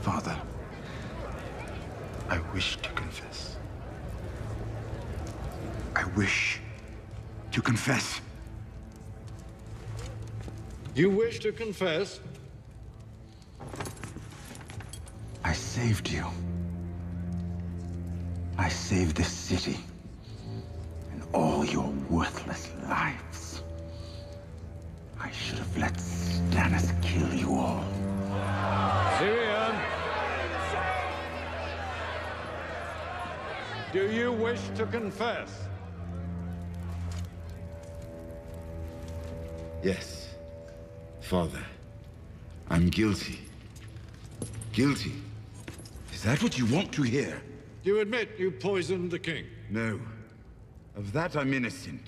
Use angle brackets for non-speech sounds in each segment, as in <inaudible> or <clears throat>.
Father, I wish to confess. I wish to confess. You wish to confess? I saved you. I saved this city and all your worthless lives. I should have let Stannis kill you all. Do you wish to confess? Yes, Father. I'm guilty. Guilty. Is that what you want to hear? You admit you poisoned the king? No. Of that I'm innocent.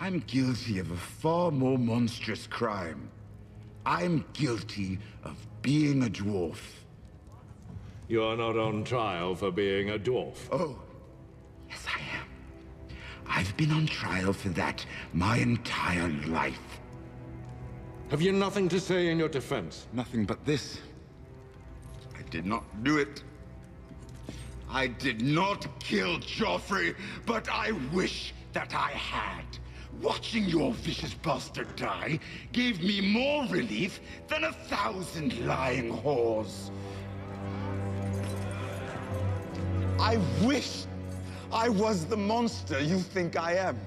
I'm guilty of a far more monstrous crime. I'm guilty of being a dwarf. You're not on trial for being a dwarf. Oh, yes I am. I've been on trial for that my entire life. Have you nothing to say in your defense? Nothing but this. I did not do it. I did not kill Joffrey, but I wish that I had. Watching your vicious bastard die gave me more relief than a thousand lying whores. I wish I was the monster you think I am.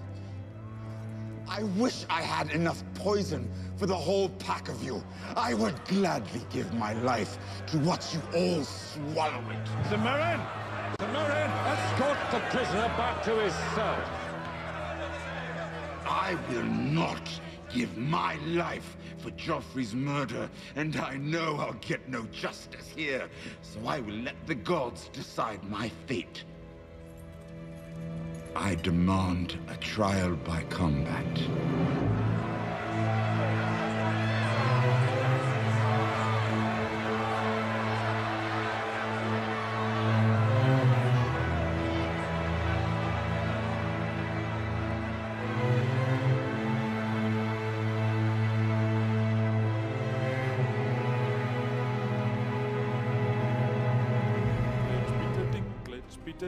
I wish I had enough poison for the whole pack of you. I would gladly give my life to watch you all swallow it. Sir Meryn, escort the prisoner back to his cell. I will not give my life for Joffrey's murder, and I know I'll get no justice here, so I will let the gods decide my fate. I demand a trial by combat.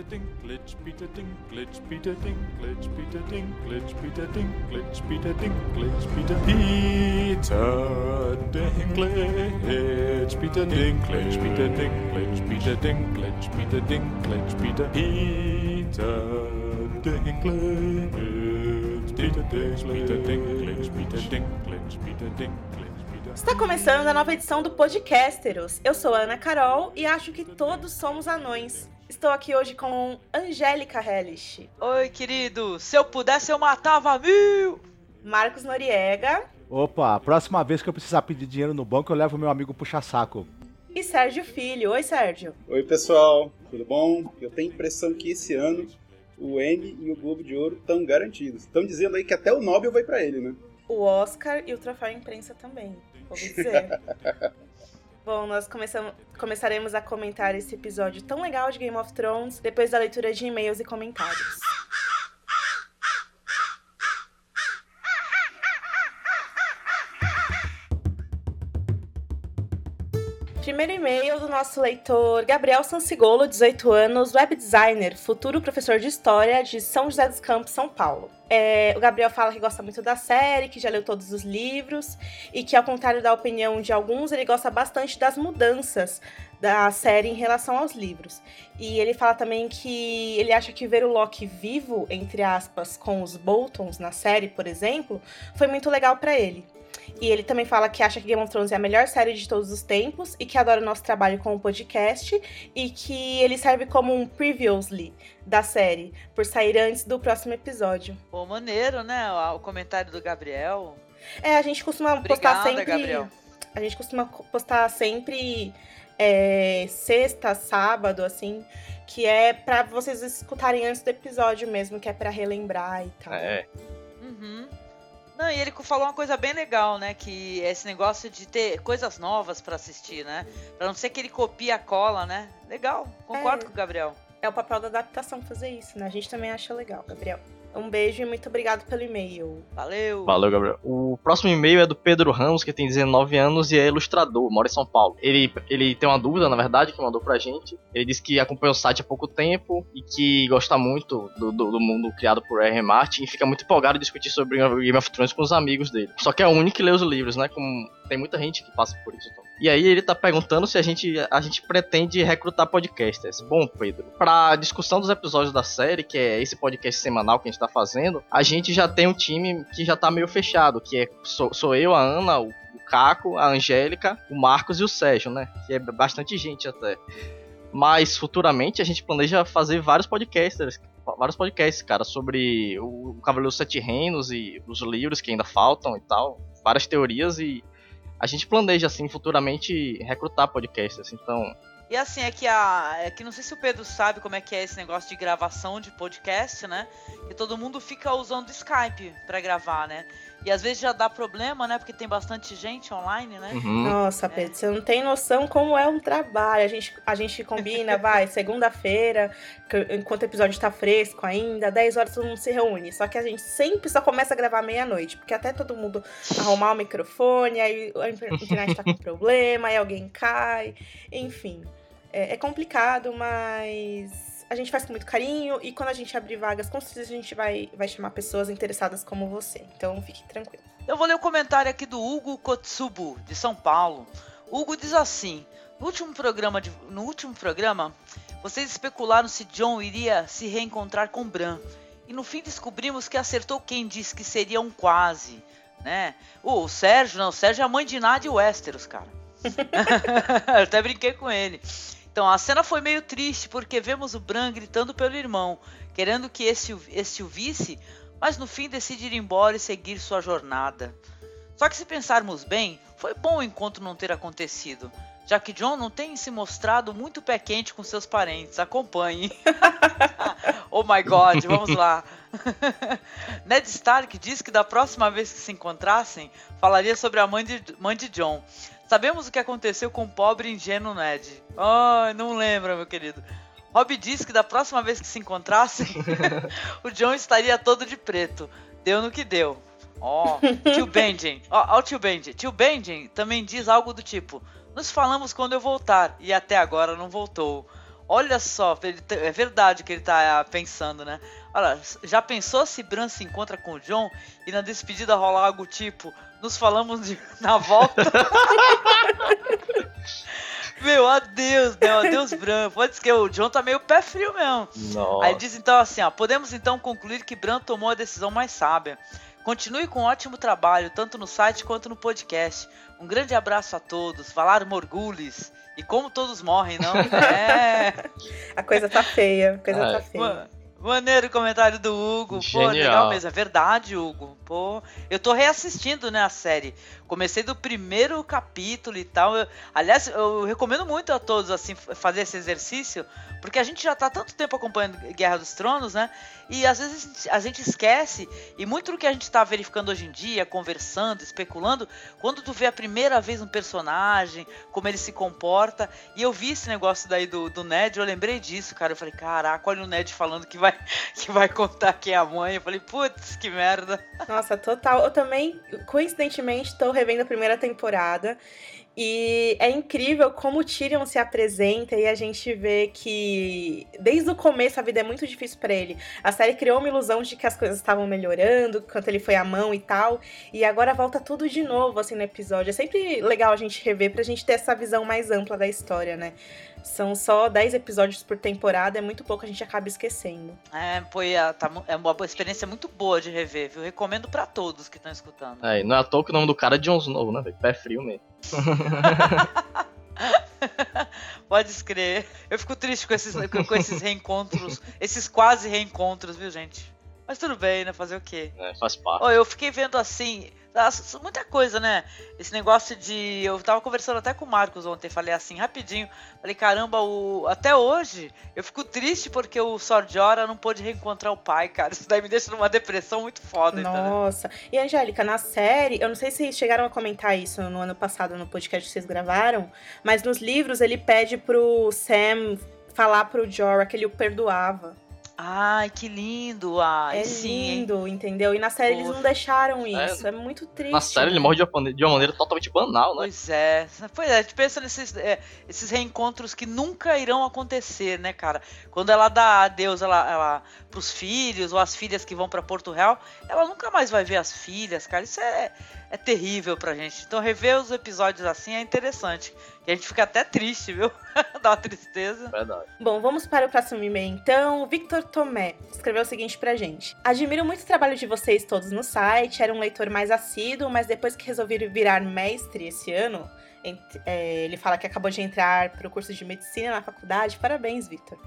Dinklage, Peter Dinklage, Peter Dinklage, Peter Dinklage, Peter Dinklage, Peter Dinklage, Peter Peter Dinklage, Peter Dinklage, Peter Dinklage, Peter Dinklage, Peter Dinklage, Peter Peter Dinklage, Peter Peter Dinklage, Peter Peter Dinklage. Está começando a nova edição do Podcasteros. Eu sou a Ana Carol e acho que todos somos anões. Estou aqui hoje com Angélica Hellish. Oi, querido. Se eu pudesse, eu matava mil. Marcos Noriega. Opa, a próxima vez que eu precisar pedir dinheiro no banco, eu levo meu amigo puxa-saco. E Sérgio Filho. Oi, Sérgio. Oi, pessoal. Tudo bom? Eu tenho a impressão que esse ano o Emmy e o Globo de Ouro estão garantidos. Estão dizendo aí que até o Nobel vai para ele, né? O Oscar e o troféu imprensa também. Ouvi dizer. <laughs> Bom, nós começaremos a comentar esse episódio tão legal de Game of Thrones depois da leitura de e-mails e comentários. Primeiro e-mail do nosso leitor Gabriel Sansigolo, 18 anos, web designer, futuro professor de História de São José dos Campos, São Paulo. É, o Gabriel fala que gosta muito da série, que já leu todos os livros e que, ao contrário da opinião de alguns, ele gosta bastante das mudanças da série em relação aos livros. E ele fala também que ele acha que ver o Loki vivo, entre aspas, com os Boltons na série, por exemplo, foi muito legal para ele. E ele também fala que acha que Game of Thrones é a melhor série de todos os tempos e que adora o nosso trabalho com o podcast e que ele serve como um previously da série, por sair antes do próximo episódio. Pô, maneiro, né? O comentário do Gabriel. É, a gente costuma Obrigada, postar sempre. Gabriel. A gente costuma postar sempre é, sexta, sábado, assim, que é para vocês escutarem antes do episódio mesmo, que é para relembrar e tal. É. Uhum. Não, e ele falou uma coisa bem legal, né? Que é esse negócio de ter coisas novas para assistir, né? Pra não ser que ele copia a cola, né? Legal, concordo é, com o Gabriel. É o papel da adaptação fazer isso, né? A gente também acha legal, Gabriel. Um beijo e muito obrigado pelo e-mail. Valeu. Valeu, Gabriel. O próximo e-mail é do Pedro Ramos, que tem 19 anos e é ilustrador, mora em São Paulo. Ele, ele tem uma dúvida, na verdade, que mandou pra gente. Ele disse que acompanhou o site há pouco tempo e que gosta muito do, do, do mundo criado por R. Martin e fica muito empolgado em discutir sobre Game of Thrones com os amigos dele. Só que é o único que lê os livros, né? Como tem muita gente que passa por isso. Então. E aí ele tá perguntando se a gente, a gente pretende recrutar podcasters. Bom, Pedro, pra discussão dos episódios da série, que é esse podcast semanal que a gente tá fazendo, a gente já tem um time que já tá meio fechado, que é sou, sou eu, a Ana, o, Caco, a Angélica, o Marcos e o Sérgio, né? Que é bastante gente até. Mas futuramente a gente planeja fazer vários podcasters, vários podcasts, cara, sobre o Cavaleiro dos Sete Reinos e os livros que ainda faltam e tal, várias teorias e a gente planeja assim futuramente recrutar podcasters, então E assim, é que a. É que não sei se o Pedro sabe como é que é esse negócio de gravação de podcast, né? Que todo mundo fica usando Skype pra gravar, né? E às vezes já dá problema, né? Porque tem bastante gente online, né? uhum. Nossa, Pedro, você não tem noção como é um trabalho. A gente, a gente combina, <laughs> vai, segunda-feira, enquanto o episódio tá fresco ainda, 10 horas todo mundo se reúne. Só que a gente sempre só começa a gravar meia-noite, porque até todo mundo arrumar o microfone, aí a inter- internet tá com <laughs> problema, aí alguém cai, enfim. É, é complicado, mas a gente faz com muito carinho e quando a gente abrir vagas, com certeza a gente vai, vai chamar pessoas interessadas como você. Então fique tranquilo. Eu vou ler o comentário aqui do Hugo Kotsubu, de São Paulo. Hugo diz assim: no último programa, de- no último programa, vocês especularam se John iria se reencontrar com Bran. E no fim descobrimos que acertou quem disse que seria um quase, né? O Sérgio, não, o Sérgio é a mãe de Nadia e Westeros, cara. <laughs> Eu até brinquei com ele. Então, a cena foi meio triste porque vemos o Bran gritando pelo irmão, querendo que esse, esse o visse, mas no fim decide ir embora e seguir sua jornada. Só que se pensarmos bem, foi bom o encontro não ter acontecido, já que John não tem se mostrado muito pé quente com seus parentes. Acompanhe. <laughs> oh my god, vamos lá. <laughs> Ned Stark diz que da próxima vez que se encontrassem, falaria sobre a mãe de, mãe de John. Sabemos o que aconteceu com o pobre ingênuo Ned. Ai, não lembra, meu querido. Rob diz que da próxima vez que se encontrassem, <laughs> <laughs> o John estaria todo de preto. Deu no que deu. Ó, tio Benjen. Ó, ó o tio Benjen. Tio Benjen também diz algo do tipo: Nos falamos quando eu voltar, e até agora não voltou. Olha só, é verdade que ele tá ah, pensando, né? Olha, já pensou se Bran se encontra com o John e na despedida rola algo tipo: Nos falamos de- <laughs> na volta? Meu, adeus, meu, adeus, Bran. Pode ser que o John tá meio pé frio mesmo. Nossa. Aí diz então assim, ó, podemos então concluir que Bran tomou a decisão mais sábia. Continue com um ótimo trabalho, tanto no site quanto no podcast. Um grande abraço a todos. Valar Morgulis. E como todos morrem, não? <laughs> É. A coisa tá feia, a coisa É. tá feia. Ma- Maneiro o comentário do Hugo. Pô, Genial. legal mesmo. É verdade, Hugo. Pô, eu tô reassistindo, né, a série. Comecei do primeiro capítulo e tal. Eu- aliás, eu recomendo muito a todos, assim, fazer esse exercício. Porque a gente já tá tanto tempo acompanhando Guerra dos Tronos, né? E às vezes a gente esquece. E muito do que a gente tá verificando hoje em dia, conversando, especulando, quando tu vê a primeira vez um personagem, como ele se comporta. E eu vi esse negócio daí do, do Ned, eu lembrei disso, cara. Eu falei, caraca, olha o Ned falando que vai, <laughs> que vai contar quem é a mãe. Eu falei, putz, que merda. Nossa, total. Eu também, coincidentemente, tô revendo a primeira temporada. E é incrível como o Tyrion se apresenta e a gente vê que desde o começo a vida é muito difícil pra ele. A série criou uma ilusão de que as coisas estavam melhorando, quanto ele foi à mão e tal. E agora volta tudo de novo, assim, no episódio. É sempre legal a gente rever pra gente ter essa visão mais ampla da história, né? São só 10 episódios por temporada, é muito pouco, a gente acaba esquecendo. É, foi, a- tá é uma experiência muito boa de rever, viu? Recomendo pra todos que estão escutando. É, e não é à toa que o nome do cara é Jon Snow, né, velho? Pé frio mesmo. <laughs> Pode escrever. Eu fico triste com esses, com esses reencontros, esses quase reencontros, viu, gente? Mas tudo bem, né? Fazer o quê? É, faz parte. Ó, eu fiquei vendo assim, muita coisa, né? Esse negócio de. Eu tava conversando até com o Marcos ontem, falei assim, rapidinho. Falei, caramba, o... até hoje eu fico triste porque o Sordiora não pôde reencontrar o pai, cara. Isso daí me deixa numa depressão muito foda? Nossa. E Angélica, na série, eu não sei se vocês chegaram a comentar isso no ano passado no podcast que vocês gravaram, mas nos livros ele pede pro Sam falar pro Jorah que ele o perdoava. Ai, que lindo. Ai, é sim. hein? lindo, entendeu? E na série eles Poxa. não deixaram isso. É, muito triste. Na série ele morre de uma, maneira- de uma maneira totalmente banal, né? Pois é. Pois é, a gente pensa nesses é, esses reencontros que nunca irão acontecer, né, cara? Quando ela dá adeus ela, ela, pros filhos ou as filhas que vão pra Porto Real, ela nunca mais vai ver as filhas, cara. Isso é, é terrível pra gente. Então rever os episódios assim é interessante. E a gente fica até triste, viu? <laughs> Dá uma tristeza. Verdade. Bom, vamos para o próximo e-mail então. O Victor Tomé escreveu o seguinte pra gente: Admiro muito o trabalho de vocês todos no site, era um leitor mais assíduo, mas depois que resolvi virar mestre esse ano, é, ele fala que acabou de entrar para o curso de medicina na faculdade. Parabéns, Victor.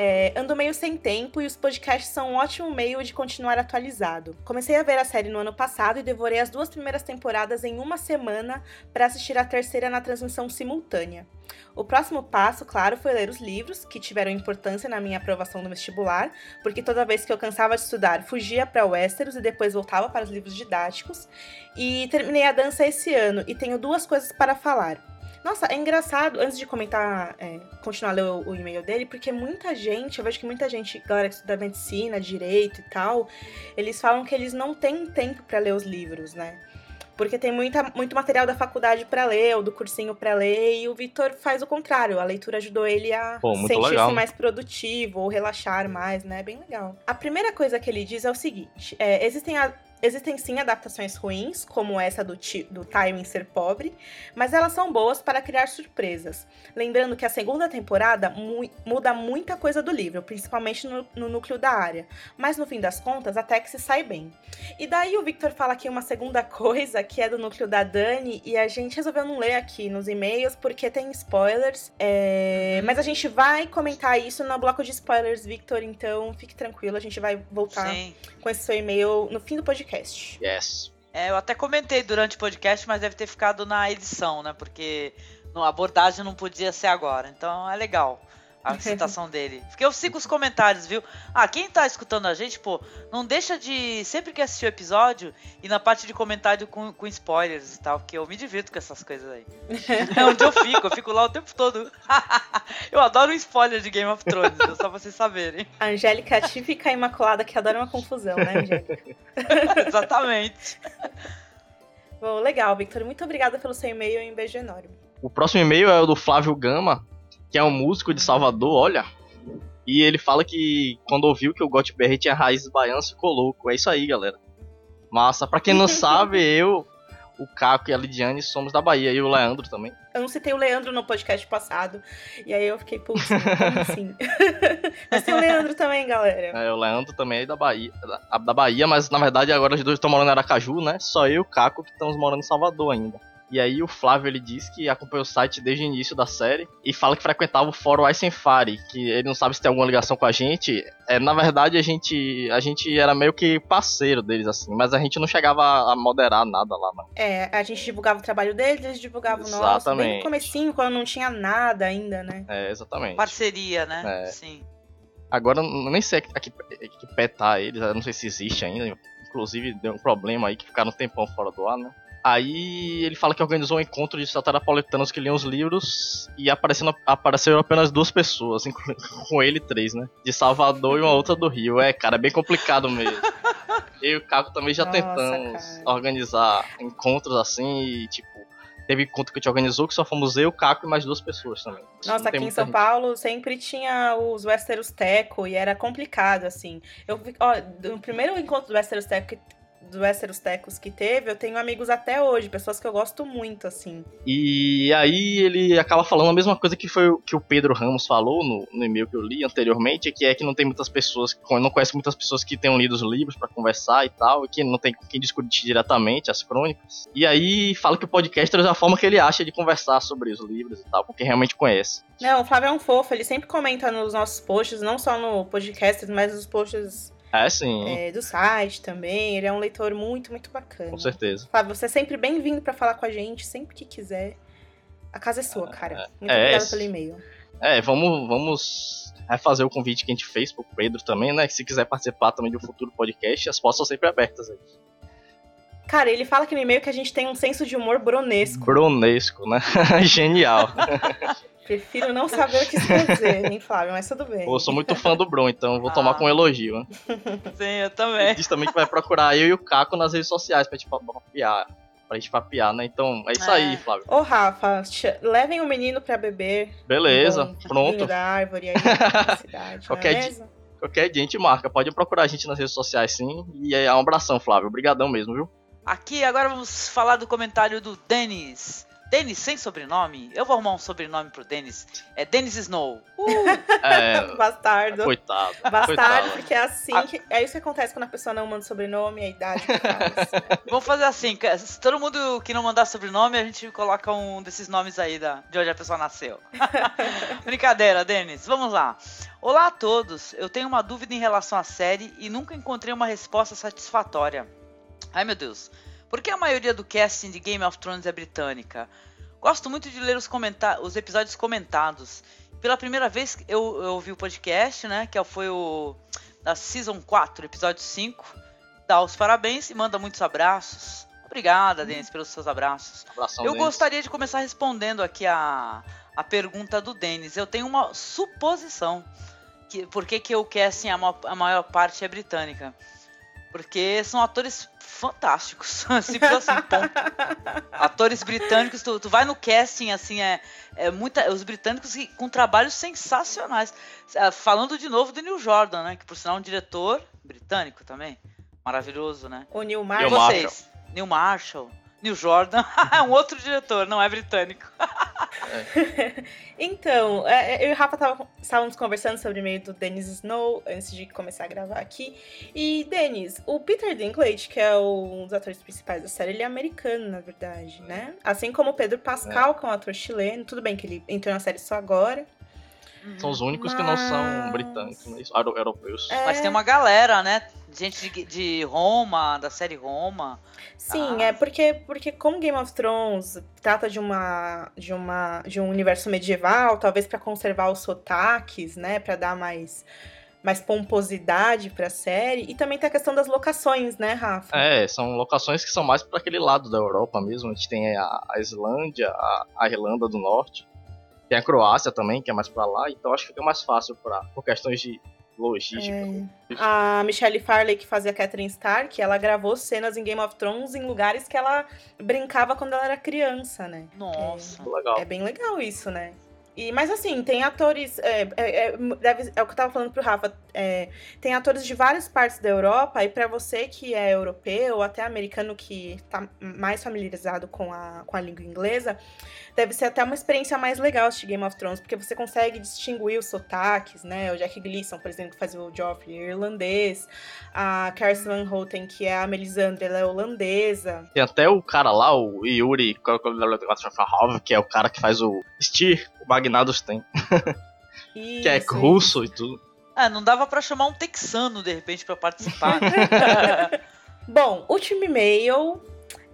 É, ando meio sem tempo e os podcasts são um ótimo meio de continuar atualizado. Comecei a ver a série no ano passado e devorei as duas primeiras temporadas em uma semana para assistir a terceira na transmissão simultânea. O próximo passo, claro, foi ler os livros, que tiveram importância na minha aprovação no vestibular, porque toda vez que eu cansava de estudar, fugia para Westeros e depois voltava para os livros didáticos. E terminei a dança esse ano e tenho duas coisas para falar. Nossa, é engraçado, antes de comentar, é, continuar a ler o, o e-mail dele, porque muita gente, eu vejo que muita gente, galera que estuda medicina, direito e tal, eles falam que eles não têm tempo para ler os livros, né? Porque tem muita, muito material da faculdade para ler, ou do cursinho para ler, e o Vitor faz o contrário. A leitura ajudou ele a sentir-se mais produtivo, ou relaxar mais, né? Bem legal. A primeira coisa que ele diz é o seguinte: é, existem, a- existem sim adaptações ruins, como essa do, do timing ser pobre, mas elas são boas para criar surpresas. Lembrando que a segunda temporada mu- muda muita coisa do livro, principalmente no, no núcleo da área. Mas no fim das contas, até que se sai bem. E daí o Victor fala aqui uma segunda <laughs> coisa, que é do núcleo da Dani, e a gente resolveu não ler aqui nos e-mails, porque tem spoilers. é, Mas a gente vai comentar isso no bloco de spoilers, Victor, então fique tranquilo, a gente vai voltar Sim. com esse seu e-mail no fim do podcast. Yes. É, eu até comentei durante o podcast, mas deve ter ficado na edição, né? Porque a abordagem não podia ser agora. Então é legal a <laughs> citação dele. Porque eu sigo os comentários, viu? Ah, quem tá escutando a gente, pô, não deixa de, sempre que assistir o episódio, ir na parte de comentário com, com spoilers e tal, que eu me divirto com essas coisas aí. É onde eu fico, eu fico lá o tempo todo. <laughs> eu adoro um spoiler de Game of Thrones, só pra vocês saberem. A Angélica típica imaculada que adora uma confusão, né, Angélica? <laughs> Exatamente. Bom, legal, Victor. Muito obrigada pelo seu e-mail e um beijo enorme. O próximo e-mail é o do Flávio Gama, que é um músico de Salvador, olha. E ele fala que quando ouviu que o Got BR tinha raízes baianas, ficou louco. É isso aí, galera. Massa. Pra quem não <laughs> sabe, eu, o Caco e a Lidiane somos da Bahia. E o Leandro também. Eu não citei o Leandro no podcast passado. E aí eu fiquei, putz, <laughs> como assim? <laughs> Mas tem o Leandro também, galera. É, o Leandro também é da Bahia, da, da Bahia, mas na verdade agora os dois estão morando em Aracaju, né? Só eu e o Caco que estamos morando em Salvador ainda. E aí o Flávio ele diz que acompanhou o site desde o início da série e fala que frequentava o fórum Eisenfari, que ele não sabe se tem alguma ligação com a gente. É, na verdade a gente a gente era meio que parceiro deles assim, mas a gente não chegava a, moderar nada lá, né? É, a gente divulgava o trabalho deles, eles divulgavam o nosso. Bem Exatamente. no comecinho, quando não tinha nada ainda, né? É, exatamente. Parceria, né? É. Sim. Agora eu nem sei a que, a que pé tá eles, eu não sei se existe ainda. Inclusive deu um problema aí que ficaram um tempão fora do ar, né? Aí ele fala que organizou um encontro de satarapolitanos que liam os livros e aparecendo, apareceram apenas duas pessoas, <laughs> com ele três, né? De Salvador e uma outra do Rio. É, cara, é bem complicado mesmo. <laughs> Eu e o Caco também já Nossa, tentamos cara. organizar encontros assim e tipo. Teve encontro que a gente organizou que só fomos eu, o Caco e mais duas pessoas também. Não Nossa, aqui em São gente. Paulo sempre tinha os Westeros Teco e era complicado, assim. Eu ó, no primeiro encontro do Westeros Teco que- do Westeros Tecos que teve, eu tenho amigos até hoje, pessoas que eu gosto muito, assim. E aí ele acaba falando a mesma coisa que foi o que o Pedro Ramos falou no, no e-mail que eu li anteriormente, que é que não tem muitas pessoas, não conhece muitas pessoas que tenham lido os livros pra conversar e tal, e que não tem com quem discutir diretamente as crônicas. E aí fala que o podcast é a forma que ele acha de conversar sobre os livros e tal, porque realmente conhece. Não, o Flávio é um fofo, ele sempre comenta nos nossos posts, não só no podcast, mas nos posts É sim, é, do site também. Ele é um leitor muito, muito bacana. com certeza. Flávio, você é sempre bem-vindo pra falar com a gente, sempre que quiser. A casa é sua, cara. Muito é, obrigada esse- pelo e-mail. É, vamos, vamos refazer o convite que a gente fez pro Pedro também, né? Que se quiser participar também do futuro podcast, as portas são sempre abertas aí. Cara, ele fala aqui no e-mail que a gente tem um senso de humor bronesco. Bronesco, né? <laughs> Genial. <laughs> Prefiro não saber o que dizer, hein, Flávio, mas tudo bem. Pô, eu sou muito fã do Bron, então vou tomar Ah. com um elogio. Né? Sim, eu também. diz também que vai procurar eu e o Caco nas redes sociais pra gente papiar. Pra gente papiar, né? Então, é isso É. aí, Flávio. Ô, Rafa, levem o menino pra beber. Beleza, um bom pronto. da árvore aí na <laughs> cidade, Qualquer é dia-? Qualquer dia a gente marca. Pode procurar a gente nas redes sociais, sim. E é um abração, Flávio. Obrigadão mesmo, viu? Aqui agora vamos falar do comentário do Denis. Denis sem sobrenome? Eu vou arrumar um sobrenome pro Denis. É Denis Snow. Uh, <laughs> É, <laughs> Bastardo. coitado. Bastardo, coitado. porque é assim Ah. que. É isso que acontece quando a pessoa não manda sobrenome, a idade <laughs> vamos fazer assim, todo mundo que não mandar sobrenome, a gente coloca um desses nomes aí da, de onde a pessoa nasceu. Brincadeira, Denis. Vamos lá. Olá a todos. Eu tenho uma dúvida em relação à série e nunca encontrei uma resposta satisfatória. Ai meu Deus. Por que a maioria do casting de Game of Thrones é britânica? Gosto muito de ler os, os episódios comentados. Pela primeira vez que eu, eu ouvi o podcast, né? Que foi o da Season 4, episódio 5. Dá os parabéns e manda muitos abraços. Obrigada, Denis, pelos seus abraços. Abração, Eu Denis. gostaria de começar respondendo aqui a, a pergunta do Denis. Eu tenho uma suposição. Que, por que, que o casting, a maior parte é britânica? Porque são atores fantásticos. <laughs> Simples assim, ponto. Atores britânicos, tu, tu vai no casting, assim, é, é muita. Os britânicos com trabalhos sensacionais. Ah, Falando de novo do Neil Jordan, né? Que por sinal é um diretor britânico também. Maravilhoso, né? O Neil E Neil Marshall. vocês? Neil Marshall. Neil Jordan. <laughs> é um outro diretor, não é britânico. <laughs> Então, é, é, eu e o Rafa tava- estávamos conversando sobre o meio do Dennis Snow antes de começar a gravar aqui. E, Dennis, o Peter Dinklage, que é um dos atores principais da série, ele é americano, na verdade, né? Assim como o Pedro Pascal, que é um ator chileno. Tudo bem que ele entrou na série só agora. São os únicos que não são Mas- britânicos, né? Europeus. É, Mas tem uma galera, né? Gente de, de Roma, da série Roma. Sim, Ah. é porque, porque como Game of Thrones trata de uma de uma de um universo medieval, talvez pra conservar os sotaques, né, Pra dar mais mais pomposidade pra série, e também tem a questão das locações, né, Rafa? É, são locações que são mais para aquele lado da Europa mesmo. A gente tem a, a Islândia, a, a Irlanda do Norte, tem a Croácia também, que é mais pra lá, então acho que fica mais fácil pra, por questões de logística. É. A Michelle Farley, que fazia Catherine Stark, ela gravou cenas em Game of Thrones em lugares que ela brincava quando ela era criança, né? Nossa. Legal. É bem legal isso, né? E, mas assim, tem atores. É, é, é, deve- é o que eu tava falando pro Rafa. é, tem atores de várias partes da Europa, e pra você que é europeu ou até americano que tá mais familiarizado com a, com a língua inglesa, deve ser até uma experiência mais legal assistir Game of Thrones, porque você consegue distinguir os sotaques, né? O Jack Gleason, por exemplo, que faz o Joffrey, é irlandês. A Kirsten Van Houten, que é a Melisandre, ela é holandesa. Tem até o cara lá, o Yuri Kokolodov, que é o cara que faz o Steer, Magnados tem, que é Isso, russo e tudo. É, não dava pra chamar um texano, de repente, pra participar. <laughs> <laughs> Bom, último e-mail.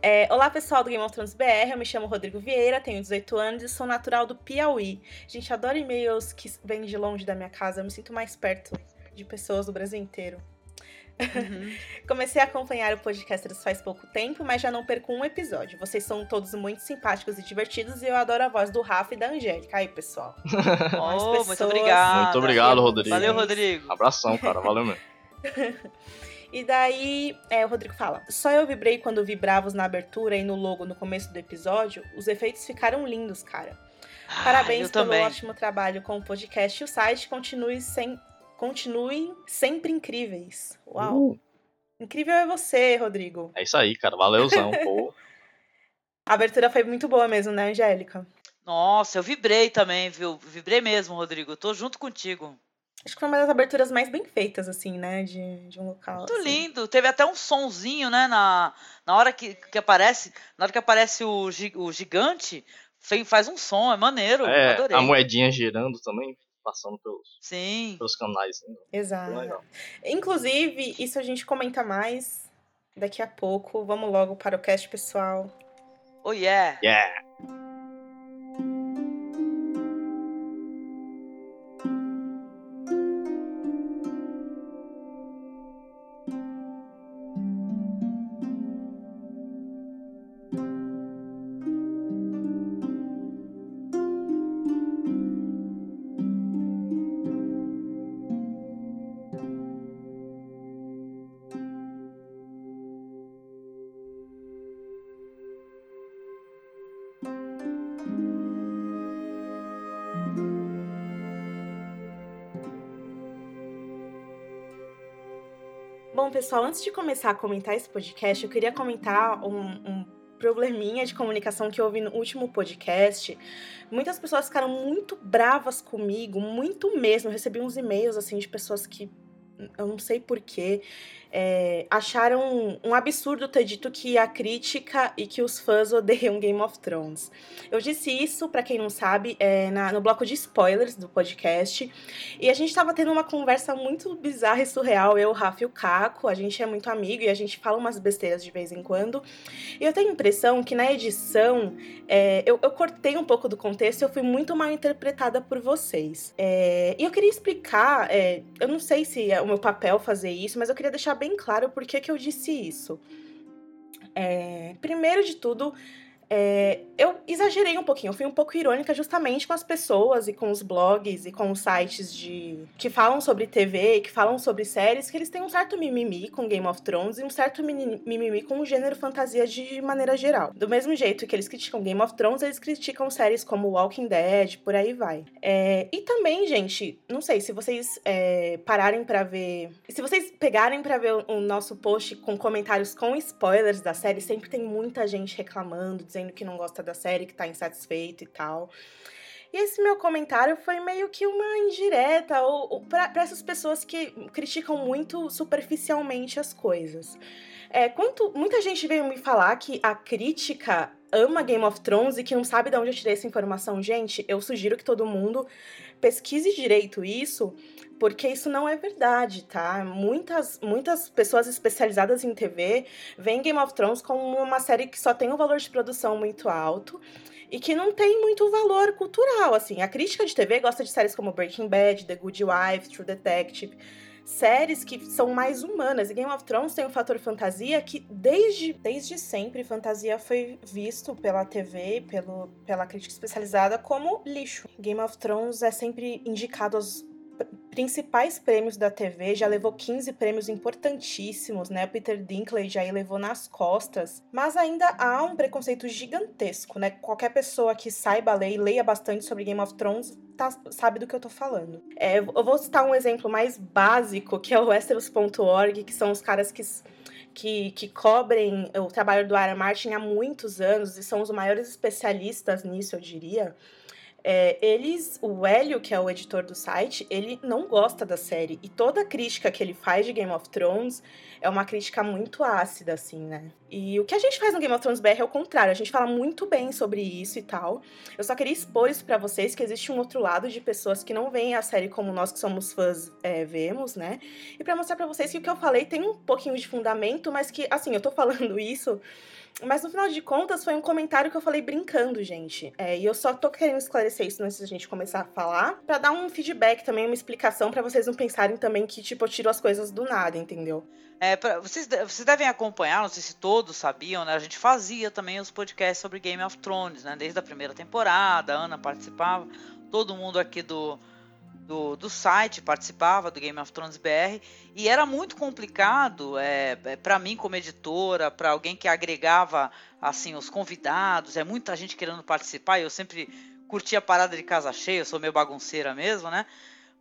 É, Olá pessoal do Game of Thrones BR, eu me chamo Rodrigo Vieira, tenho 18 anos e sou natural do Piauí. Gente, adoro e-mails que vêm de longe da minha casa, eu me sinto mais perto de pessoas do Brasil inteiro. Uhum. <laughs> Comecei a acompanhar o podcast faz pouco tempo, mas já não perco um episódio. Vocês são todos muito simpáticos e divertidos e eu adoro a voz do Rafa e da Angélica. Aí, pessoal. <laughs> Oh, muito pessoas. obrigado. Muito obrigado, Rodrigo. Valeu, Rodrigo. Abração, cara, valeu mesmo. <laughs> E daí, é, o Rodrigo fala: Só eu vibrei quando vi bravos na abertura e no logo no começo do episódio. Os efeitos ficaram lindos, cara. Parabéns eu pelo também. ótimo trabalho com o podcast e o site. Continue sem, continuem sempre incríveis. Uau! Uh, Incrível é você, Rodrigo. é isso aí, cara, valeuzão, <laughs> pô. A abertura foi muito boa mesmo, né, Angélica? Nossa, eu vibrei também, viu? Vibrei mesmo, Rodrigo. Eu tô junto contigo. Acho que foi uma das aberturas mais bem feitas, assim, né, de, de um local. Muito assim. lindo. Teve até um sonzinho, né? Na, na hora que, que aparece. Na hora que aparece o, o gigante, faz um som, é maneiro. É, adorei. a moedinha girando também, passando pelos, Sim. pelos canais. né? Exato. Legal. Inclusive, isso a gente comenta mais daqui a pouco. Vamos logo para o cast, pessoal. Oh yeah. Yeah! Pessoal, antes de começar a comentar esse podcast, eu queria comentar um, um probleminha de comunicação que houve no último podcast. Muitas pessoas ficaram muito bravas comigo, muito mesmo. Eu recebi uns e-mails assim de pessoas que eu não sei porquê, é, acharam um absurdo ter dito que a crítica e que os fãs odeiam Game of Thrones. Eu disse isso, para quem não sabe, é, na, no bloco de spoilers do podcast, e a gente tava tendo uma conversa muito bizarra e surreal, eu, o Rafa e o Caco, a gente é muito amigo e a gente fala umas besteiras de vez em quando, e eu tenho a impressão que na edição é, eu, eu, cortei um pouco do contexto eu fui muito mal interpretada por vocês. É, e eu queria explicar, é, eu não sei se é o meu papel fazer isso, mas eu queria deixar bem claro por que, que eu disse isso. É, primeiro de tudo, é, eu exagerei um pouquinho, eu fui um pouco irônica justamente com as pessoas e com os blogs e com os sites de que falam sobre TV, que falam sobre séries, que eles têm um certo mimimi com Game of Thrones e um certo mimimi com o gênero fantasia de maneira geral. Do mesmo jeito que eles criticam Game of Thrones, eles criticam séries como Walking Dead, por aí vai. É, e também, gente, não sei, se vocês é, pararem para ver. Se vocês pegarem para ver o, o nosso post com comentários com spoilers da série, sempre tem muita gente reclamando, dizendo que não gosta da série, que tá insatisfeito e tal. E esse meu comentário foi meio que uma indireta ou, ou para essas pessoas que criticam muito superficialmente as coisas. É, quanto, muita gente veio me falar que a crítica ama Game of Thrones e que não sabe de onde eu tirei essa informação. Gente, eu sugiro que todo mundo pesquise direito isso, porque isso não é verdade, tá? Muitas, muitas pessoas especializadas em TV veem Game of Thrones como uma série que só tem um valor de produção muito alto e que não tem muito valor cultural, assim. A crítica de TV gosta de séries como Breaking Bad, The Good Wife, True Detective, séries que são mais humanas. E Game of Thrones tem um fator fantasia que desde, desde sempre fantasia foi visto pela TV, pelo, pela crítica especializada como lixo. Game of Thrones é sempre indicado aos principais prêmios da TV, já levou 15 prêmios importantíssimos, né? Peter Dinklage já levou nas costas, mas ainda há um preconceito gigantesco, né? Qualquer pessoa que saiba ler e leia bastante sobre Game of Thrones tá, sabe do que eu tô falando. É, eu vou citar um exemplo mais básico, que é o Westeros.org, que são os caras que que, que, cobrem o trabalho do Aaron Martin há muitos anos e são os maiores especialistas nisso, eu diria. É, eles, o Hélio, que é o editor do site, ele não gosta da série. E toda crítica que ele faz de Game of Thrones é uma crítica muito ácida, assim, né? E o que a gente faz no Game of Thrones BR é o contrário. A gente fala muito bem sobre isso e tal. Eu só queria expor isso para vocês, que existe um outro lado de pessoas que não veem a série como nós que somos fãs é, vemos, né? E para mostrar para vocês que o que eu falei tem um pouquinho de fundamento, mas que, assim, eu tô falando <laughs> isso mas no final de contas, foi um comentário que eu falei brincando, gente. É, e eu só tô querendo esclarecer isso antes da gente começar a falar, para dar um feedback também, uma explicação, para vocês não pensarem também que, tipo, eu tiro as coisas do nada, entendeu? É, pra, vocês, vocês devem acompanhar, não sei se todos sabiam, né? A gente fazia também os podcasts sobre Game of Thrones, né? Desde a primeira temporada, a Ana participava, todo mundo aqui do do, do site, participava do Game of Thrones BR, e era muito complicado é, é para mim como editora, para alguém que agregava assim os convidados, é muita gente querendo participar, e eu sempre curti a parada de casa cheia, eu sou meio bagunceira mesmo, né?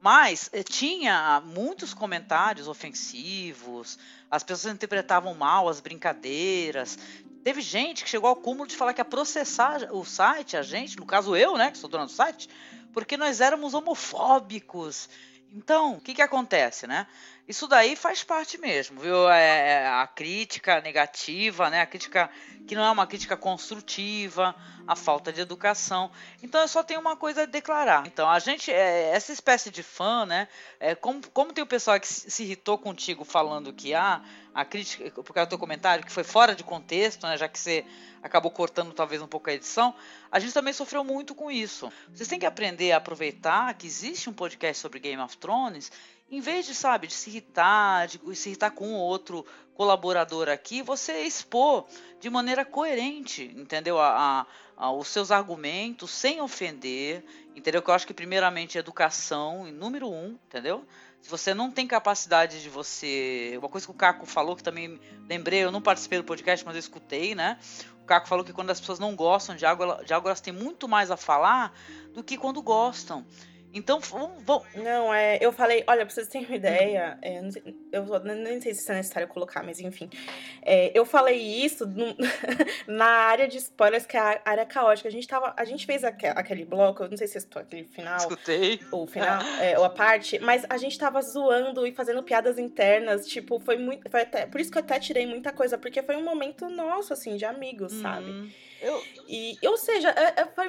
Mas eh, tinha muitos comentários ofensivos, as pessoas interpretavam mal as brincadeiras. Teve gente que chegou ao cúmulo de falar que ia processar o site, a gente, no caso eu, né, que sou dona do site, porque nós éramos homofóbicos. Então, o que, que acontece, né? Isso daí faz parte mesmo, viu? É, é, a crítica negativa, né? A crítica que não é uma crítica construtiva, a falta de educação. Então, eu só tenho uma coisa a declarar. Então, a gente, é, essa espécie de fã, né? É, como, como tem o pessoal que se irritou contigo falando que ah, a crítica, por causa do teu comentário, que foi fora de contexto, né? Já que você acabou cortando talvez um pouco a edição, a gente também sofreu muito com isso. Vocês têm que aprender a aproveitar que existe um podcast sobre Game of Thrones, em vez de, sabe, de se irritar, de se irritar com outro colaborador aqui, você expor de maneira coerente, entendeu? A, a, a, os seus argumentos, sem ofender, entendeu? Que eu acho que primeiramente educação, número um, entendeu? Se você não tem capacidade de você. Uma coisa que o Caco falou, que também lembrei, eu não participei do podcast, mas eu escutei, né? O Caco falou que quando as pessoas não gostam de algo, de algo elas têm muito mais a falar do que quando gostam. Então, vamos. vamos- Não, é, eu falei, olha, pra vocês terem uma ideia, é, não sei- eu nem sei se isso é necessário colocar, mas enfim. É, eu falei isso num- <laughs> na área de spoilers, que é a área caótica. A gente, tava, a gente fez aque- aquele bloco, eu não sei se estou aquele final, escutei. ou final, é, ou a parte, mas a gente tava zoando e fazendo piadas internas, tipo, foi muito. Foi até, por isso que eu até tirei muita coisa, porque foi um momento nosso, assim, de amigos, sabe? Eu, E, ou seja, é- é- foi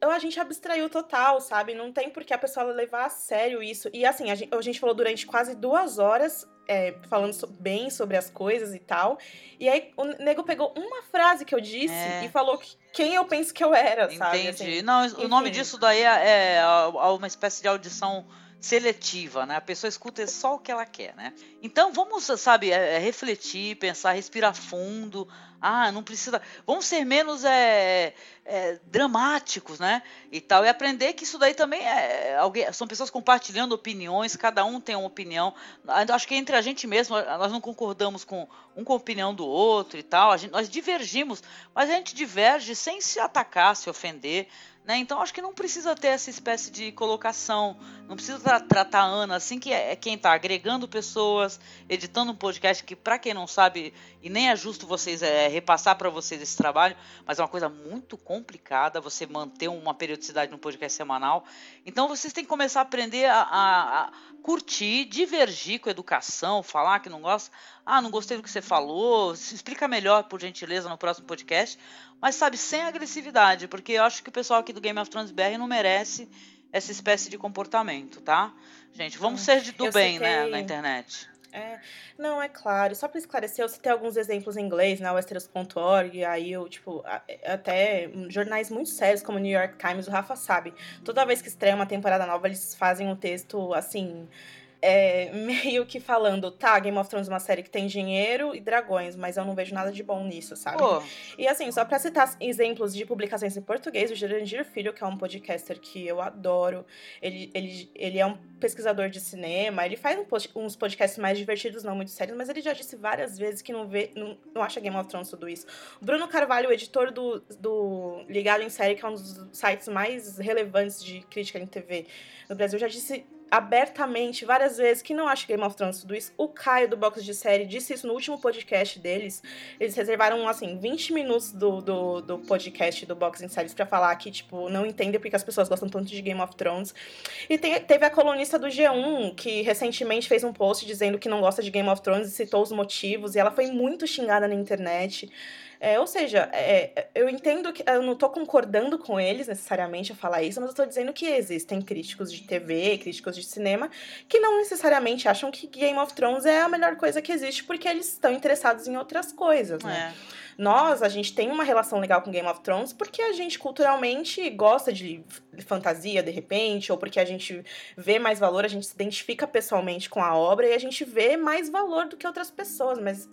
eu- A gente abstraiu total, sabe? Não tem por que a pessoa levar a sério isso. E assim, a gente, a gente falou durante quase duas horas, é, falando so- bem sobre as coisas e tal. E aí o nego pegou uma frase que eu disse É. e falou que- quem eu penso que eu era, sabe? Entendi. Assim, Não, o nome enfim. disso daí é, é a uma espécie de audição seletiva, né? A pessoa escuta só o que ela quer, né? Então vamos, sabe, é, é refletir, pensar, respirar fundo. Ah, não precisa. Vamos ser menos é, é, dramáticos, né? E tal. E aprender que isso daí também é alguém. São pessoas compartilhando opiniões, cada um tem uma opinião. Acho que entre a gente mesmo, nós não concordamos com um com a opinião do outro e tal. Gente, nós divergimos, mas a gente diverge sem se atacar, se ofender. Né? Então acho que não precisa ter essa espécie de colocação, não precisa tra- tratar a Ana assim que é é quem está agregando pessoas, editando um podcast que para quem não sabe e nem é justo vocês é, repassar para vocês esse trabalho, mas é uma coisa muito complicada você manter uma periodicidade no podcast semanal. Então vocês têm que começar a aprender a, a- a curtir, divergir com a educação, falar que não gosta. Ah, não gostei do que você falou. Se explica melhor, por gentileza, no próximo podcast. Mas, sabe, sem agressividade, porque eu acho que o pessoal aqui do Game of Thrones BR não merece essa espécie de comportamento, tá? Gente, vamos ser de, do Eu bem, né, na internet. É, não, é claro. Só pra esclarecer, eu citei alguns exemplos em inglês na Westeros.org, e aí eu, tipo, a- até jornais muito sérios como o New York Times, o Rafa sabe. Toda vez que estreia uma temporada nova, eles fazem um texto, assim, é, <laughs> meio que falando, tá, Game of Thrones é uma série que tem dinheiro e dragões, mas eu não vejo nada de bom nisso, sabe? E assim, só pra citar exemplos de publicações em português, o Jurandir Filho, que é um podcaster que eu adoro, ele, ele, ele é um pesquisador de cinema, ele faz um uns podcasts mais divertidos, não muito sérios, mas ele já disse várias vezes que não vê, não, não acha Game of Thrones tudo isso. Bruno Carvalho, editor do, do Ligado em Série, que é um dos sites mais relevantes de crítica em TV no Brasil, já disse abertamente várias vezes que não acha Game of Thrones tudo isso. O Caio do Box de Série disse isso no último podcast deles. Eles reservaram, assim, 20 minutos do, do, do podcast do Box Séries pra falar que, tipo, não entendem porque as pessoas gostam tanto de Game of Thrones. E teve a colunista do G1, que recentemente fez um post dizendo que não gosta de Game of Thrones e citou os motivos, e ela foi muito xingada na internet. É, ou seja, é, eu entendo que eu não tô concordando com eles necessariamente a falar isso, mas eu tô dizendo que existem críticos de TV, críticos de cinema, que não necessariamente acham que Game of Thrones é a melhor coisa que existe, porque eles estão interessados em outras coisas, né? é. Nós, a gente tem uma relação legal com Game of Thrones porque a gente culturalmente gosta de fantasia, de repente, ou porque a gente vê mais valor, a gente se identifica pessoalmente com a obra e a gente vê mais valor do que outras pessoas, mas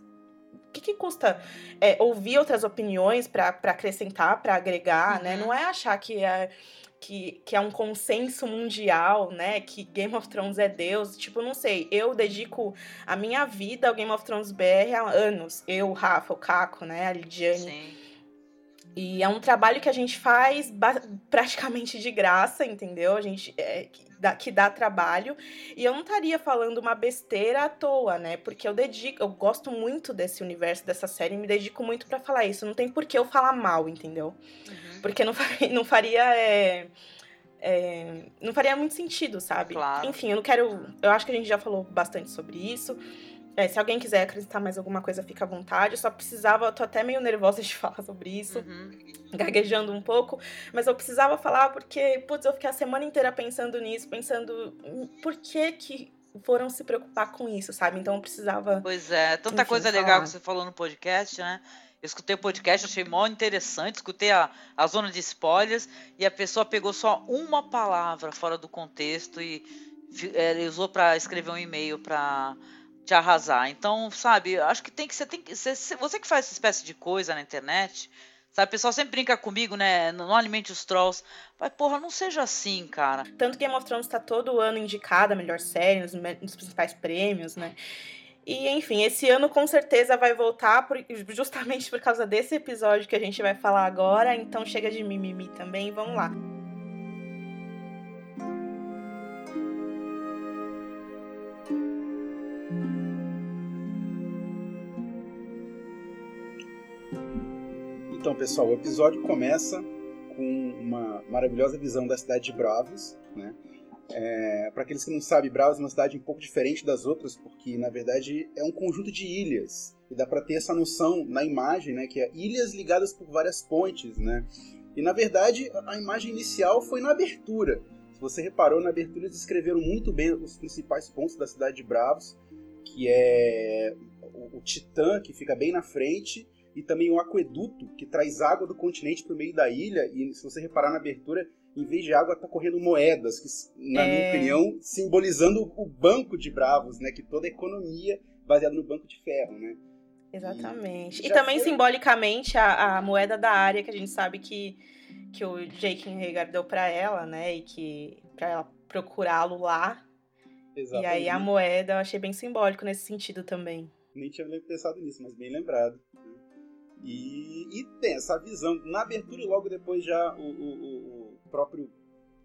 o que, que custa é, ouvir outras opiniões para acrescentar, para agregar, né? Uhum. Não é achar que é, que, que é um consenso mundial, né? Que Game of Thrones é Deus. Tipo, não sei, eu dedico a minha vida ao Game of Thrones BR há anos. Eu, o Rafa, o Caco, né? A Lidiane. Sim. E é um trabalho que a gente faz praticamente de graça, entendeu? A gente é, dá, que dá trabalho. E eu não estaria falando uma besteira à toa, né? Porque eu dedico, eu gosto muito desse universo, dessa série, e me dedico muito pra falar isso. Não tem por que eu falar mal, entendeu? Uhum. Porque não faria. Não faria é, é, não faria muito sentido, sabe? Claro. Enfim, eu não quero. Eu acho que a gente já falou bastante sobre isso. É, se alguém quiser acrescentar mais alguma coisa, fica à vontade. Eu só precisava, eu tô até meio nervosa de <laughs> falar sobre isso, Uhum. gaguejando um pouco, mas eu precisava falar porque, putz, eu fiquei a semana inteira pensando nisso, pensando por que que foram se preocupar com isso, sabe? Então eu precisava. Pois é, tanta Enfim, coisa falar. legal que você falou no podcast, né? Eu escutei o podcast, achei mó interessante, escutei a, a zona de spoilers e a pessoa pegou só uma palavra fora do contexto e é, usou para escrever um e-mail para te arrasar. Então, sabe, acho que tem que ser, tem que se- você que faz essa espécie de coisa na internet, sabe, o pessoal sempre brinca comigo, né? Não alimente os trolls. Mas, porra, não seja assim, cara. Tanto Game of Thrones tá todo ano indicada a melhor série, nos, nos principais prêmios, né? E, enfim, esse ano com certeza vai voltar por- justamente por causa desse episódio que a gente vai falar agora. Então chega de mimimi também, vamos lá. Então, pessoal, o episódio começa com uma maravilhosa visão da cidade de Bravos, né? É, para aqueles que não sabem, Bravos é uma cidade um pouco diferente das outras, porque na verdade é um conjunto de ilhas. E dá para ter essa noção na imagem, né, que é ilhas ligadas por várias pontes, né? E na verdade a imagem inicial foi na abertura. Se você reparou, na abertura eles descreveram muito bem os principais pontos da cidade de Bravos, que é o, o Titã, que fica bem na frente, e também o aqueduto, que traz água do continente para o meio da ilha. E se você reparar na abertura, em vez de água, tá correndo moedas, que, na É. minha opinião, simbolizando o banco de Bravos, né? Que toda a economia baseada no banco de ferro, né? Exatamente. E E também, foi- simbolicamente, a, a moeda da área, que a gente sabe que, que o Jake Hagar deu pra ela, né? E que pra ela procurá-lo lá. Exatamente. E aí a moeda eu achei bem simbólico nesse sentido também. Nem tinha pensado nisso, mas bem lembrado. E, e tem essa visão. Na abertura e logo depois já o, o- o- próprio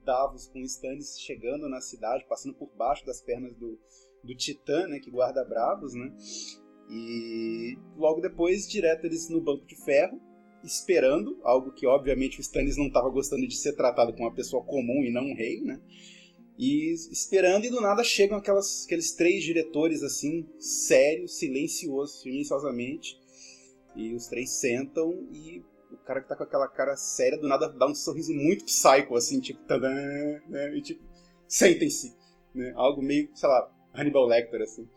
Davos com Stannis chegando na cidade, passando por baixo das pernas do, do Titã, né, que guarda Bravos, né? E logo depois, direto eles no banco de ferro, esperando, algo que obviamente o Stannis não estava gostando de ser tratado como uma pessoa comum e não um rei, né? E esperando, e do nada chegam aquelas, aqueles três diretores assim, sérios, silenciosos, silenciosamente. E os três sentam e o cara que tá com aquela cara séria do nada dá um sorriso muito psycho, assim, tipo, tadã, né? E tipo, sentem-se, né? Algo meio, sei lá, Hannibal Lecter, assim.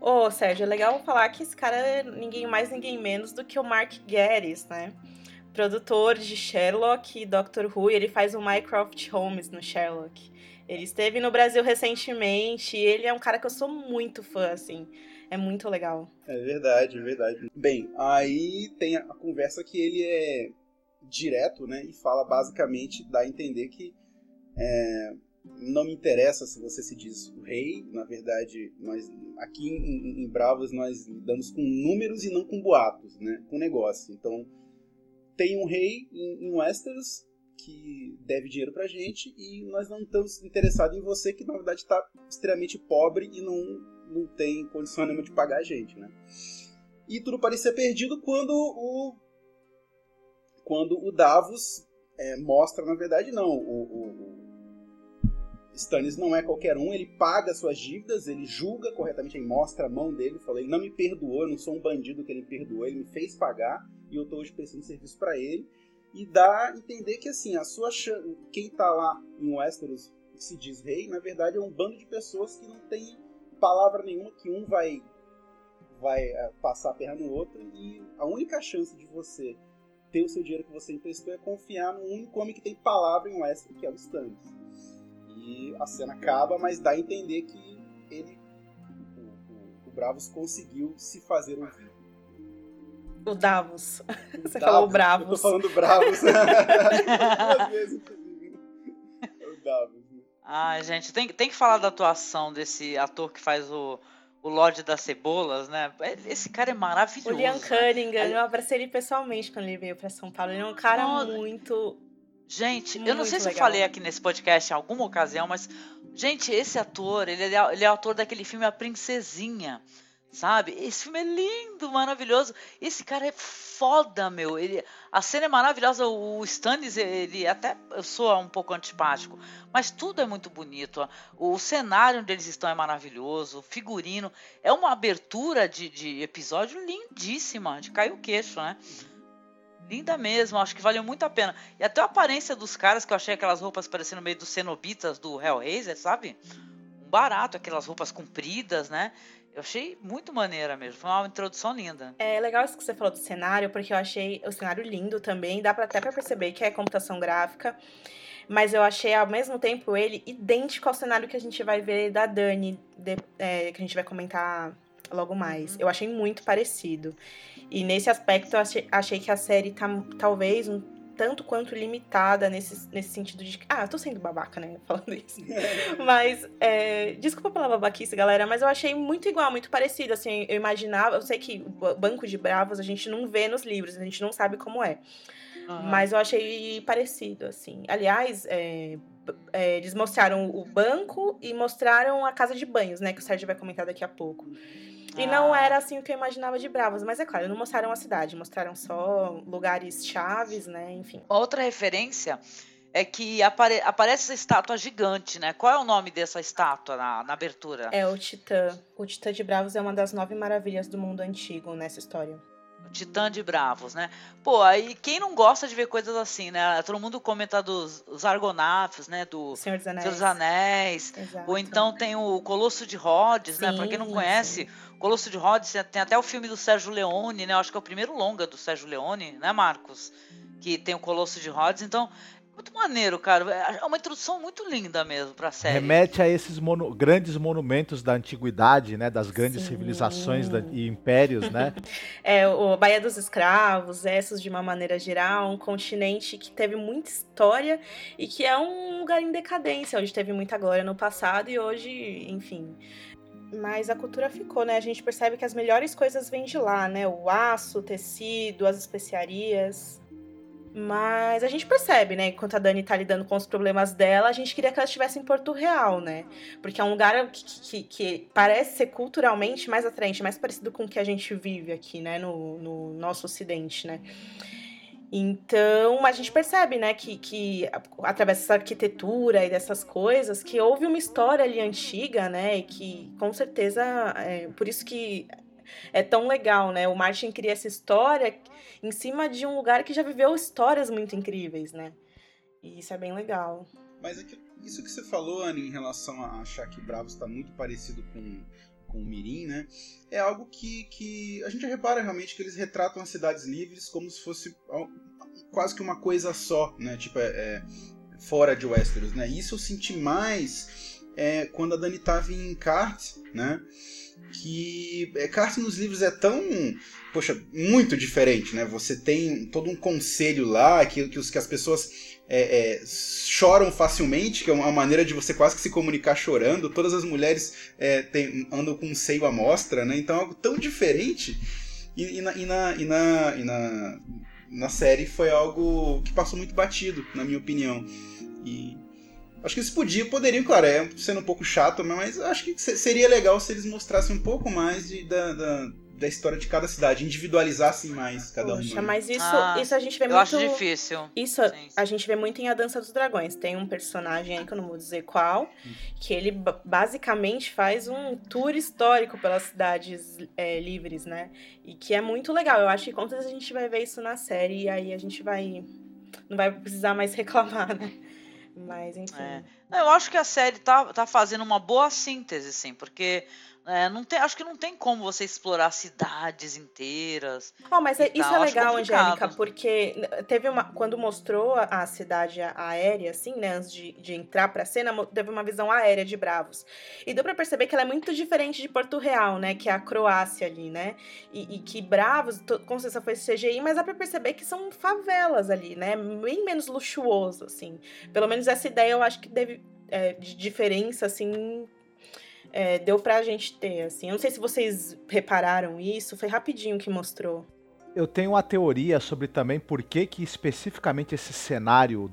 Ô, Sérgio, é legal falar que esse cara é ninguém mais, ninguém menos do que o Mark Gatiss, né? Produtor de Sherlock e Doctor Who, e ele faz o Mycroft Holmes no Sherlock. Ele esteve no Brasil recentemente, e ele é um cara que eu sou muito fã, assim. É muito legal. É verdade, é verdade. Bem, aí tem a conversa que ele é direto, né? E fala basicamente, dá a entender que é, não me interessa se você se diz o rei. Na verdade, nós aqui em, em Bravos nós lidamos com números e não com boatos, né? Com negócio. Então tem um rei em, em Westeros que deve dinheiro pra gente e nós não estamos interessados em você que na verdade está extremamente pobre e não, não tem condição nenhuma de pagar a gente, né? E tudo parecia perdido quando o quando o Davos é, mostra, na verdade, não. O, o, o Stannis não é qualquer um, ele paga suas dívidas, ele julga corretamente, ele mostra a mão dele, fala, ele não me perdoou, eu não sou um bandido que ele me perdoou, ele me fez pagar e eu estou hoje prestando serviço para ele. E dá a entender que, assim, a sua quem tá lá em Westeros que se diz rei, na verdade é um bando de pessoas que não tem palavra nenhuma, que um vai vai é, passar a perna no outro e a única chance de você ter o seu dinheiro que você emprestou é confiar no único homem que tem palavra em Westeros, que é o Stannis. E a cena acaba, mas dá a entender que ele, o, o- o Bravos conseguiu se fazer ouvir. O Davos. <laughs> Você Davos, falou Eu tô Bravos. falando Bravos. <laughs> Duas vezes, Ai, gente, tem, tem que falar da atuação desse ator que faz o, o Lorde das Cebolas, né? Esse cara é O maravilhoso. Liam né? Cunningham, Ali- eu abracei ele pessoalmente quando ele veio pra São Paulo. Ele é um cara Nossa. muito. Gente, eu não sei Muito se eu falei aqui nesse podcast em alguma ocasião, mas, gente, esse ator, ele é, ele é autor daquele filme A Princesinha, sabe? Esse filme é lindo, maravilhoso. Esse cara é foda, meu. Ele, a cena é maravilhosa. O Stannis, ele até soa um pouco antipático, mas tudo é muito bonito. O cenário onde eles estão é maravilhoso, o figurino. É uma abertura de, de episódio lindíssima, de cair o queixo, né? Linda mesmo, acho que valeu muito a pena. E até a aparência dos caras, que eu achei aquelas roupas parecendo meio dos cenobitas do Hellraiser, sabe? Um barato, aquelas roupas compridas, né? Eu achei muito maneira mesmo. Foi uma introdução linda. É legal isso que você falou do cenário, porque eu achei o cenário lindo também. Dá pra, até pra perceber que é computação gráfica. Mas eu achei, ao mesmo tempo, ele idêntico ao cenário que a gente vai ver da Dani, de- é, que a gente vai comentar logo mais. Uhum. Eu achei muito parecido. E nesse aspecto, eu achei, achei que a série tá talvez um tanto quanto limitada nesse, nesse sentido de. Ah, tô sendo babaca, né? <laughs> Falando isso. Mas, é, desculpa pela babaquice, galera, mas eu achei muito igual, muito parecido. Assim, eu imaginava, eu sei que Banco de Bravos a gente não vê nos livros, a gente não sabe como é. Aham. Mas eu achei parecido, assim. Aliás, é, é, eles mostraram o banco e mostraram a casa de banhos, né? Que o Sérgio vai comentar daqui a pouco. E não era assim o que eu imaginava de Bravos. Mas é claro, não mostraram a cidade, mostraram só lugares chaves, né? Enfim. Outra referência é que apare aparece essa estátua gigante, né? Qual é o nome dessa estátua na, na abertura? É o Titã. O Titã de Bravos é uma das nove maravilhas do mundo antigo nessa história. Titã de Bravos, né? Pô, aí quem não gosta de ver coisas assim, né? Todo mundo comenta dos os Argonautas, né? Do Senhor dos Anéis. Senhor dos Anéis. Ou então tem o Colosso de Rhodes, né? Pra quem não Sim, conhece, o Colosso de Rhodes tem até o filme do Sérgio Leone, né? Eu acho que é o primeiro longa do Sérgio Leone, né, Marcos? Que tem o Colosso de Rhodes. Então, muito maneiro, cara. É uma introdução muito linda mesmo pra série. Remete a esses mono- grandes monumentos da antiguidade, né? Das grandes Sim. civilizações da- e impérios, né? <laughs> É, o Baía dos Escravos, Essos de uma maneira geral, um continente que teve muita história e que é um lugar em decadência, onde teve muita glória no passado e hoje, enfim. Mas a cultura ficou, né? A gente percebe que as melhores coisas vêm de lá, né? O aço, o tecido, as especiarias. Mas a gente percebe, né? Enquanto a Dani tá lidando com os problemas dela, a gente queria que ela estivesse em Porto Real, né? Porque é um lugar que, que, que parece ser culturalmente mais atraente, mais parecido com o que a gente vive aqui, né? No, no nosso ocidente, né? Então, a gente percebe, né, que, que através dessa arquitetura e dessas coisas, que houve uma história ali antiga, né, e que com certeza, é por isso que é tão legal, né, o Martin cria essa história em cima de um lugar que já viveu histórias muito incríveis, né, e isso é bem legal. Mas é isso que você falou, Anne, em relação a achar que Bravos está muito parecido com, com o Mirim, né? É algo que, que a gente repara realmente que eles retratam as cidades livres como se fosse quase que uma coisa só, né? Tipo, é, é, fora de Westeros, né? Isso eu senti mais é, quando a Dani tava em Cart, né? Que é, Cart nos livros é tão, poxa, muito diferente, né? Você tem todo um conselho lá que, que, os, que as pessoas é, é, choram facilmente, que é uma maneira de você quase que se comunicar chorando. Todas as mulheres é, tem- andam com um seio à mostra, né? Então é algo tão diferente. E, e na, e, na, e, na, e na, na série foi algo que passou muito batido, na minha opinião. E acho que eles podiam, poderiam, claro, é sendo um pouco chato, mas acho que se- seria legal se eles mostrassem um pouco mais de, da, da, da história de cada cidade, individualizassem mais cada Poxa, uma. mas isso, Ah, isso a gente vê Eu muito... acho difícil. Isso Sim, a gente vê muito em A Dança dos Dragões. Tem um personagem aí que eu não vou dizer qual, que ele ba- basicamente faz um tour histórico pelas cidades é, livres, né? E que é muito legal. Eu acho que com certeza a gente vai ver isso na série e aí a gente vai. Não vai precisar mais <laughs> reclamar, né? Mas enfim. É. Eu acho que a série tá, tá fazendo uma boa síntese, sim, porque é, não tem, acho que não tem como você explorar cidades inteiras. Oh, mas é- isso é legal. Angélica, porque teve uma. Quando mostrou a, cidade aérea, assim, né? Antes de, de entrar pra cena, teve uma visão aérea de Bravos. E deu pra perceber que ela é muito diferente de Porto Real, né? Que é a Croácia ali, né? E, e que Bravos, com certeza foi CGI, mas dá pra perceber que são favelas ali, né? Bem menos luxuoso, assim. Pelo menos essa ideia eu acho que deve. é, de diferença, assim. É, deu pra gente ter, assim. Eu não sei se vocês repararam isso, foi rapidinho que mostrou. Eu tenho uma teoria sobre também por que, que especificamente esse cenário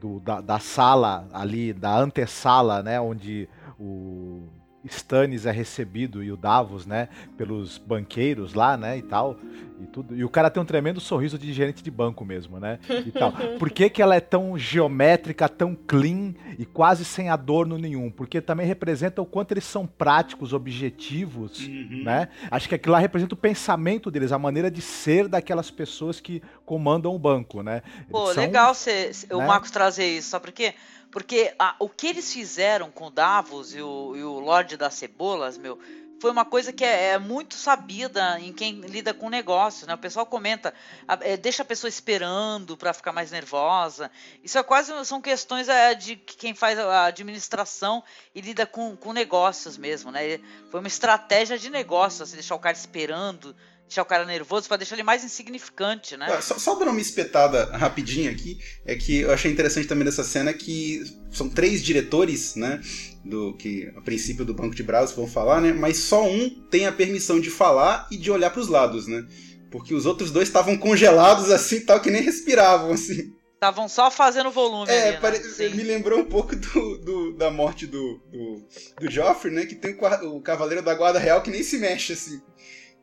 do- da, da sala ali, da antessala, né, onde o Stannis é recebido e o Davos, né, pelos banqueiros lá, né, e tal, e tudo. E o cara tem um tremendo sorriso de gerente de banco mesmo, né, e tal. <laughs> Por que, que ela é tão geométrica, tão clean e quase sem adorno nenhum? Porque também representa o quanto eles são práticos, objetivos, Uhum. né? Acho que aquilo lá representa o pensamento deles, a maneira de ser daquelas pessoas que comandam o banco, né? Eles Pô, são- legal cê, cê- o né? Marcos trazer isso, sabe por quê? Porque a- o que eles fizeram com o Davos e o, e o Lorde das Cebolas, meu, foi uma coisa que é, é muito sabida em quem lida com negócios, né? O pessoal comenta, é, deixa a pessoa esperando para ficar mais nervosa. Isso é quase são questões é, de que quem faz a administração e lida com, com negócios mesmo, né? Foi uma estratégia de negócio, assim, deixar o cara esperando, deixar o cara nervoso para deixar ele mais insignificante, né? Só, só dando uma espetada rapidinho aqui, é que eu achei interessante também dessa cena que são três diretores, né? Do que a princípio do Banco de Bravos vão falar, né? Mas só um tem a permissão de falar e de olhar para os lados, né? Porque os outros dois estavam congelados assim, tal que nem respiravam assim. Estavam só fazendo volume É, ali, né? pare- me lembrou um pouco do, do- da morte do, do, do Joffrey, né? Que tem o, o Cavaleiro da Guarda Real que nem se mexe, assim.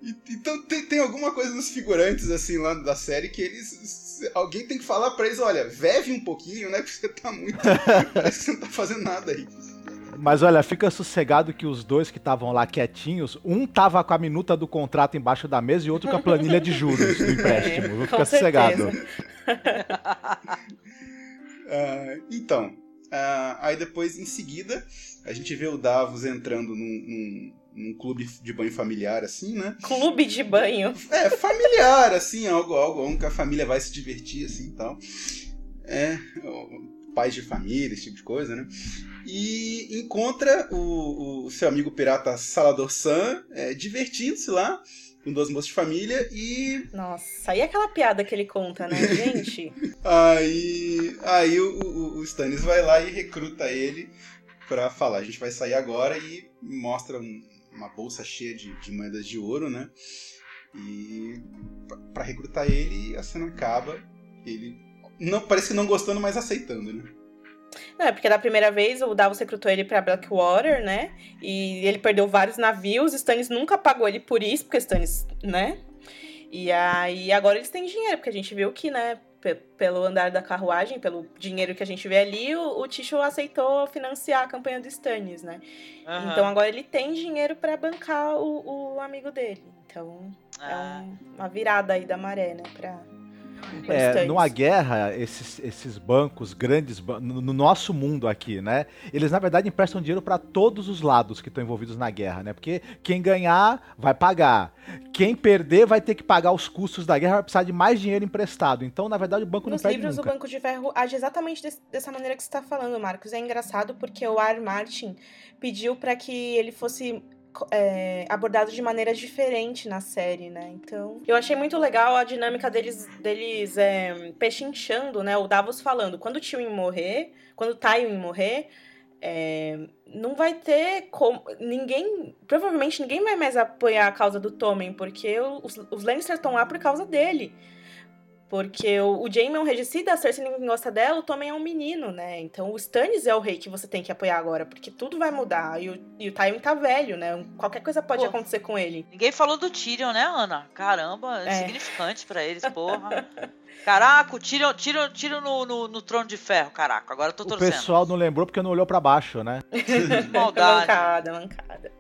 E- então tem, tem alguma coisa nos figurantes, assim, lá da série que eles. Alguém tem que falar pra eles, olha, veve um pouquinho, né? <laughs> Porque você tá muito. Parece que você não tá fazendo nada aí. Mas olha, fica sossegado que os dois que estavam lá quietinhos, um tava com a minuta do contrato embaixo da mesa e outro com a planilha de juros do <laughs> empréstimo. Vou Com ficar sossegado. <laughs> Ah, então, ah, aí depois, em seguida, a gente vê o Davos entrando num, num, num clube de banho familiar, assim, né? Clube de banho. É, familiar, assim, algo, algo onde a família vai se divertir, assim, e tal. É, pais de família, esse tipo de coisa, né? E encontra o, o seu amigo pirata Salador San é, divertindo-se lá com duas moças de família e Nossa, e aquela piada que ele conta, né, <laughs> gente? aí, aí o, o, o Stannis vai lá e recruta ele pra falar, a gente vai sair agora e mostra um- uma bolsa cheia de, de moedas de ouro, né? E pra recrutar ele, a cena acaba, ele não parece que não gostando, mas aceitando, né? Não, é porque da primeira vez o Davos recrutou ele pra Blackwater, né? E ele perdeu vários navios, Stannis nunca pagou ele por isso, porque Stannis, né? E aí agora eles têm dinheiro, porque a gente viu que, né, pelo andar da carruagem, pelo dinheiro que a gente vê ali, o, o Ticho aceitou financiar a campanha do Stannis, né? Aham. Então agora ele tem dinheiro pra bancar o, o amigo dele. Então é Ah. um- uma virada aí da maré, né, pra, É, numa guerra, esses, esses bancos, grandes bancos, no, no nosso mundo aqui, né? Eles, na verdade, emprestam dinheiro para todos os lados que estão envolvidos na guerra, né? Porque quem ganhar vai pagar. Quem perder vai ter que pagar os custos da guerra, vai precisar de mais dinheiro emprestado. Então, na verdade, o banco Nos não perde livros, nunca. o Banco de Ferro age exatamente des- dessa maneira que você está falando, Marcos. É engraçado porque o R. Martin pediu para que ele fosse é, abordado de maneira diferente na série, né? Então, eu achei muito legal a dinâmica deles, deles é, pechinchando, né? O Davos falando, quando o Tywin morrer, quando o Tywin morrer, é, não vai ter como. Ninguém. Provavelmente ninguém vai mais apoiar a causa do Tommen, porque os, os Lannister estão lá por causa dele. Porque o, o Jaime é um regicida, a Cersei ninguém gosta dela, o Tommen é um menino, né? Então o Stannis é o rei que você tem que apoiar agora, porque tudo vai mudar. E o, e o Tywin tá velho, né? Qualquer coisa pode Pô. acontecer com ele. Ninguém falou do Tyrion, né, Ana? Caramba, É. insignificante pra eles, porra. Caraca, o Tyrion, Tyrion, Tyrion no, no, no trono de ferro, caraca. Agora eu tô O torcendo. pessoal não lembrou porque não olhou para baixo, né? <laughs> Maldade. mancada, mancada.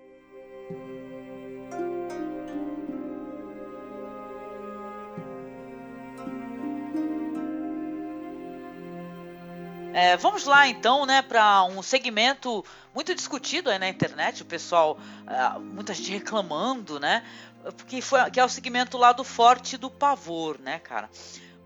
É, vamos lá então, né, para um segmento muito discutido aí na internet, o pessoal, ah, muita gente reclamando, né, porque foi, que é o segmento lá do Forte do Pavor, né, cara.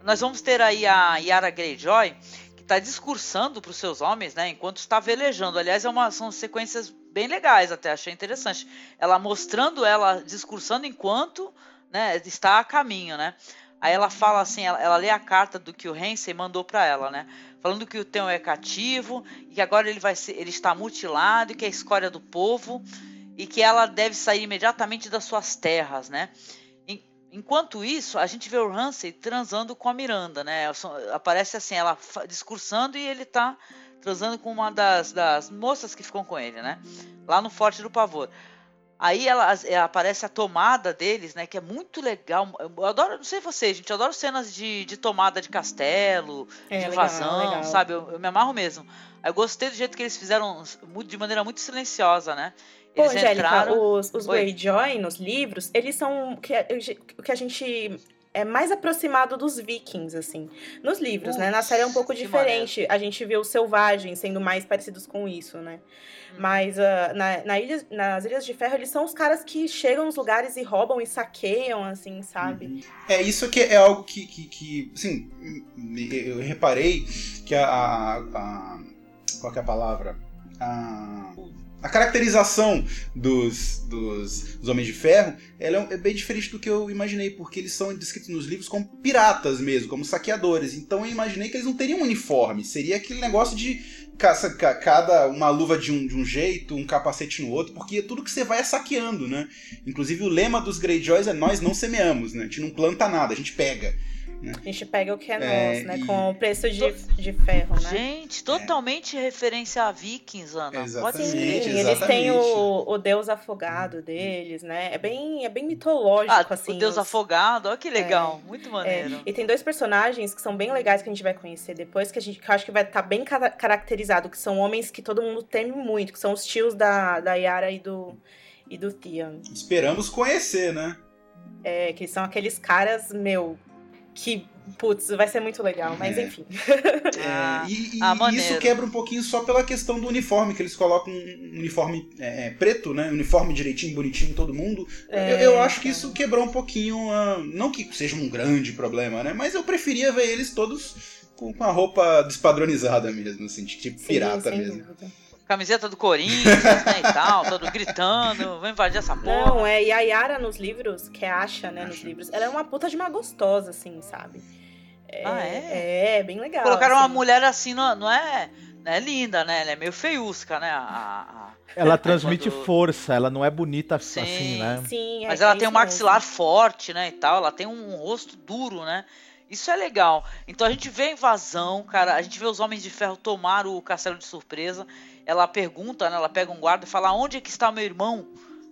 Nós vamos ter aí a Yara Greyjoy, que está discursando para os seus homens, né, enquanto está velejando. Aliás, é uma, são sequências bem legais, até achei interessante. Ela mostrando ela discursando enquanto, né, está a caminho, né. Aí ela fala assim, ela, ela lê a carta do que o Hensei mandou para ela, né? Falando que o Theon é cativo e que agora ele vai ser, ele está mutilado e que é a escória do povo e que ela deve sair imediatamente das suas terras, né? En- Enquanto isso, a gente vê o Ramsay transando com a Miranda, né? Aparece assim, ela discursando e ele tá transando com uma das, das moças que ficam com ele, né? Lá no Forte do Pavor. Aí ela, é, aparece a tomada deles, né? Que é muito legal. Eu adoro, não sei vocês, gente, eu adoro cenas de, de tomada de castelo, É, de legal, invasão, legal. sabe? Eu, eu me amarro mesmo. Eu gostei do jeito que eles fizeram de maneira muito silenciosa, né? Pô, Eles Angélica, entraram. os, os. Greyjoy nos livros, eles são o que que a gente é mais aproximado dos vikings, assim. Nos livros, né? Na série é um pouco diferente. A gente vê os selvagens sendo mais parecidos com isso, né? Hum. Mas ah, na, na ilha, nas Ilhas de Ferro, eles são os caras que chegam nos lugares e roubam e saqueiam, assim, sabe? É isso que é algo que, que, que assim, eu reparei que a, a, a- qual que é a palavra? A, a caracterização dos, dos, dos Homens de Ferro ela é, é bem diferente do que eu imaginei, porque eles são descritos nos livros como piratas mesmo, como saqueadores. Então eu imaginei que eles não teriam um uniforme, seria aquele negócio de caça- ca- cada uma luva de um, de um jeito, um capacete no outro, porque tudo que você vai é saqueando, né? Inclusive o lema dos Greyjoys é nós não semeamos, né? A gente não planta nada, a gente pega. Né? A gente pega o que é, É, nosso, né? e- Com o preço de, de ferro, né? Gente, totalmente referência a Vikings, Ana. Pode Exatamente, Sim, crer. eles têm o, o deus afogado deles, né? É bem, é bem mitológico, Ah, assim. o Deus os- afogado, olha que legal, muito É, maneiro. e tem dois personagens que são bem legais que a gente vai conhecer depois, que a gente que eu acho que vai estar bem ca- caracterizado, que são homens que todo mundo teme muito, que são os tios da, da Yara e do, e do Theon. Esperamos conhecer, né? É, que são aqueles caras, meu, que, putz, vai ser muito legal, mas É. enfim. <laughs> Ah, É, e e ah, isso quebra um pouquinho só pela questão do uniforme, que eles colocam um uniforme é, é, preto, né? Uniforme direitinho, bonitinho, todo mundo. É, eu, eu acho que então. isso quebrou um pouquinho. ah, não que seja um grande problema, né? Mas eu preferia ver eles todos com com a roupa despadronizada mesmo, assim, tipo Sim, pirata sem mesmo. dúvida. Camiseta do Corinthians, né, e tal, <laughs> todo gritando, vou invadir essa porra. Não, é, e a Yara nos livros, que é Asha, né, nos livros, ela é uma puta de uma gostosa, assim, sabe? É, Ah, é? É, bem legal. Colocaram uma assim. mulher assim, não, não é, não é linda, né? Ela é meio feiusca, né? A, a- Ela transmite quando- força, ela não é bonita Sim. assim, né? Sim, é, Mas ela é tem um isso mesmo. maxilar forte, né, e tal. Ela tem um rosto duro, né? Isso é legal. Então a gente vê a invasão, cara. A gente vê os Homens de Ferro tomar o castelo de surpresa. Ela pergunta, né? Ela pega um guarda e fala: Onde é que está meu irmão?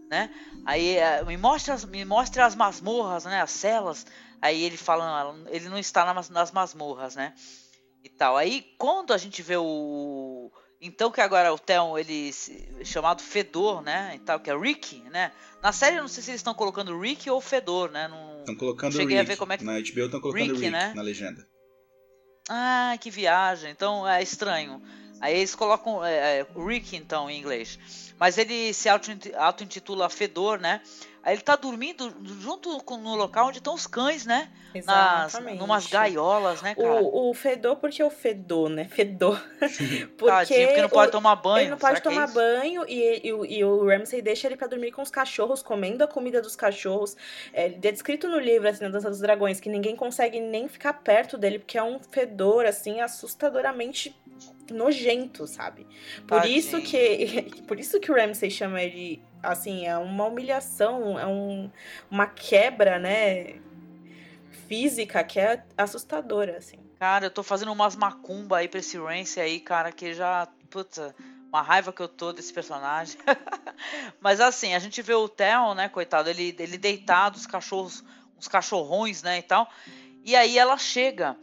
Né? Aí é, me mostra, me mostre as masmorras, né? As celas. Aí ele fala: "Não, Ele não está nas masmorras, né? E tal. Aí quando a gente vê o. Então que agora o Theon, ele chamado Fedor, né? E tal, que é Rick, né? Na série eu não sei se eles estão colocando Rick ou Fedor, né? Não... Estão colocando Cheguei a Rick. ver como é que- Na HBO estão colocando Rick, Rick, né? na legenda. Ah, que viagem. Então é estranho. Aí eles colocam é, é, Rick, então, em inglês. Mas ele se auto- auto-intitula Fedor, né? Aí ele tá dormindo junto com, no local onde estão os cães, né? Nas, Exatamente. numas gaiolas, né, cara? O, o fedor, porque o fedor, né? Fedor. <laughs> Tadinho, porque porque não pode o- tomar banho. Ele não pode é tomar isso? banho e, e, o- e o Ramsay deixa ele pra dormir com os cachorros, comendo a comida dos cachorros. É, é descrito no livro, assim, na Dança dos Dragões, que ninguém consegue nem ficar perto dele, porque é um fedor, assim, assustadoramente nojento, sabe? Por isso Tadinho. que <laughs> por isso que o Ramsay chama ele assim, é uma humilhação, é um, uma quebra, né, física que é assustadora, assim. Cara, eu tô fazendo umas macumba aí pra esse Rance aí, cara, que já. Puta, uma raiva que eu tô desse personagem. <laughs> Mas assim, a gente vê o Theon, né, coitado, ele, ele deitado, os cachorros, uns cachorrões, né, e tal. E aí ela chega,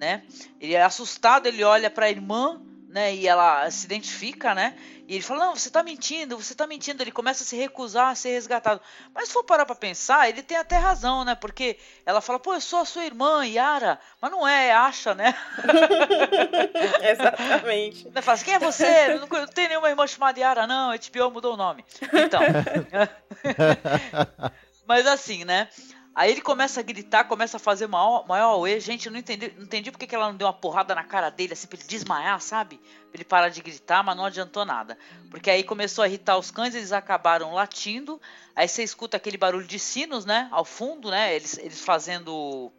né? Ele é assustado, ele olha pra irmã, né, e ela se identifica, né? E ele fala: Não, você tá mentindo, você tá mentindo. Ele começa a se recusar a ser resgatado. Mas se for parar pra pensar, ele tem até razão, né? Porque ela fala: Pô, eu sou a sua irmã, Yara. Mas não é, é Acha, né? <laughs> Exatamente. Ele fala assim, quem é você? Não, não tem nenhuma irmã chamada Yara, não. A HBO mudou o nome. Então. <laughs> <laughs> Mas assim, né? Aí ele começa a gritar, começa a fazer maior, maior. Gente, eu não entendi, não entendi porque que ela não deu uma porrada na cara dele, assim, pra ele desmaiar, sabe? Pra ele parar de gritar, mas não adiantou nada. Porque aí começou a irritar os cães, eles acabaram latindo. Aí você escuta aquele barulho de sinos, né? Ao fundo, né? Eles, eles fazendo.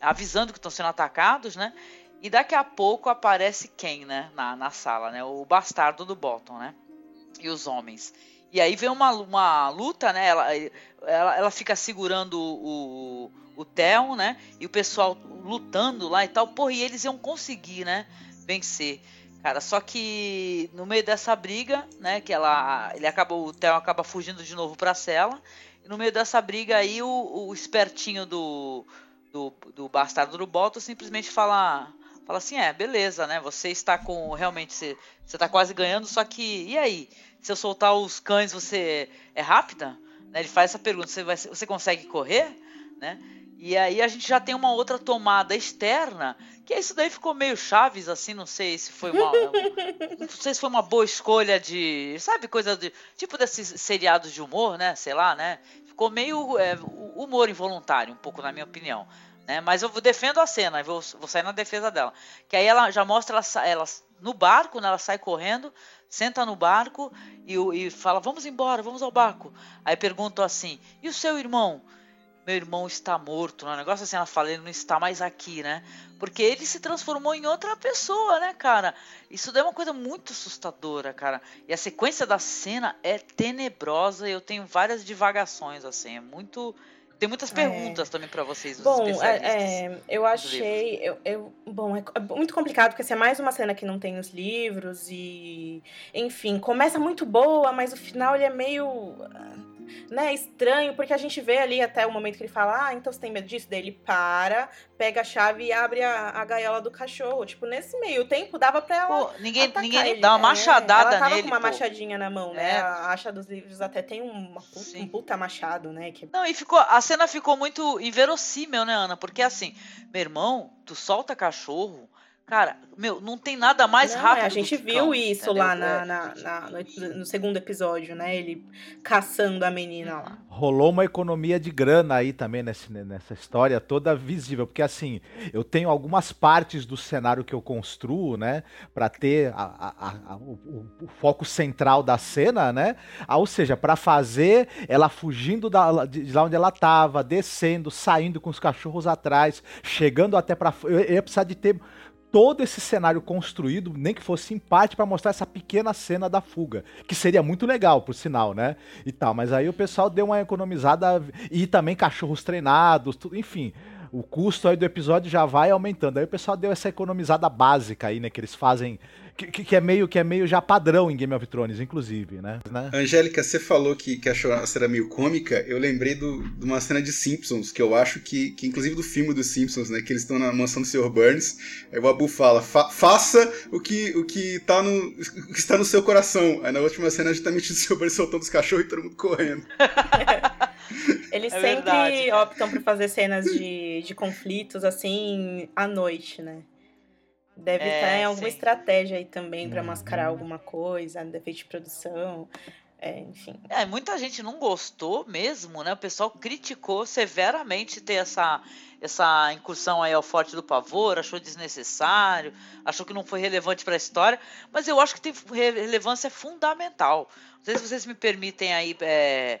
avisando que estão sendo atacados, né? E daqui a pouco aparece quem, né? Na, na sala, né? O bastardo do Bottom, né? E os homens. E aí vem uma, uma luta, né? Ela, ela, ela fica segurando o, o Theon, né? E o pessoal lutando lá e tal. Porra, e eles iam conseguir, né? Vencer. Cara, só que no meio dessa briga, né? Que ela. Ele acaba. O Theon acaba fugindo de novo pra cela. E no meio dessa briga aí, o, o espertinho do, do, do bastardo do Bolton simplesmente fala. Fala assim, é, beleza, né? Você está com. Realmente, você, você tá quase ganhando, só que. E aí? Se eu soltar os cães, você é rápida? Né? Ele faz essa pergunta, você, vai, você consegue correr? Né? E aí a gente já tem uma outra tomada externa, que isso daí ficou meio chaves, assim, não sei se foi uma. <laughs> não sei se foi uma boa escolha de. Sabe, coisa de. Tipo desses seriados de humor, né? Sei lá, né? Ficou meio é, humor involuntário, um pouco, na minha opinião. Né? Mas eu defendo a cena, vou, vou sair na defesa dela. Que aí ela já mostra ela, ela no barco, né? Ela sai correndo, senta no barco e, e fala: Vamos embora, vamos ao barco. Aí perguntam assim: E o seu irmão? Meu irmão está morto, né? Um negócio assim, ela fala, ele não está mais aqui, né? Porque ele se transformou em outra pessoa, né, cara? Isso daí é uma coisa muito assustadora, cara. E a sequência da cena é tenebrosa eu tenho várias divagações, assim, é muito Tem muitas perguntas também pra vocês, os Bom, é, é, eu achei. Eu, eu- bom, é, é muito complicado, porque assim, é mais uma cena que não tem nos livros e. Enfim, começa muito boa, mas o final ele é meio. Né, estranho, porque a gente vê ali até o momento que ele fala, ah, então você tem medo disso? Daí ele para, pega a chave e abre a, a gaiola do cachorro. Tipo, nesse meio tempo dava pra ela. Pô, ninguém, ninguém ele. dá uma É, machadada Ela tava nele, com uma pô. machadinha na mão, né? É. A acha dos livros até tem uma um puta machado, né? Que Não, e ficou, a cena ficou muito inverossímil, né, Ana? Porque assim, meu irmão, tu solta cachorro, cara, meu, não tem nada mais Não, rápido é, a do gente que viu cão, isso entendeu? lá na, É. na- na- no, no segundo episódio, né? Ele caçando a menina lá. Rolou uma economia de grana aí também nesse- nessa história toda visível, porque assim, eu tenho algumas partes do cenário que eu construo, né, Pra ter a- a- a- o, o- foco central da cena, né, Ah, ou seja, pra fazer ela fugindo da, de, de lá onde ela tava, descendo, saindo com os cachorros atrás, chegando até pra. eu, eu ia precisar de ter todo esse cenário construído, nem que fosse em parte, pra mostrar essa pequena cena da fuga, que seria muito legal, por sinal, né? E tal, mas aí o pessoal deu uma economizada e também cachorros treinados, tudo, enfim. O custo aí do episódio já vai aumentando. Aí o pessoal deu essa economizada básica aí, né? Que eles fazem. Que, que- é, meio, que é meio já padrão em Game of Thrones, inclusive, né? né? Angélica, você falou que, que achou a cena meio cômica. Eu lembrei do- de uma cena de Simpsons, que eu acho que, que inclusive do filme dos Simpsons, né? Que eles estão na mansão do Sr. Burns. Aí o Abu fala: "Fa- faça o que, o, que tá no, o que está no seu coração. Aí na última cena, justamente <laughs> o Sr. Burns soltando os cachorros e todo mundo correndo. <laughs> Eles É sempre verdade, optam por fazer cenas de, de conflitos assim à noite, né? Deve É, estar em alguma sim. estratégia aí também Uhum. mascarar alguma coisa, defeito de produção. É, enfim. É, muita gente não gostou mesmo, né? O pessoal criticou severamente ter essa, essa incursão aí ao Forte do Pavor, achou desnecessário, achou que não foi relevante para a história, mas eu acho que tem re- relevância fundamental. Não sei se vocês me permitem aí é,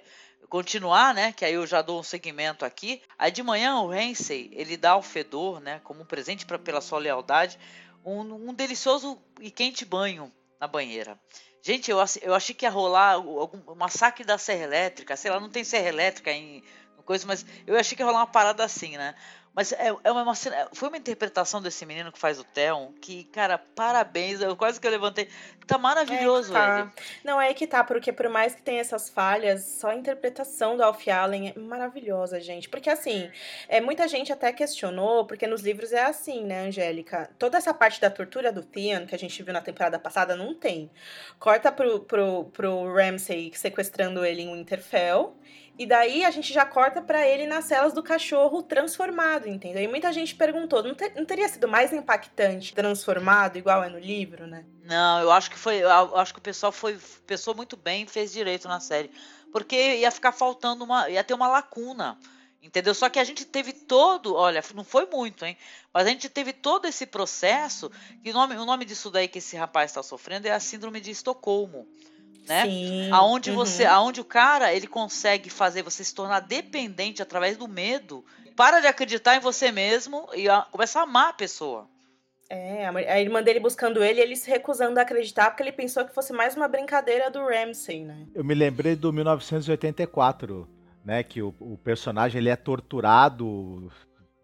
continuar, né? Que aí eu já dou um segmento aqui. Aí de manhã o Hensei, ele dá ao Fedor, né? Como um presente pra, pela sua lealdade, um, um delicioso e quente banho na banheira. Gente, eu, eu achei que ia rolar algum um massacre da serra elétrica, sei lá, não tem serra elétrica em coisa, mas eu achei que ia rolar uma parada assim, né? Mas é, é uma, cena- foi uma interpretação desse menino que faz o Theon, que, cara, parabéns, eu quase que eu levantei. Tá maravilhoso, É tá. ele. Não, é que tá, porque por mais que tenha essas falhas, só a interpretação do Alfie Allen é maravilhosa, gente. Porque assim, é, muita gente até questionou, porque nos livros é assim, né, Angélica? Toda essa parte da tortura do Theon, que a gente viu na temporada passada, não tem. Corta pro, pro, pro Ramsay sequestrando ele em Winterfell. E daí a gente já corta pra ele nas celas do cachorro transformado, entendeu? E muita gente perguntou, não, te- não teria sido mais impactante transformado, igual é no livro, né? Não, eu acho que foi. Eu acho que o pessoal foi pensou muito bem fez direito na série. Porque ia ficar faltando uma. ia ter uma lacuna. Entendeu? Só que a gente teve todo. Olha, não foi muito, hein? Mas a gente teve todo esse processo. E o nome, o nome disso daí que esse rapaz está sofrendo é a síndrome de Estocolmo. Né? Sim. Aonde uhum. você, aonde o cara ele consegue fazer você se tornar dependente através do medo, para de acreditar em você mesmo e a, começa a amar a pessoa. É, a, irmã dele buscando ele, ele se recusando a acreditar porque ele pensou que fosse mais uma brincadeira do Ramsay, né? Eu me lembrei do 1984, né? Que o, o personagem ele é torturado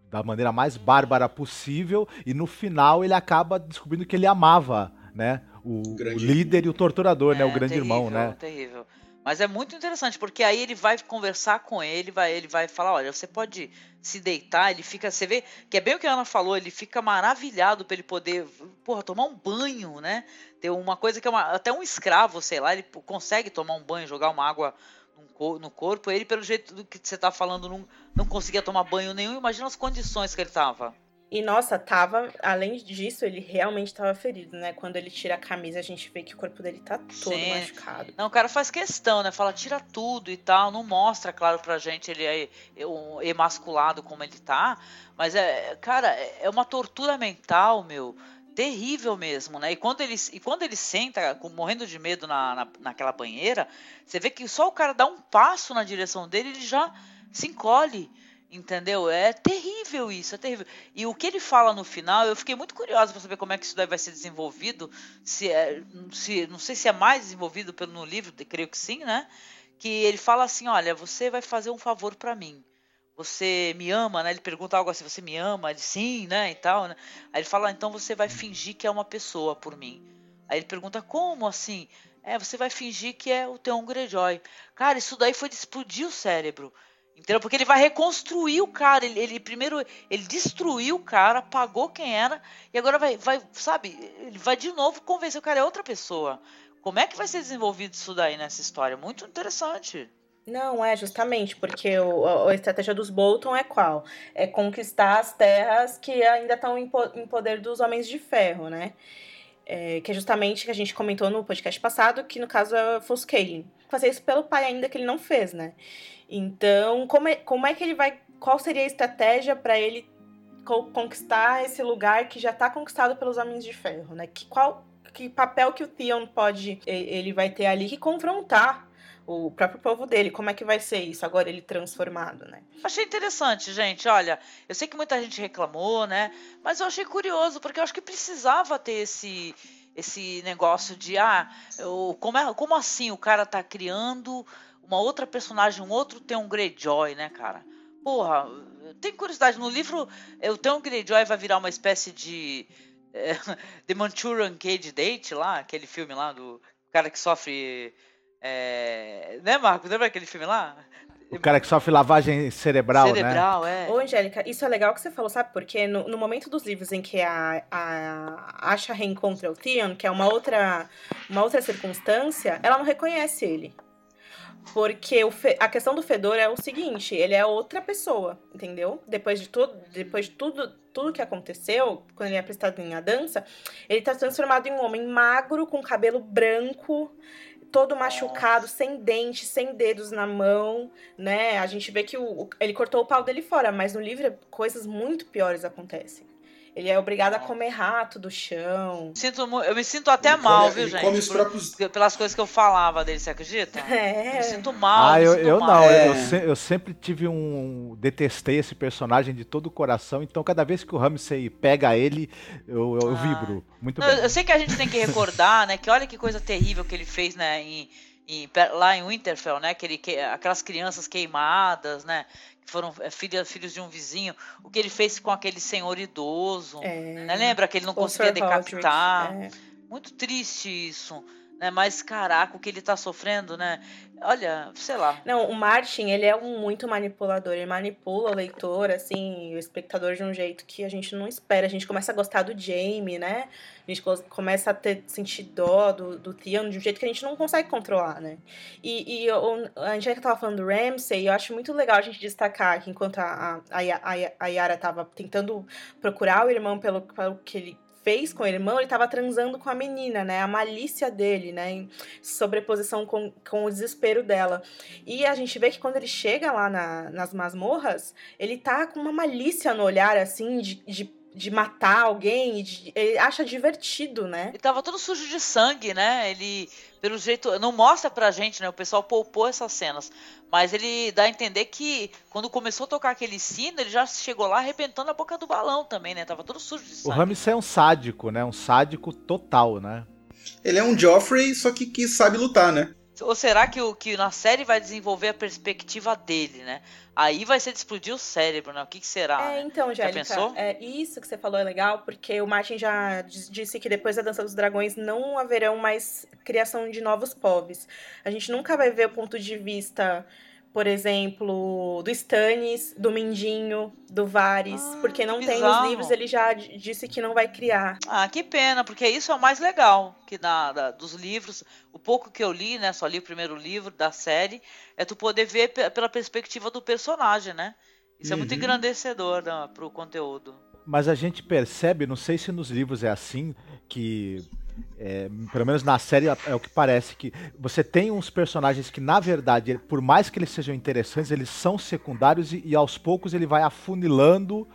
da maneira mais bárbara possível e no final ele acaba descobrindo que ele amava, né? O, o Grande líder e o torturador, né? O É, grande terrível, irmão, né? Terrível. Mas é muito interessante, porque aí ele vai conversar com ele, vai, ele vai falar, olha, você pode se deitar, ele fica, você vê, que é bem o que a Ana falou, ele fica maravilhado pra ele poder, porra, tomar um banho, né? Ter uma coisa que é uma, até um escravo, sei lá, ele consegue tomar um banho, jogar uma água no corpo, ele, pelo jeito do que você tá falando, não, não conseguia tomar banho nenhum, imagina as condições que ele tava. E nossa, tava, além disso, ele realmente tava ferido, né? Quando ele tira a camisa, a gente vê que o corpo dele tá todo Sim. machucado. Não, o cara faz questão, né? Fala, tira tudo e tal. Não mostra, claro, pra gente ele é emasculado como ele tá. Mas é, cara, é é uma tortura mental, meu. Terrível mesmo, né? E quando ele, e quando ele senta, morrendo de medo na, na, naquela banheira, você vê que só o cara dá um passo na direção dele, ele já se encolhe. Entendeu? É terrível isso, é terrível. E o que ele fala no final, eu fiquei muito curiosa para saber como é que isso daí vai ser desenvolvido. Se é, se, não sei se é mais desenvolvido pelo no livro, creio que sim, né? Que ele fala assim: olha, você vai fazer um favor para mim. você me ama, né? Ele pergunta algo assim, você me ama? Ele, sim, né? E tal, né? Aí ele fala, então você vai fingir que é uma pessoa por mim. Aí ele pergunta, como assim? É, você vai fingir que é o Theon Greyjoy. Cara, isso daí foi de explodir o cérebro. Entendeu? Porque ele vai reconstruir o cara. Ele, ele, primeiro ele destruiu o cara, apagou quem era, e agora vai, vai, sabe, ele vai de novo convencer o cara é outra pessoa. Como é que vai ser desenvolvido isso daí nessa história? Muito interessante. Não, é justamente porque o, a, a estratégia dos Bolton é qual? É conquistar as terras que ainda estão em, em poder dos Homens de Ferro, né? É, que é justamente que a gente comentou no podcast passado, que no caso é Foscale. Fazer isso pelo pai ainda que ele não fez, né? Então, como é, como é que ele vai. Qual seria a estratégia para ele conquistar esse lugar que já está conquistado pelos Homens de Ferro, né? Que, qual, que papel que o Theon pode. Ele vai ter ali que confrontar o próprio povo dele. Como é que vai ser isso agora, ele transformado, né? Achei interessante, gente. Olha, eu sei que muita gente reclamou, né? Mas eu achei curioso, porque eu acho que precisava ter esse esse negócio de ah, eu, como, é, como assim o cara tá criando uma outra personagem, um outro tem um Greyjoy, né, cara? Porra, tem curiosidade. No livro, eu tenho um Greyjoy vai virar uma espécie de é, <laughs> The Manchurian Cage Date lá, aquele filme lá do cara que sofre é... Né, Marco? Lembra aquele filme lá? O cara que sofre lavagem cerebral, cerebral né? é. Ô, Angélica, isso é legal que você falou, sabe? Porque no, no momento dos livros em que a, a Asha reencontra o Theon, que é uma outra, uma outra circunstância, ela não reconhece ele. Porque o fe... a questão do Fedor é o seguinte, ele é outra pessoa, entendeu? Depois de tudo, depois de tudo, tudo que aconteceu, quando ele é prestado em a dança, ele tá transformado em um homem magro, com cabelo branco, todo machucado, sem dente, sem dedos na mão, né? A gente vê que o, ele cortou o pau dele fora, mas no livro coisas muito piores acontecem. Ele é obrigado a comer rato do chão. Sinto, eu me sinto até ele mal, come, viu, gente? Come os próprios... Pelas coisas que eu falava dele, você acredita? <laughs> É. Eu me sinto mal. Ah, eu, eu mal. não. É. Eu, se, eu, sempre tive um. Detestei esse personagem de todo o coração. Então, cada vez que o Ramsey pega ele, eu, eu ah. vibro. Muito não, bem. Eu sei que a gente tem que recordar, né? Que olha que coisa terrível que ele fez, né? Em, em, lá em Winterfell, né? Que ele, que, aquelas crianças queimadas, né? Foram é, filhos, de um vizinho, o que ele fez com aquele senhor idoso. É. Né? Lembra que ele não o conseguia decapitar? É. Muito triste isso. Né? Mas, caraca, o que ele tá sofrendo, né? Olha, sei lá. Não, o Martin, ele é um muito manipulador. Ele manipula o leitor, assim, o espectador de um jeito que a gente não espera. A gente começa a gostar do Jamie, né? A gente começa a ter sentir dó do, do Theon de um jeito que a gente não consegue controlar, né? E, e a gente tava falando do Ramsay, e eu acho muito legal a gente destacar que enquanto a, a, a, a Yara tava tentando procurar o irmão pelo, pelo que ele fez com o irmão, ele estava transando com a menina, né? A malícia dele, né? Em sobreposição com, com o desespero dela. E a gente vê que quando ele chega lá na, nas masmorras, ele tá com uma malícia no olhar, assim, de, de de matar alguém, de, ele acha divertido, né? Ele tava todo sujo de sangue, né? Ele, pelo jeito, não mostra pra gente, né? O pessoal poupou essas cenas. Mas ele dá a entender que quando começou a tocar aquele sino, ele já chegou lá arrebentando a boca do balão também, né? Tava todo sujo de sangue. O Ramsay é um sádico, né? Um sádico total, né? Ele é um Joffrey, só que, que sabe lutar, né? Ou será que o que na série vai desenvolver a perspectiva dele, né? Aí vai ser de explodir o cérebro, né? O que, que será? É, né? então, Jéssica, já pensou? É, isso que você falou é legal, porque o Martin já disse que depois da Dança dos Dragões não haverão mais criação de novos povos. A gente nunca vai ver o ponto de vista por exemplo, do Stannis, do Mindinho, do Vares, ah, porque não tem nos livros, ele já disse que não vai criar. Ah, que pena, porque isso é o mais legal que na, da, dos livros, o pouco que eu li, né, só li o primeiro livro da série, é tu poder ver pela perspectiva do personagem, né? Isso uhum. é muito uhum. engrandecedor né, para o conteúdo. Mas a gente percebe, não sei se nos livros é assim, que é, pelo menos na série é o que parece que você tem uns personagens que na verdade, por mais que eles sejam interessantes, eles são secundários e, e aos poucos ele vai afunilando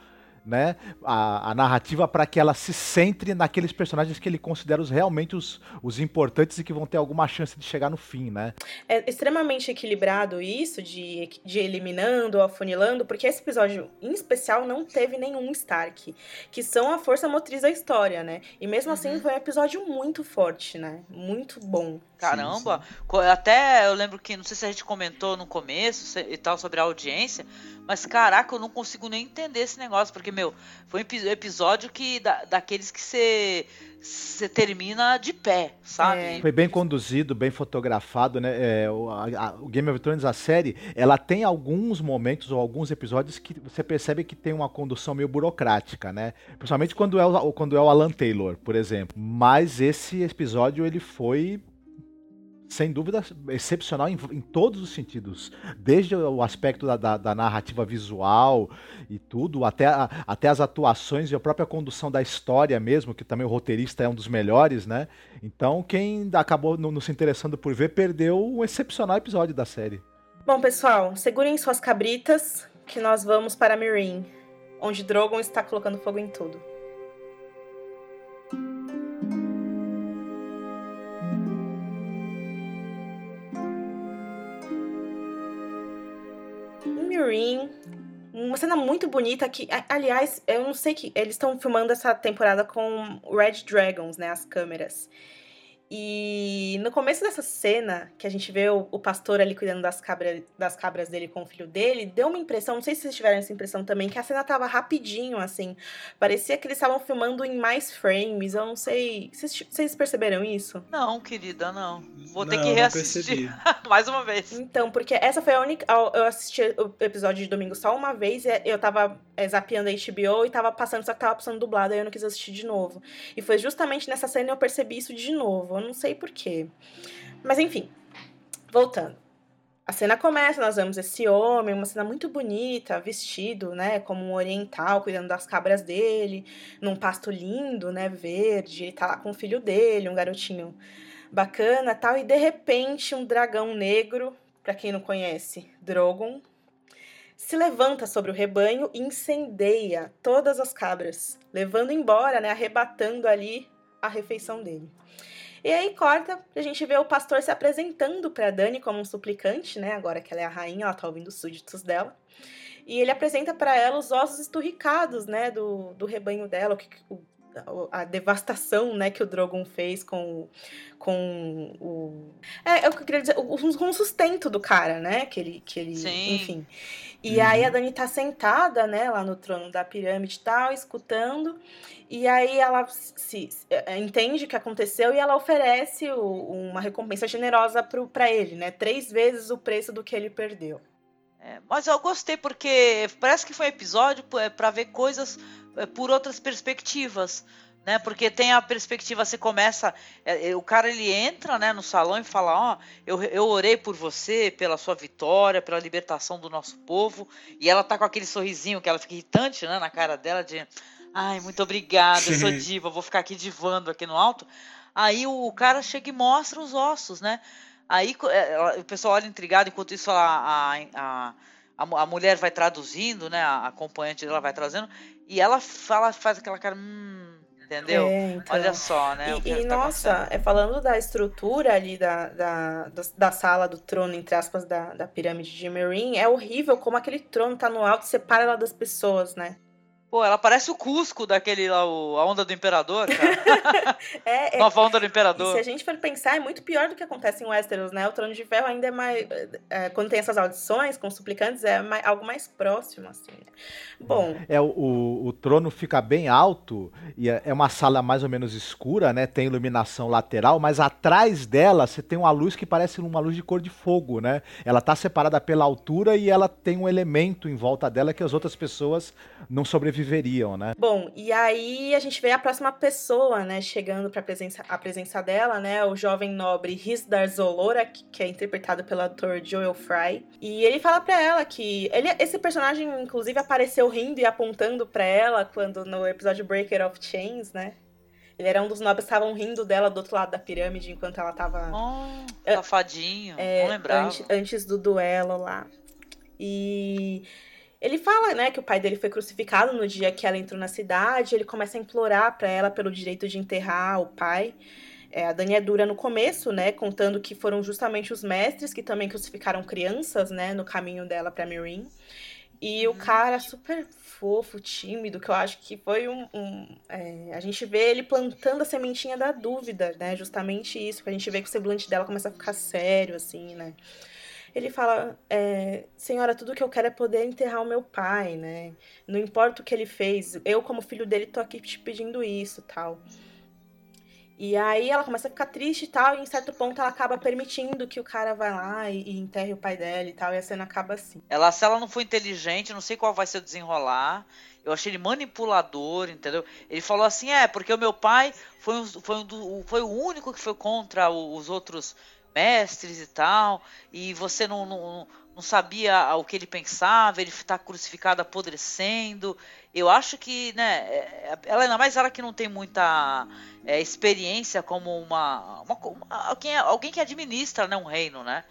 né, a, a narrativa para que ela se centre naqueles personagens que ele considera os, realmente os, os importantes e que vão ter alguma chance de chegar no fim, né? É extremamente equilibrado isso, de, de eliminando, afunilando, porque esse episódio em especial não teve nenhum Stark, que são a força motriz da história, né? E mesmo assim uhum. foi um episódio muito forte, né? Muito bom. Caramba! Co- Até eu lembro que, não sei se a gente comentou no começo se- e tal sobre a audiência, mas caraca, eu não consigo nem entender esse negócio, porque, meu, foi um epi- episódio que da- daqueles que você você termina de pé, sabe? É. Foi bem conduzido, bem fotografado, né? É, o, a- a- o Game of Thrones, a série, ela tem alguns momentos ou alguns episódios que você percebe que tem uma condução meio burocrática, né? Principalmente quando é o, quando é o Alan Taylor, por exemplo. Mas esse episódio, ele foi sem dúvida, excepcional em, em todos os sentidos. Desde o aspecto da, da- da narrativa visual e tudo, até, a- até as atuações e a própria condução da história mesmo, que também o roteirista é um dos melhores, né? Então, quem acabou não, não se interessando por ver, perdeu um excepcional episódio da série. Bom, pessoal, segurem suas cabritas que nós vamos para Meereen, onde Drogon está colocando fogo em tudo. Uma cena muito bonita que, aliás, eu não sei que eles estão filmando essa temporada com Red Dragons, né, as câmeras. E no começo dessa cena, que a gente vê o, o pastor ali cuidando das, cabra, das cabras dele com o filho dele, deu uma impressão, não sei se vocês tiveram essa impressão também, que a cena tava rapidinho, assim. Parecia que eles estavam filmando em mais frames, eu não sei. Vocês, vocês perceberam isso? Não, querida, não. Vou ter Não, que não reassistir percebi. <laughs> mais uma vez. Então, porque essa foi a única. Eu assisti o episódio de domingo só uma vez, e eu tava é, zapeando a HBO e tava passando, só que tava passando dublado, aí eu não quis assistir de novo. E foi justamente nessa cena que eu percebi isso de novo. Eu não sei porquê. Mas enfim, voltando. A cena começa, nós vemos esse homem, uma cena muito bonita, vestido, né, como um oriental, cuidando das cabras dele, num pasto lindo, né, verde. Ele tá lá com o filho dele, um garotinho bacana, tal, e de repente um dragão negro, pra quem não conhece, Drogon, se levanta sobre o rebanho e incendeia todas as cabras, levando embora, né, arrebatando ali a refeição dele. E aí corta pra gente ver o pastor se apresentando pra Dani como um suplicante, né? Agora que ela é a rainha, ela tá ouvindo os súditos dela. E ele apresenta pra ela os ossos esturricados, né, do, do rebanho dela, o que, o- a devastação, né, que o Drogon fez com, com o... É, eu queria dizer, o- com o sustento do cara, né, que ele, que ele Sim. enfim. E aí a Dani tá sentada, né, lá no trono da pirâmide e tal, escutando, e aí ela se, se- é, entende que aconteceu e ela oferece o- uma recompensa generosa pro, pra ele, né, três vezes o preço do que ele perdeu. É, mas eu gostei porque parece que foi um episódio p- pra ver coisas é, por outras perspectivas, né? Porque tem a perspectiva, você começa, é, o cara ele entra, né, no salão e fala, ó, eu, eu orei por você, pela sua vitória, pela libertação do nosso povo, e ela tá com aquele sorrisinho que ela fica irritante, né, na cara dela de, ai, muito obrigada, eu sou diva, vou ficar aqui divando aqui no alto. Aí o, cara chega e mostra os ossos, né? Aí é, o pessoal olha intrigado, enquanto isso a, a, a, a, mu- a mulher vai traduzindo, né? A acompanhante dela vai trazendo, e ela fala, faz aquela cara, hum, entendeu? É, então. Olha só, né? o que E, e, tá nossa, é, falando da estrutura ali da, da, da, sala do trono, entre aspas, da, da pirâmide de Meereen, é horrível como aquele trono tá no alto e separa ela das pessoas, né? Pô, ela parece o Cusco daquele lá, o, a onda do imperador, cara. <laughs> É, é Nova onda do E imperador. se a gente for pensar, é muito pior do que acontece em Westeros, né? O Trono de Ferro ainda é mais. é, quando tem essas audições com os suplicantes, é mais- algo mais próximo, assim. né? Bom, É, o, o, o trono fica bem alto e é é uma sala mais ou menos escura, né? Tem iluminação lateral, mas atrás dela você tem uma luz que parece uma luz de cor de fogo, né? Ela tá separada pela altura e ela tem um elemento em volta dela que as outras pessoas não sobreviveriam, né? bom, e aí a gente vê a próxima pessoa, né, chegando pra presença, a presença dela, né? O jovem nobre Risdar Zolorak, que é interpretado pelo ator Joel Fry. E ele fala pra ela que. Ele, esse personagem, inclusive, apareceu rindo e apontando pra ela quando no episódio Breaker of Chains, né? Ele era um dos nobres que estavam rindo dela do outro lado da pirâmide enquanto ela tava. Oh, É, safadinho, É, não lembrava. Antes, antes do duelo lá. E ele fala, né, que o pai dele foi crucificado no dia que ela entrou na cidade. Ele começa a implorar pra ela pelo direito de enterrar o pai. É, a Dani é dura no começo, né, contando que foram justamente os mestres que também crucificaram crianças, né, no caminho dela pra Meereen. E o cara super fofo, tímido, que eu acho que foi um. um é, a gente vê ele plantando a sementinha da dúvida, né? Justamente isso, que a gente vê que o semblante dela começa a ficar sério, assim, né? Ele fala, é, senhora, tudo que eu quero é poder enterrar o meu pai, né? Não importa o que ele fez, eu como filho dele tô aqui te pedindo isso, tal. E aí ela começa a ficar triste e tal, e em certo ponto ela acaba permitindo que o cara vá lá e, e enterre o pai dela e tal, e a cena acaba assim. Ela, se ela não for inteligente, não sei qual vai ser o desenrolar. Eu achei ele manipulador, entendeu? Ele falou assim, é, porque o meu pai foi, foi, um, foi o único que foi contra os outros mestres e tal, e você não, não, não sabia o que ele pensava, ele está crucificado apodrecendo. Eu acho que, né, é, ela ainda mais ela que não tem muita é, experiência como uma, uma, uma, alguém, alguém que administra né, um reino, né?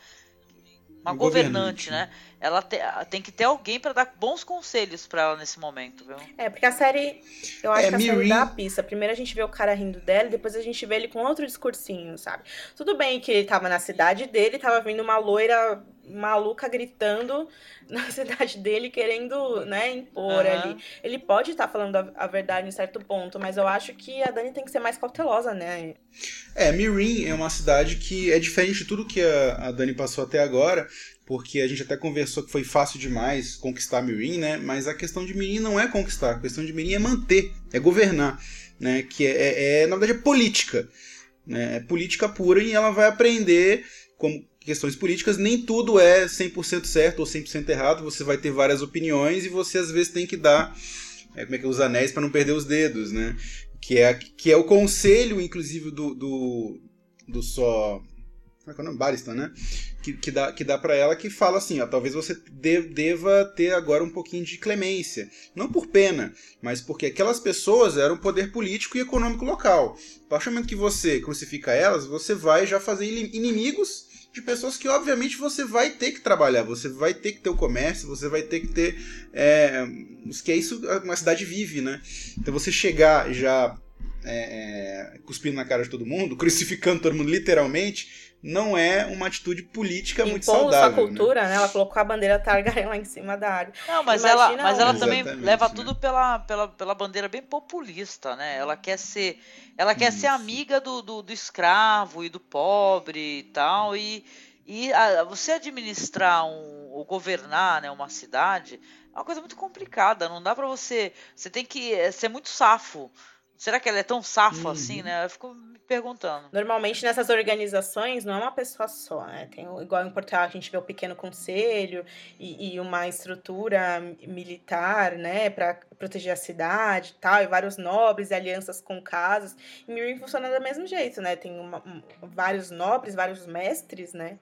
Uma um governante, governante, né? Ela te, tem que ter alguém para dar bons conselhos para ela nesse momento, viu? É, porque a série, eu acho é, que a Mirin... série dá a pista. Primeiro a gente vê o cara rindo dela, e depois a gente vê ele com outro discursinho, sabe? Tudo bem que ele tava na cidade dele, tava vindo uma loira maluca gritando <laughs> na cidade dele, querendo, né, impor uhum. ali. Ele pode estar tá falando a, a, verdade em certo ponto, mas eu acho que a Dani tem que ser mais cautelosa, né? É, Mirin é uma cidade que é diferente de tudo que a, a Dani passou até agora, porque a gente até conversou que foi fácil demais conquistar Mirin, né? Mas a questão de Mirin não é conquistar, a questão de Mirin é manter, é governar, né? Que é, é, é na verdade, é política. Né? É política pura e ela vai aprender como questões políticas, nem tudo é 100% certo ou 100% errado, você vai ter várias opiniões e você às vezes tem que dar, é, como é que é, os anéis para não perder os dedos, né? Que é, que é o conselho, inclusive, do, do, do só... Como é é? Barista, né? Que, que dá, que dá para ela que fala assim, ó, talvez você de, deva ter agora um pouquinho de clemência. Não por pena, mas porque aquelas pessoas eram poder político e econômico local. A partir do momento que você crucifica elas, você vai já fazer inimigos de pessoas que, obviamente, você vai ter que trabalhar, você vai ter que ter o comércio, você vai ter que ter. É, que é isso uma cidade vive, né? Então você chegar já é, é, cuspindo na cara de todo mundo, <laughs> crucificando todo mundo literalmente, não é uma atitude política muito saudável. sua cultura, né? né? Ela colocou a bandeira Targaryen lá em cima da área. Não, mas ela, mas ela também leva né? tudo pela, pela, pela bandeira bem populista, né? Ela quer ser, ela quer Isso. ser amiga do, do, do, escravo e do pobre e tal, e, e a, você administrar um, ou governar né, uma cidade é uma coisa muito complicada, não dá para você, você tem que eh, ser muito safo Será que ela é tão safa uhum. assim, né? Eu fico me perguntando. Normalmente nessas organizações não é uma pessoa só, né? Tem, igual em Portugal a gente vê o pequeno conselho e, e uma estrutura militar, né? Para proteger a cidade e tal, e vários nobres e alianças com casas. E Mirim funciona do mesmo jeito, né? Tem uma, um, vários nobres, vários mestres, né?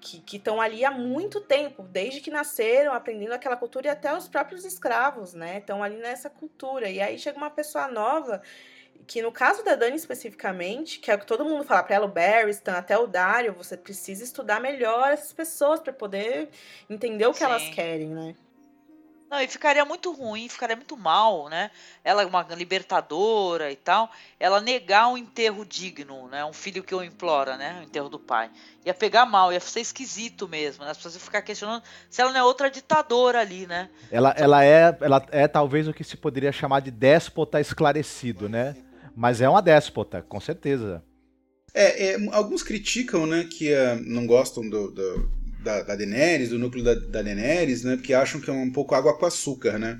Que estão ali há muito tempo, desde que nasceram, aprendendo aquela cultura e até os próprios escravos, né? Estão ali nessa cultura. E aí chega uma pessoa nova, que no caso da Dani especificamente, que é o que todo mundo fala para ela, o Barristan, até o Dario, você precisa estudar melhor essas pessoas para poder entender o que Sim. elas querem, né? Não, e ficaria muito ruim, ficaria muito mal, né? Ela, uma libertadora e tal, ela negar um enterro digno, né? Um filho que eu implora, né? O enterro do pai. Ia pegar mal, ia ser esquisito mesmo, né? As pessoas iam ficar questionando se ela não é outra ditadora ali, né? Ela, ela, é, ela é talvez o que se poderia chamar de déspota esclarecido, né? Mas é uma déspota, com certeza. É, é alguns criticam, né, que uh, não gostam do, do da, da Daenerys, do núcleo da, da Daenerys, né? Porque acham que é um pouco água com açúcar, né?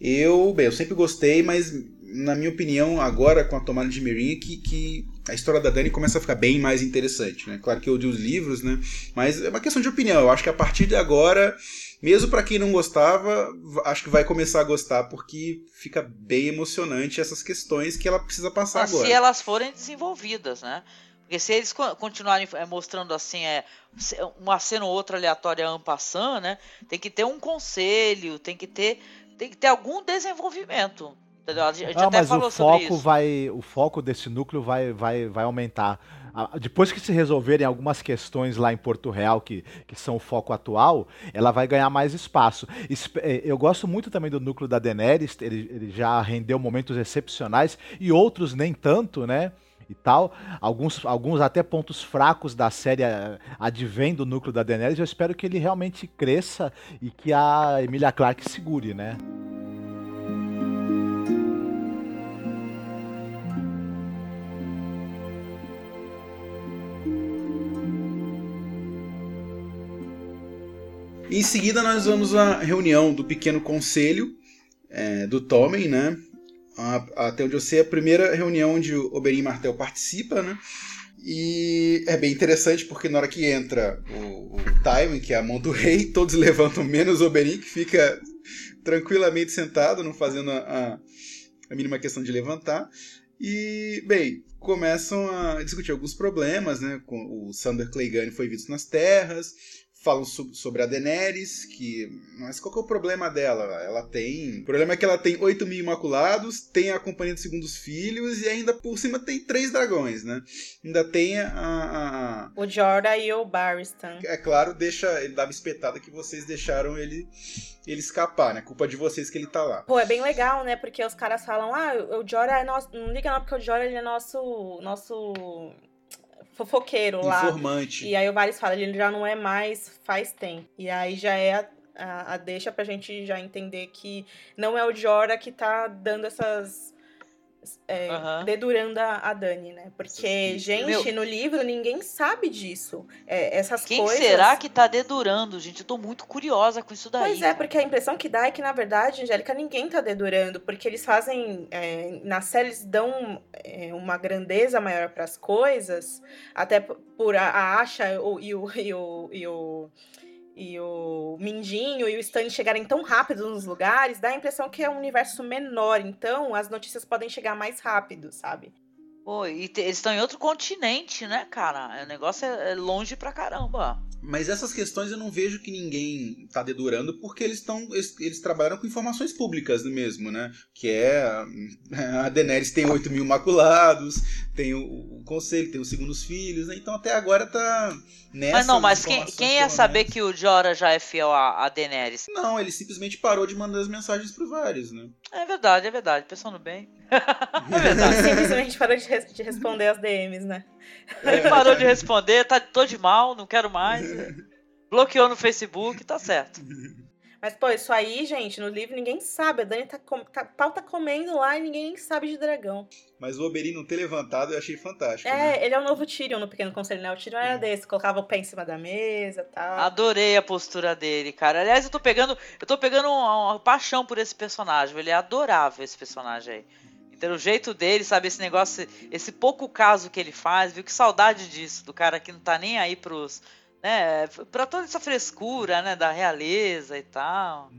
Eu, bem, eu sempre gostei, mas na minha opinião, agora com a tomada de Mirin, que, que a história da Dani começa a ficar bem mais interessante, né? Claro que eu li os livros, né? Mas é uma questão de opinião. Eu acho que a partir de agora, mesmo para quem não gostava, acho que vai começar a gostar, porque fica bem emocionante essas questões que ela precisa passar Mas agora. Se elas forem desenvolvidas, né? Porque se eles continuarem é, mostrando assim, é, uma cena ou outra aleatória ampassando, né? Tem que ter um conselho, tem que ter, tem que ter algum desenvolvimento. Entendeu? A gente ah, até mas falou o foco vai, o foco desse núcleo vai, vai, vai aumentar. Depois que se resolverem algumas questões lá em Porto Real, que, que são o foco atual, ela vai ganhar mais espaço. É, eu gosto muito também do núcleo da Daenerys, ele, ele já rendeu momentos excepcionais, e outros nem tanto, né? E tal. Alguns, alguns até pontos fracos da série eh, advêm do núcleo da Daenerys. Eu espero que ele realmente cresça e que a Emilia Clarke segure, né? Em seguida, nós vamos à reunião do pequeno conselho é, do Tommen, né? Até onde eu sei, a primeira reunião onde o Oberyn Martel participa, né? E é bem interessante porque na hora que entra o, o Tywin, que é a mão do rei, <laughs> todos levantam menos o Oberyn, que fica tranquilamente sentado, não fazendo a, a, a mínima questão de levantar. E, bem, começam a discutir alguns problemas, né? O Sander Clegane foi visto nas terras, falam sobre a Daenerys, que. Mas qual que é o problema dela? Ela tem. O problema é que ela tem 8 mil imaculados, tem a companhia dos segundos filhos e ainda por cima tem três dragões, né? Ainda tem a. a... O Jorah e o Barristan. É claro, deixa. Ele dava espetada que vocês deixaram ele. Ele escapar, né? Culpa de vocês que ele tá lá. Pô, é bem legal, né? Porque os caras falam, ah, o Jorah é nosso. Não liga não, porque o Jorah ele é nosso. nosso fofoqueiro lá. Informante. E aí o Varys fala, ele já não é mais faz tempo. E aí já é a, a, a deixa pra gente já entender que não é o Jorah que tá dando essas é, uhum. dedurando a, a, Dani, né? Porque, gente, Meu... no livro ninguém sabe disso. É, essas Quem coisas. Quem será que tá dedurando, gente? Eu tô muito curiosa com isso daí. Pois é, porque a impressão que dá é que, na verdade, Angélica, ninguém tá dedurando, porque eles fazem. É, na série, eles dão é, uma grandeza maior para as coisas, até por a, a Asha e o, e o, e o, e o e o Mindinho e o Stan chegarem tão rápido nos lugares, dá a impressão que é um universo menor, então as notícias podem chegar mais rápido, sabe? Pô, e te, eles estão em outro continente, né, cara? O negócio é, é longe pra caramba. Mas essas questões eu não vejo que ninguém está dedurando porque eles estão eles, eles, trabalham com informações públicas mesmo, né? Que é <laughs> a Daenerys tem 8 mil maculados, tem o, o conselho, tem os segundos filhos, né? Então até agora tá nessa. Mas não, mas quem, quem ia saber que o Jorah já é fiel a, a Daenerys? Não, ele simplesmente parou de mandar as mensagens pro vários, né? É verdade, é verdade. Pensando bem. <laughs> é verdade. Simplesmente parou de, res de responder as DMs, né? Ele parou de responder, tá, tô de mal, não quero mais. <laughs> Bloqueou no Facebook, tá certo. Mas, pô, isso aí, gente, no livro ninguém sabe. A Dani tá, com... tá... pau tá comendo lá e ninguém sabe de dragão. Mas o Oberyn não ter levantado eu achei fantástico. É, né? ele é o novo Tyrion no Pequeno Conselho, né? O Tyrion era desse, colocava o pé em cima da mesa e tal. Adorei a postura dele, cara. Aliás, eu tô pegando, eu tô pegando uma, uma paixão por esse personagem. Ele é adorável, esse personagem aí. Então, o jeito dele, sabe, esse negócio, esse pouco caso que ele faz, viu? Que saudade disso, do cara que não tá nem aí pros. né, pra toda essa frescura, né, da realeza e tal.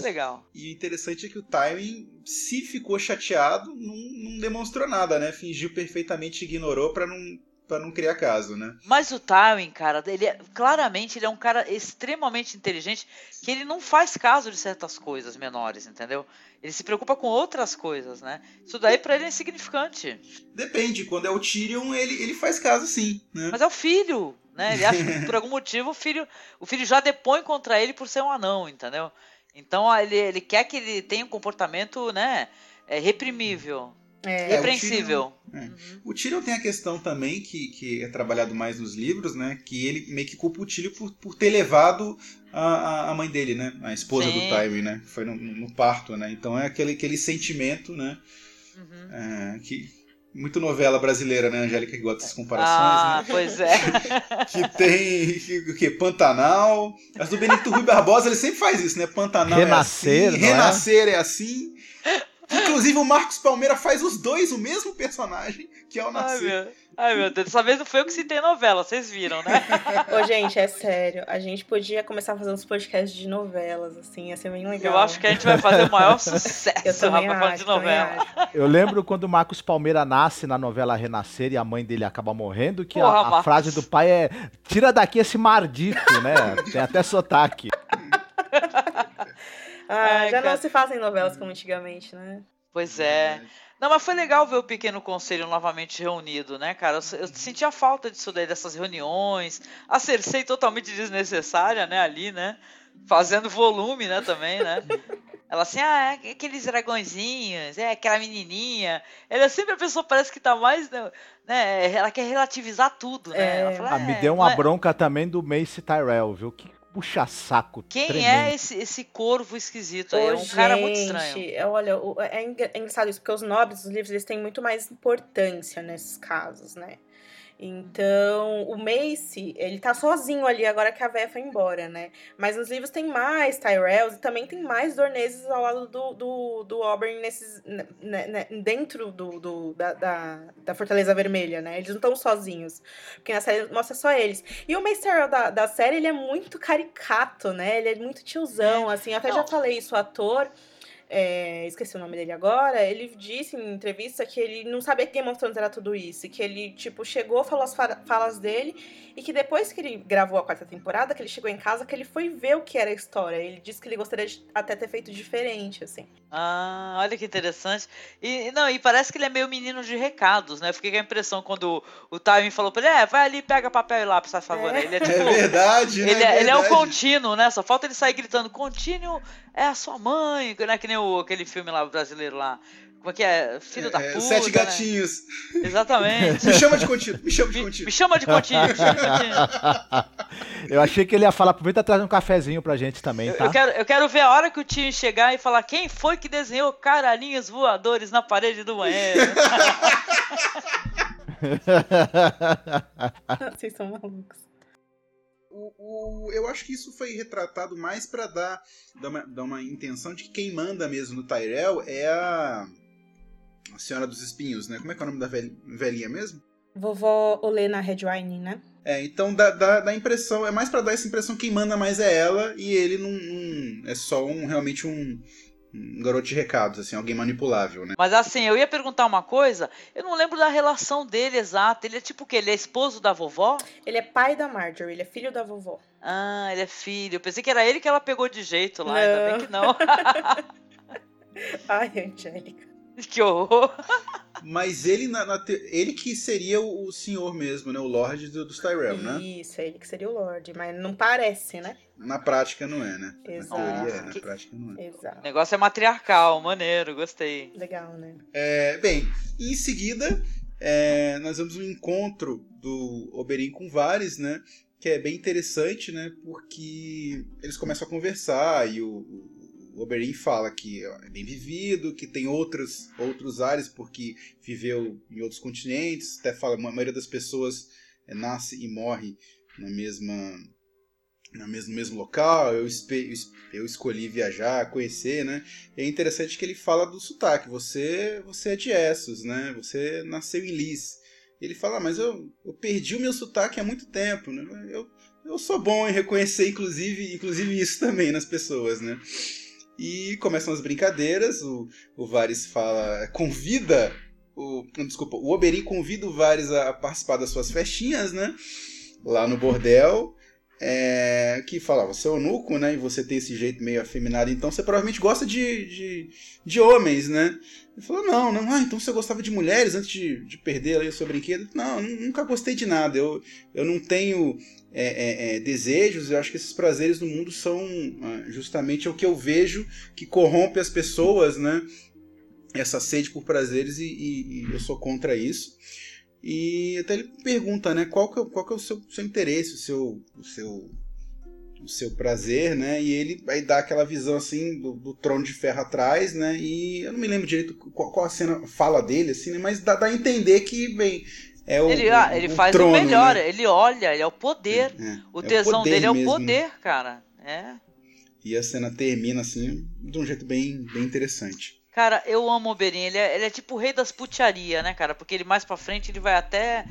Legal. E interessante é que o Tywin, se ficou chateado, não, não demonstrou nada, né? Fingiu perfeitamente, ignorou para não para não criar caso, né? Mas o Tywin, cara, ele é, claramente ele é um cara extremamente inteligente que ele não faz caso de certas coisas menores, entendeu? Ele se preocupa com outras coisas, né? Isso daí para ele é insignificante. Depende, quando é o Tyrion, ele, ele faz caso sim, né? Mas é o filho, né? Ele acha que por algum motivo o filho, o filho já depõe contra ele por ser um anão, entendeu? Então ele, ele quer que ele tenha um comportamento, né, é, reprimível. É, Repreensível. O Tyrion, é. uhum. o Tyrion tem a questão também, que, que é trabalhado mais nos livros, né? Que ele meio que culpa o Tyrion por, por ter levado a, a mãe dele, né? A esposa Sim. do Tywin, né? Foi no, no, parto, né? Então é aquele, aquele sentimento, né? Uhum. É, que, muito novela brasileira, né, Angélica, que gosta dessas comparações, ah, né? pois é. <laughs> que tem o que? Pantanal. As do Benito Rui Barbosa, ele sempre faz isso, né? Pantanal Renascer, é assim, Renascer é? é assim. Inclusive, o Marcos Palmeira faz os dois o mesmo personagem, que é o Nascer. Ai, meu, ai, meu Deus, dessa vez não foi eu que citei novela, vocês viram, né? Ô, gente, é sério. A gente podia começar a fazer uns podcasts de novelas, assim, ia ser bem legal. Eu acho que a gente vai fazer o maior <laughs> sucesso, rapaz, acho, de novela. Eu lembro quando o Marcos Palmeira nasce na novela Renascer e a mãe dele acaba morrendo, que Porra, a, a frase do pai é: tira daqui esse mardito, né? <laughs> Tem até sotaque. Ah, já cara. não se fazem novelas como antigamente, né? Pois é. Não, mas foi legal ver o Pequeno Conselho novamente reunido, né, cara? Eu, eu sentia falta disso daí, dessas reuniões. A Cersei totalmente desnecessária, né, ali, né? Fazendo volume, né, também, né? Ela assim, ah, é aqueles dragõezinhos, é aquela menininha. Ela é sempre a pessoa parece que tá mais, né? Ela quer relativizar tudo, né? É. Ela fala, Ah, me "É, deu uma é- bronca também do Mace Tyrell, viu? Que puxa saco Quem tremendo. é esse, esse corvo esquisito aí? É Ô, um cara muito gente, estranho. é, Olha, o- é, é engraçado isso, porque os nobres dos livros eles têm muito mais importância nesses casos, né? Então, o Mace, ele tá sozinho ali agora que a véia foi embora, né? Mas nos livros tem mais Tyrells e também tem mais Dorneses ao lado do, do, do Oberyn nesses, né, dentro do, do- da, da, da Fortaleza Vermelha, né? Eles não estão sozinhos. Porque na série mostra só eles. E o Mace Tyrell da, da série, ele é muito caricato, né? Ele é muito tiozão, assim. Eu até já Não. falei isso, o ator. É, esqueci o nome dele agora. Ele disse em entrevista que ele não sabia que Game of Thrones era tudo isso. Que ele, tipo, chegou, falou as fa- falas dele. E que depois que ele gravou a quarta temporada, que ele chegou em casa, que ele foi ver o que era a história. Ele disse que ele gostaria de até ter feito diferente, assim. Ah, olha que interessante. E não, e parece que ele é meio menino de recados, né? Eu Fiquei com a impressão quando o, o Timing falou pra ele, é, vai ali, pega papel e lápis, faz favor. É. Ele é É tipo. verdade, né? Ele é, ele é o verdade. contínuo, né? Só falta ele sair gritando, contínuo é a sua mãe, né? Que nem o, aquele filme lá brasileiro lá. Como é que é? Filho da É, puta. Sete né? gatinhos. Exatamente. Me chama de contínuo, me chama de Me, contínuo. me chama de contínuo, me chama de contínuo. <laughs> Eu achei que ele ia falar, aproveita e traz um cafezinho pra gente também, Eu, tá? eu quero, eu quero ver a hora que o tio chegar e falar quem foi que desenhou caralhinhos voadores na parede do banheiro. <laughs> <laughs> Vocês são malucos. O, o- eu acho que isso foi retratado mais pra dar, dar, uma, dar uma intenção de que quem manda mesmo no Tyrell é a Senhora dos Espinhos, né? Como é que é o nome da velhinha mesmo? Vovó Olena Redwine, né? É, então dá, dá, dá impressão, é mais pra dar essa impressão que quem manda mais é ela e ele não, não- é só um realmente um, um garoto de recados, assim, alguém manipulável, né? Mas assim, eu ia perguntar uma coisa, eu não lembro da relação dele exata. Ele é tipo o quê? Ele é esposo da vovó? Ele é pai da Marjorie, ele é filho da vovó. Ah, ele é filho. Eu pensei que era ele que ela pegou de jeito lá, ainda bem Não. que não. <laughs> Ai, Angélica. <laughs> que horror. Mas ele, na, na te- ele que seria o, o senhor mesmo, né? O Lorde do, dos Tyrell, né? Isso, é ele que seria o Lorde, mas não parece, né? Na prática não é, né? Exato. Na teoria é, na Que- prática não é. O Exato. negócio é matriarcal, maneiro, gostei. Legal, né? É, bem, em seguida, é, nós vemos um encontro do Oberyn com Varys, né? Que é bem interessante, né? Porque eles começam a conversar e o, o Oberyn fala que é bem vivido, que tem outros, outros ares porque viveu em outros continentes. Até fala que a maioria das pessoas é, nasce e morre na mesma na mesmo, no mesmo local, eu, eu escolhi viajar, conhecer, né? E é interessante que ele fala do sotaque. Você, você é de Essos, né? Você nasceu em Lis. Ele fala, "Ah, mas eu, eu perdi o meu sotaque há muito tempo, né? Eu, eu sou bom em reconhecer, inclusive, inclusive isso também nas pessoas, né? E começam as brincadeiras. O, o Varys fala, convida o, desculpa, o Oberyn convida o Varys a participar das suas festinhas, né? Lá no bordel é, que fala, você é eunuco, né? E você tem esse jeito meio afeminado, então você provavelmente gosta de, de, de homens, né? Ele falou, não, não, ah, então você gostava de mulheres antes de, de perder ali o seu brinquedo? Não, nunca gostei de nada, eu, eu não tenho é, é, é, desejos, eu acho que esses prazeres no mundo são ah, justamente o que eu vejo que corrompe as pessoas, né? Essa sede por prazeres e, e- e eu sou contra isso. E até ele pergunta, né, qual que é, qual que é o seu, seu interesse, o seu, o seu o seu prazer, né? E ele aí dá aquela visão assim do, do trono de ferro atrás, né? E eu não me lembro direito qual, qual a cena fala dele, assim, né? Mas dá, dá a entender que, bem, é o. ele ah, o- ele o faz trono, o melhor, né? ele olha, ele é o poder. É, O é tesão poder dele é o mesmo, né? poder, cara. É. E a cena termina assim, de um jeito bem, bem interessante. Cara, eu amo o Oberyn. Ele é, ele é tipo o rei das putiaria, né, cara? Porque ele mais pra frente ele vai até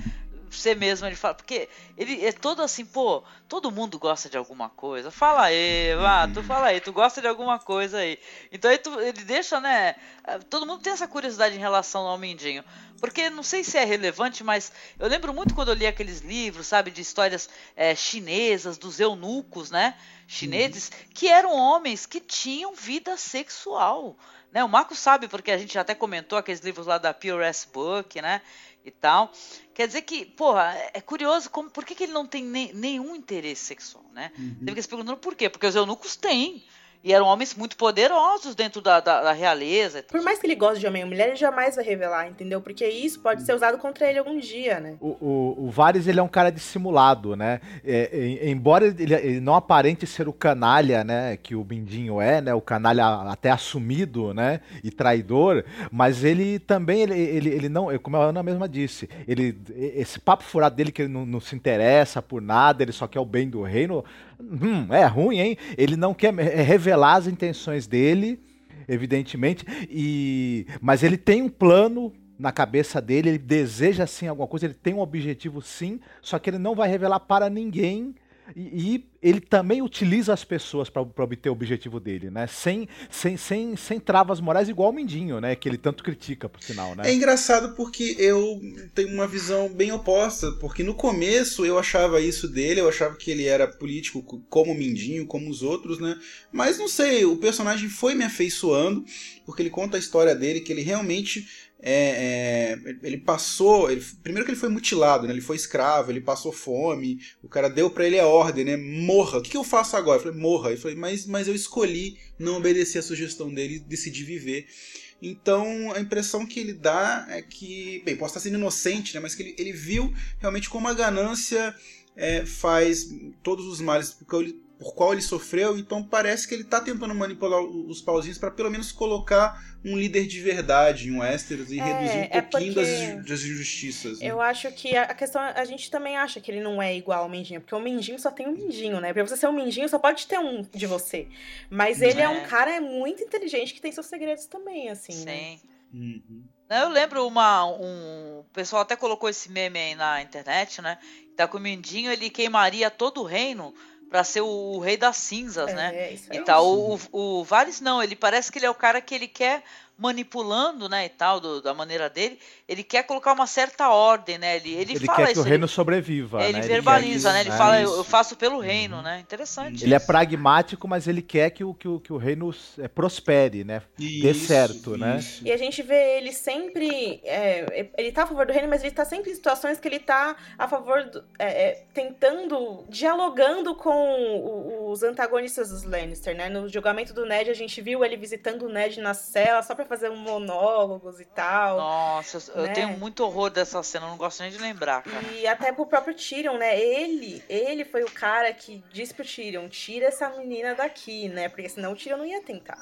ser mesmo, ele fala. Porque ele é todo assim, pô, todo mundo gosta de alguma coisa. Fala aí, vá, tu fala aí, tu gosta de alguma coisa aí. Então aí tu- ele deixa, né? Todo mundo tem essa curiosidade em relação ao Mindinho. Porque não sei se é relevante, mas eu lembro muito quando eu li aqueles livros, sabe, de histórias eh, chinesas, dos eunucos, né? Chineses, que eram homens que tinham vida sexual. Né? O Marco sabe, porque a gente até comentou aqueles livros lá da PRS Book, né? E tal. Quer dizer que, porra, é curioso como, por que, que ele não tem nem- nenhum interesse sexual, né? Você fica se perguntando por quê? Porque os eunucos têm. E eram homens muito poderosos dentro da, da, da realeza. Por mais que ele goste de homem e mulher, ele jamais vai revelar, entendeu? Porque isso pode ser usado contra ele algum dia, né? O, o, o Varys, ele é um cara dissimulado, né? É, em- embora ele, ele não aparente ser o canalha, né? Que o Mindinho é, né? O canalha até assumido, né? E traidor. Mas ele também, ele, ele, ele não... Como a Ana mesma disse, ele, esse papo furado dele que ele não, não se interessa por nada, ele só quer o bem do reino... Hum, é ruim, hein? Ele não quer é, revelar as intenções dele, evidentemente, e mas ele tem um plano na cabeça dele, ele deseja sim alguma coisa, ele tem um objetivo sim, só que ele não vai revelar para ninguém. E, e ele também utiliza as pessoas para obter o objetivo dele, né? Sem, sem, sem, sem travas morais, igual o Mindinho, né? Que ele tanto critica, por sinal, né? É engraçado porque eu tenho uma visão bem oposta, porque no começo eu achava isso dele, eu achava que ele era político como o Mindinho, como os outros, né? Mas não sei, o personagem foi me afeiçoando, porque ele conta a história dele, que ele realmente é, é, ele passou. Ele, primeiro que ele foi mutilado, né? Ele foi escravo, ele passou fome. O cara deu para ele a ordem, né? Morra. O que, que eu faço agora? Eu falei, morra. Ele falou, mas, mas eu escolhi não obedecer a sugestão dele e decidi viver. Então a impressão que ele dá é que, bem, posso estar sendo inocente, né? Mas que ele, ele viu realmente como a ganância é, faz todos os males porque por qual ele sofreu, então parece que ele está tentando manipular os pauzinhos para pelo menos colocar um líder de verdade em Westeros e É, reduzir um é pouquinho das, das injustiças. né? Eu acho que a questão, a gente também acha que ele não é igual ao Mindinho, porque o Mindinho só tem um Mindinho, né? Pra você ser um Mindinho, só pode ter um de você. Mas ele é, É. um cara muito inteligente que tem seus segredos também, assim, né? Sim. Uhum. Não, Eu lembro uma. Um, o pessoal até colocou esse meme aí na internet, né? Tá com o Mindinho, ele queimaria todo o reino pra ser o, rei das cinzas, né? É, isso aí. E tal. O, o, o Varys não, ele parece que ele é o cara que ele quer manipulando, né, e tal, do- da maneira dele, ele quer colocar uma certa ordem, né? Ele, ele, Ele fala quer que isso, o reino ele, sobreviva. ele né? verbaliza, quer né? Ele fala, eu, isso. eu faço pelo reino, né? Interessante. Ele é isso. pragmático, mas ele quer que o, que o, que o reino é, prospere, né? Dê Isso, certo, né? isso. E a gente vê ele sempre. é, ele tá a favor do reino, mas ele tá sempre em situações que ele tá a favor do. é, é, tentando. dialogando com os antagonistas dos Lannister, né? No julgamento do Ned, a gente viu ele visitando o Ned na cela só pra fazer um monólogos e tal. Nossa, eu né? tenho muito horror dessa cena, eu não gosto nem de lembrar, cara. E até pro próprio Tyrion, né? Ele, ele foi o cara que disse pro Tyrion, tira essa menina daqui, né? Porque senão o Tyrion não ia tentar.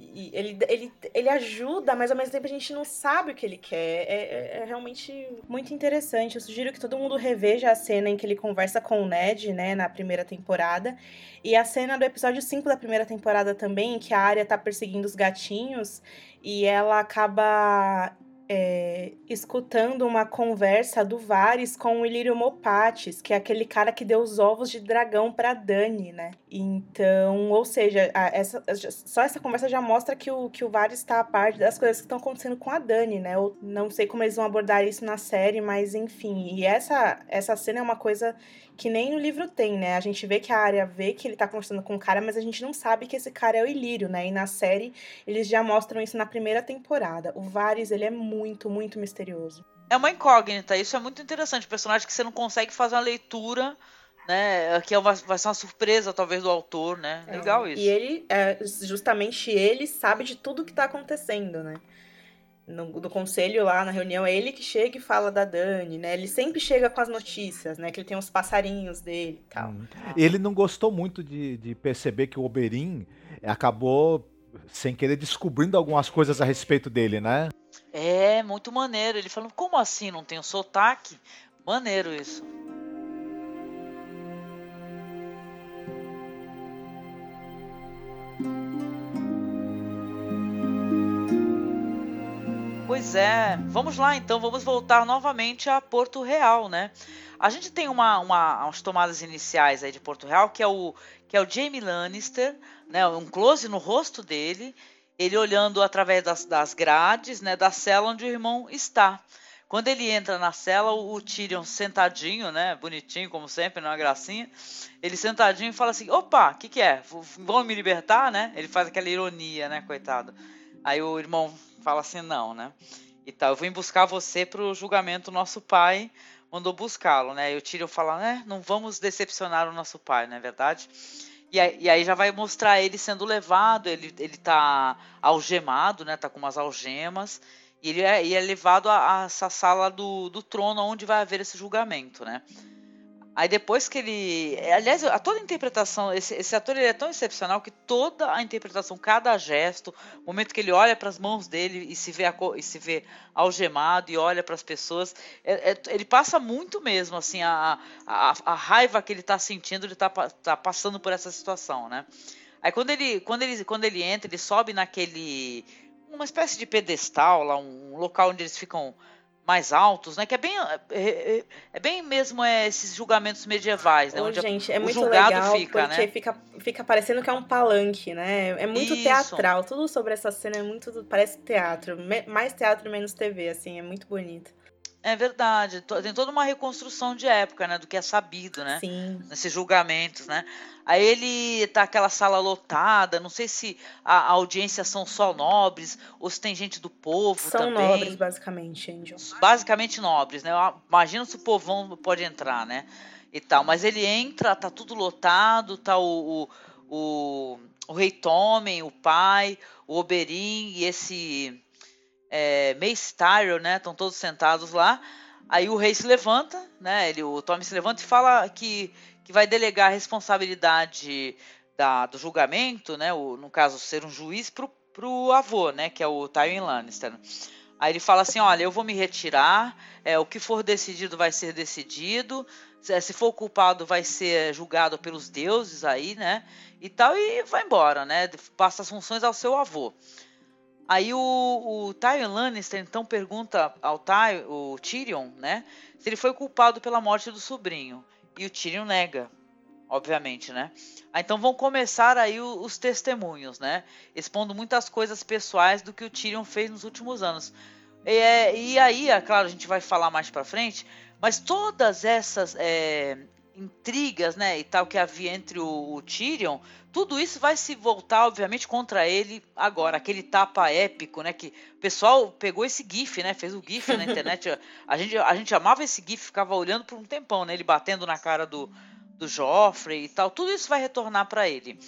E ele, ele, ele ajuda, mas ao mesmo tempo a gente não sabe o que ele quer. É, é- é realmente muito interessante. Eu sugiro que todo mundo reveja a cena em que ele conversa com o Ned, né, na primeira temporada. E a cena do episódio 5 da primeira temporada também, em que a Arya tá perseguindo os gatinhos e ela acaba é, escutando uma conversa do Varys com o Ilírio Mopatis, que é aquele cara que deu os ovos de dragão pra Dani, né? Então, ou seja, a- essa, só essa conversa já mostra que o, que o Varys tá a parte das coisas que estão acontecendo com a Dani, né? Eu não sei como eles vão abordar isso na série, mas enfim. E essa, essa cena é uma coisa que nem no livro tem, né? A gente vê que a área vê que ele tá conversando com o cara, mas a gente não sabe que esse cara é o Ilírio, né? E na série eles já mostram isso na primeira temporada. O Varys, ele é muito, muito misterioso. É uma incógnita, isso é muito interessante. Personagem que você não consegue fazer uma leitura, né? Que é uma- vai ser uma surpresa, talvez, do autor, né? Legal isso. E ele, é, justamente ele, sabe de tudo que tá acontecendo, né? No, do conselho lá na reunião, é ele que chega e fala da Dani, né? Ele sempre chega com as notícias, né? Que ele tem os passarinhos dele e tal. Hum. Ele não gostou muito de, de perceber que o Oberyn acabou, sem querer, descobrindo algumas coisas a respeito dele, né? É, muito maneiro. Ele falou, como assim? Não tem o sotaque? Maneiro isso. Pois é, vamos lá então, vamos voltar novamente a Porto Real, né? A gente tem uma, uma, umas tomadas iniciais aí de Porto Real, que é o, que é o Jamie Lannister, né? Um close no rosto dele, ele olhando através das, das grades, né? Da cela onde o irmão está. Quando ele entra na cela, o, Tyrion sentadinho, né? Bonitinho, como sempre, não é gracinha. Ele sentadinho e fala assim: opa, o que, que é? Vão me libertar, né? Ele faz aquela ironia, né, coitado. Aí o irmão fala assim: não, né? E tal, eu vim buscar você pro julgamento, nosso pai mandou buscá-lo, né? E o Tyrion fala: né? Não vamos decepcionar o nosso pai, não é verdade? E aí, e aí já vai mostrar ele sendo levado, ele, ele tá algemado, né? Tá com umas algemas. E ele é, é levado a, a, essa sala do, do trono onde vai haver esse julgamento, né? Aí depois que ele. Aliás, a toda a interpretação, esse, esse ator ele é tão excepcional que toda a interpretação, cada gesto, momento que ele olha para as mãos dele e se vê, a, e se vê algemado e olha para as pessoas, é, é, ele passa muito mesmo, assim, a, a, a raiva que ele está sentindo, ele está tá passando por essa situação, né? Aí quando ele, quando ele, quando ele entra, ele sobe naquele. uma espécie de pedestal lá, um local onde eles ficam mais altos, né? Que é bem, é, é, é bem mesmo é, esses julgamentos medievais, né? Ô, onde gente, é o muito julgado legal fica, porque né? fica, fica parecendo que é um palanque, né? É muito Isso. teatral. Tudo sobre essa cena é muito. Parece teatro. Mais teatro, menos TV, assim. É muito bonito. É verdade. Tem toda uma reconstrução de época, né? Do que é sabido, né? Sim. Nesses julgamentos, né? Aí ele tá aquela sala lotada. Não sei se a, a audiência são só nobres ou se tem gente do povo São também. nobres, basicamente, Angel. basicamente nobres, né? Imagina se o povão pode entrar, né? E tal. Mas ele entra, tá tudo lotado, tá o, o, o, o rei Tommen, o pai, o Oberyn e esse é, Mace né? Estão todos sentados lá. Aí o rei se levanta, né? Ele, o Tommen se levanta e fala que, que vai delegar a responsabilidade da, do julgamento, né? O, no caso, ser um juiz, pro, pro avô, né? Que é o Tywin Lannister. Aí ele fala assim: olha, eu vou me retirar, é, o que for decidido vai ser decidido, se for culpado vai ser julgado pelos deuses aí, né? E tal, e vai embora, né? Passa as funções ao seu avô. Aí o, o Tywin Lannister então pergunta ao Ty, o Tyrion, né? Se ele foi culpado pela morte do sobrinho. E o Tyrion nega, obviamente, né? Ah, então vão começar aí o- os testemunhos, né? Expondo muitas coisas pessoais do que o Tyrion fez nos últimos anos. E, é, e aí, é claro, a gente vai falar mais pra frente, mas todas essas é, intrigas, né, e tal que havia entre o, o Tyrion, tudo isso vai se voltar, obviamente, contra ele agora. Aquele tapa épico, né, que o pessoal pegou esse gif, né, fez o gif na internet. <laughs> A gente, a gente amava esse gif, ficava olhando por um tempão, né, ele batendo na cara do, do Joffrey e tal. Tudo isso vai retornar para ele.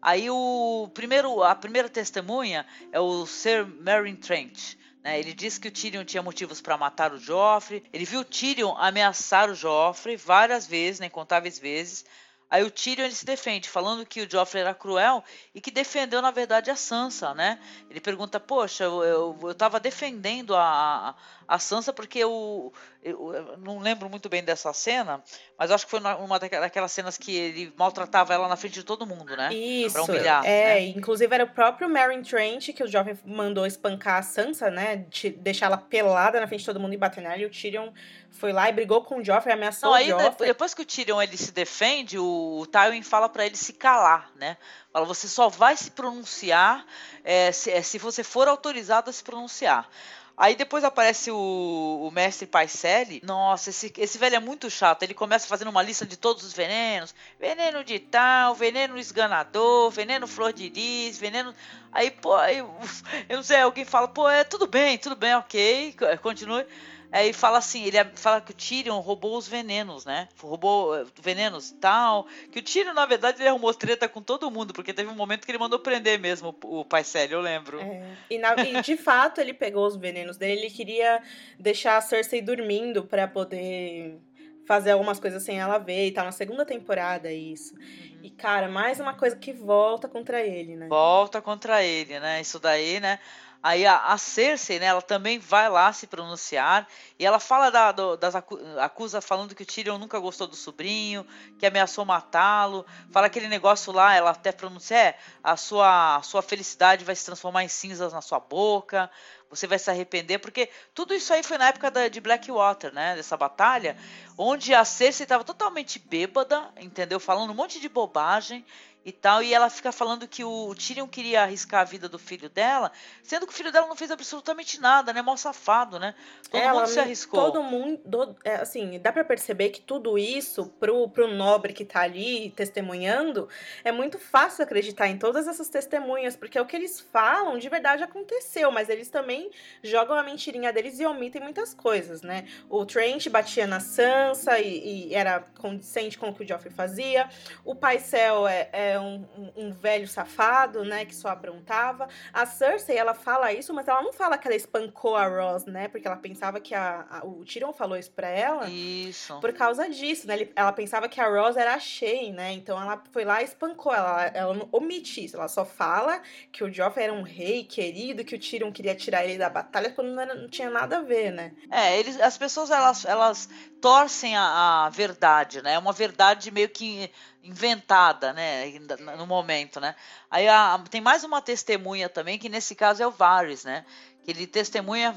Aí o primeiro, a primeira testemunha é o Sir Meryn Trent. Né? Ele disse que o Tyrion tinha motivos para matar o Joffrey. Ele viu o Tyrion ameaçar o Joffrey várias vezes, né, incontáveis vezes. Aí o Tyrion ele se defende, falando que o Joffrey era cruel e que defendeu, na verdade, a Sansa, né? Ele pergunta, poxa, eu, eu, eu defendendo a, a, Sansa porque eu, eu, eu não lembro muito bem dessa cena, mas acho que foi uma- uma daquela- daquelas cenas que ele maltratava ela na frente de todo mundo, né? Isso. Pra humilhar, é, né? inclusive era o próprio Meryn Trent que o Joffrey mandou espancar a Sansa, né? De deixar ela pelada na frente de todo mundo e bater nela. E o Tyrion foi lá e brigou com o Joffrey, ameaçou Não, o aí de- Joffrey. depois que o Tyrion ele se defende, o, o Tywin fala pra ele se calar, né? Fala, você só vai se pronunciar é, se, é, se você for autorizado a se pronunciar. Aí depois aparece o, o mestre Paiseli. Nossa, esse, esse velho é muito chato. Ele começa fazendo uma lista de todos os venenos. Veneno de tal, veneno esganador, veneno flor de lis, veneno... Aí, pô, aí, <laughs> eu não sei, alguém fala, pô, é tudo bem, tudo bem, ok, continue. Aí fala assim, ele fala que o Tyrion roubou os venenos, né? Roubou eh, venenos e tal. Que o Tyrion, na verdade, ele arrumou treta com todo mundo, porque teve um momento que ele mandou prender mesmo o, Paiseli, eu lembro. É, E, na- e, de fato ele pegou os venenos dele, ele queria deixar a Cersei dormindo pra poder fazer algumas coisas sem ela ver e tal. Na segunda temporada, isso. E, cara, mais uma coisa que volta contra ele, né? Volta contra ele, né? Isso daí, né? Aí a, a Cersei, né, ela também vai lá se pronunciar e ela fala da, do- das acu- acusa falando que o Tyrion nunca gostou do sobrinho, que ameaçou matá-lo, fala aquele negócio lá, ela até pronuncia, é, a sua a sua felicidade vai se transformar em cinzas na sua boca, você vai se arrepender, porque tudo isso aí foi na época da, de Blackwater, né, dessa batalha, onde a Cersei estava totalmente bêbada, entendeu? Falando um monte de bobagem e tal, e ela fica falando que o Tyrion queria arriscar a vida do filho dela, sendo que o filho dela não fez absolutamente nada, né? Mó safado, né? Todo Ela mundo se arriscou. Todo mundo, é, assim, dá pra perceber que tudo isso pro, pro nobre que tá ali testemunhando é muito fácil acreditar em todas essas testemunhas, porque o que eles falam de verdade aconteceu, mas eles também também jogam a mentirinha deles e omitem muitas coisas, né? O Trent batia na Sansa e, e era condicente com o que o Joffrey fazia. O Paisel é, é um, um, um, velho safado, né? Que só aprontava. A Cersei, ela fala isso, mas ela não fala que ela espancou a Ross, né? Porque ela pensava que a, a o Tyrion falou isso pra ela. Isso. Por causa disso, né? ela pensava que a Ross era a Shay, né? Então ela foi lá e espancou. Ela, ela não omite isso. Ela só fala que o Joffrey era um rei querido, que o Tyrion queria tirar ele da batalha quando não, era, não tinha nada a ver, né? É, eles, as pessoas elas, elas torcem a, a verdade, né? É uma verdade meio que inventada, né, no momento, né? Aí a, tem mais uma testemunha também, que nesse caso é o Varys, né? Que ele testemunha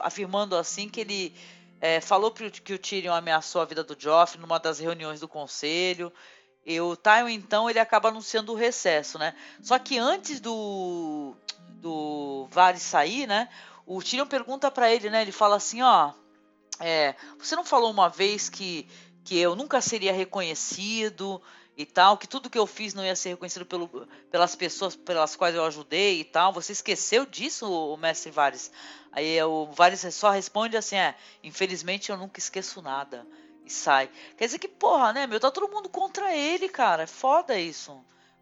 afirmando assim que ele é, falou que o Tyrion ameaçou a vida do Joffrey numa das reuniões do conselho. E o Tywin, então, ele acaba anunciando o recesso, né? Só que antes do, do Varys sair, né? O Tyrion pergunta para ele, né? Ele fala assim, ó... É, você não falou uma vez que, que eu nunca seria reconhecido e tal, que tudo que eu fiz não ia ser reconhecido pelo, pelas pessoas pelas quais eu ajudei e tal. Você esqueceu disso, o mestre Vares? Aí o Vares só responde assim: é, infelizmente eu nunca esqueço nada. E sai. Quer dizer que, porra, né, meu? Tá todo mundo contra ele, cara. É foda isso.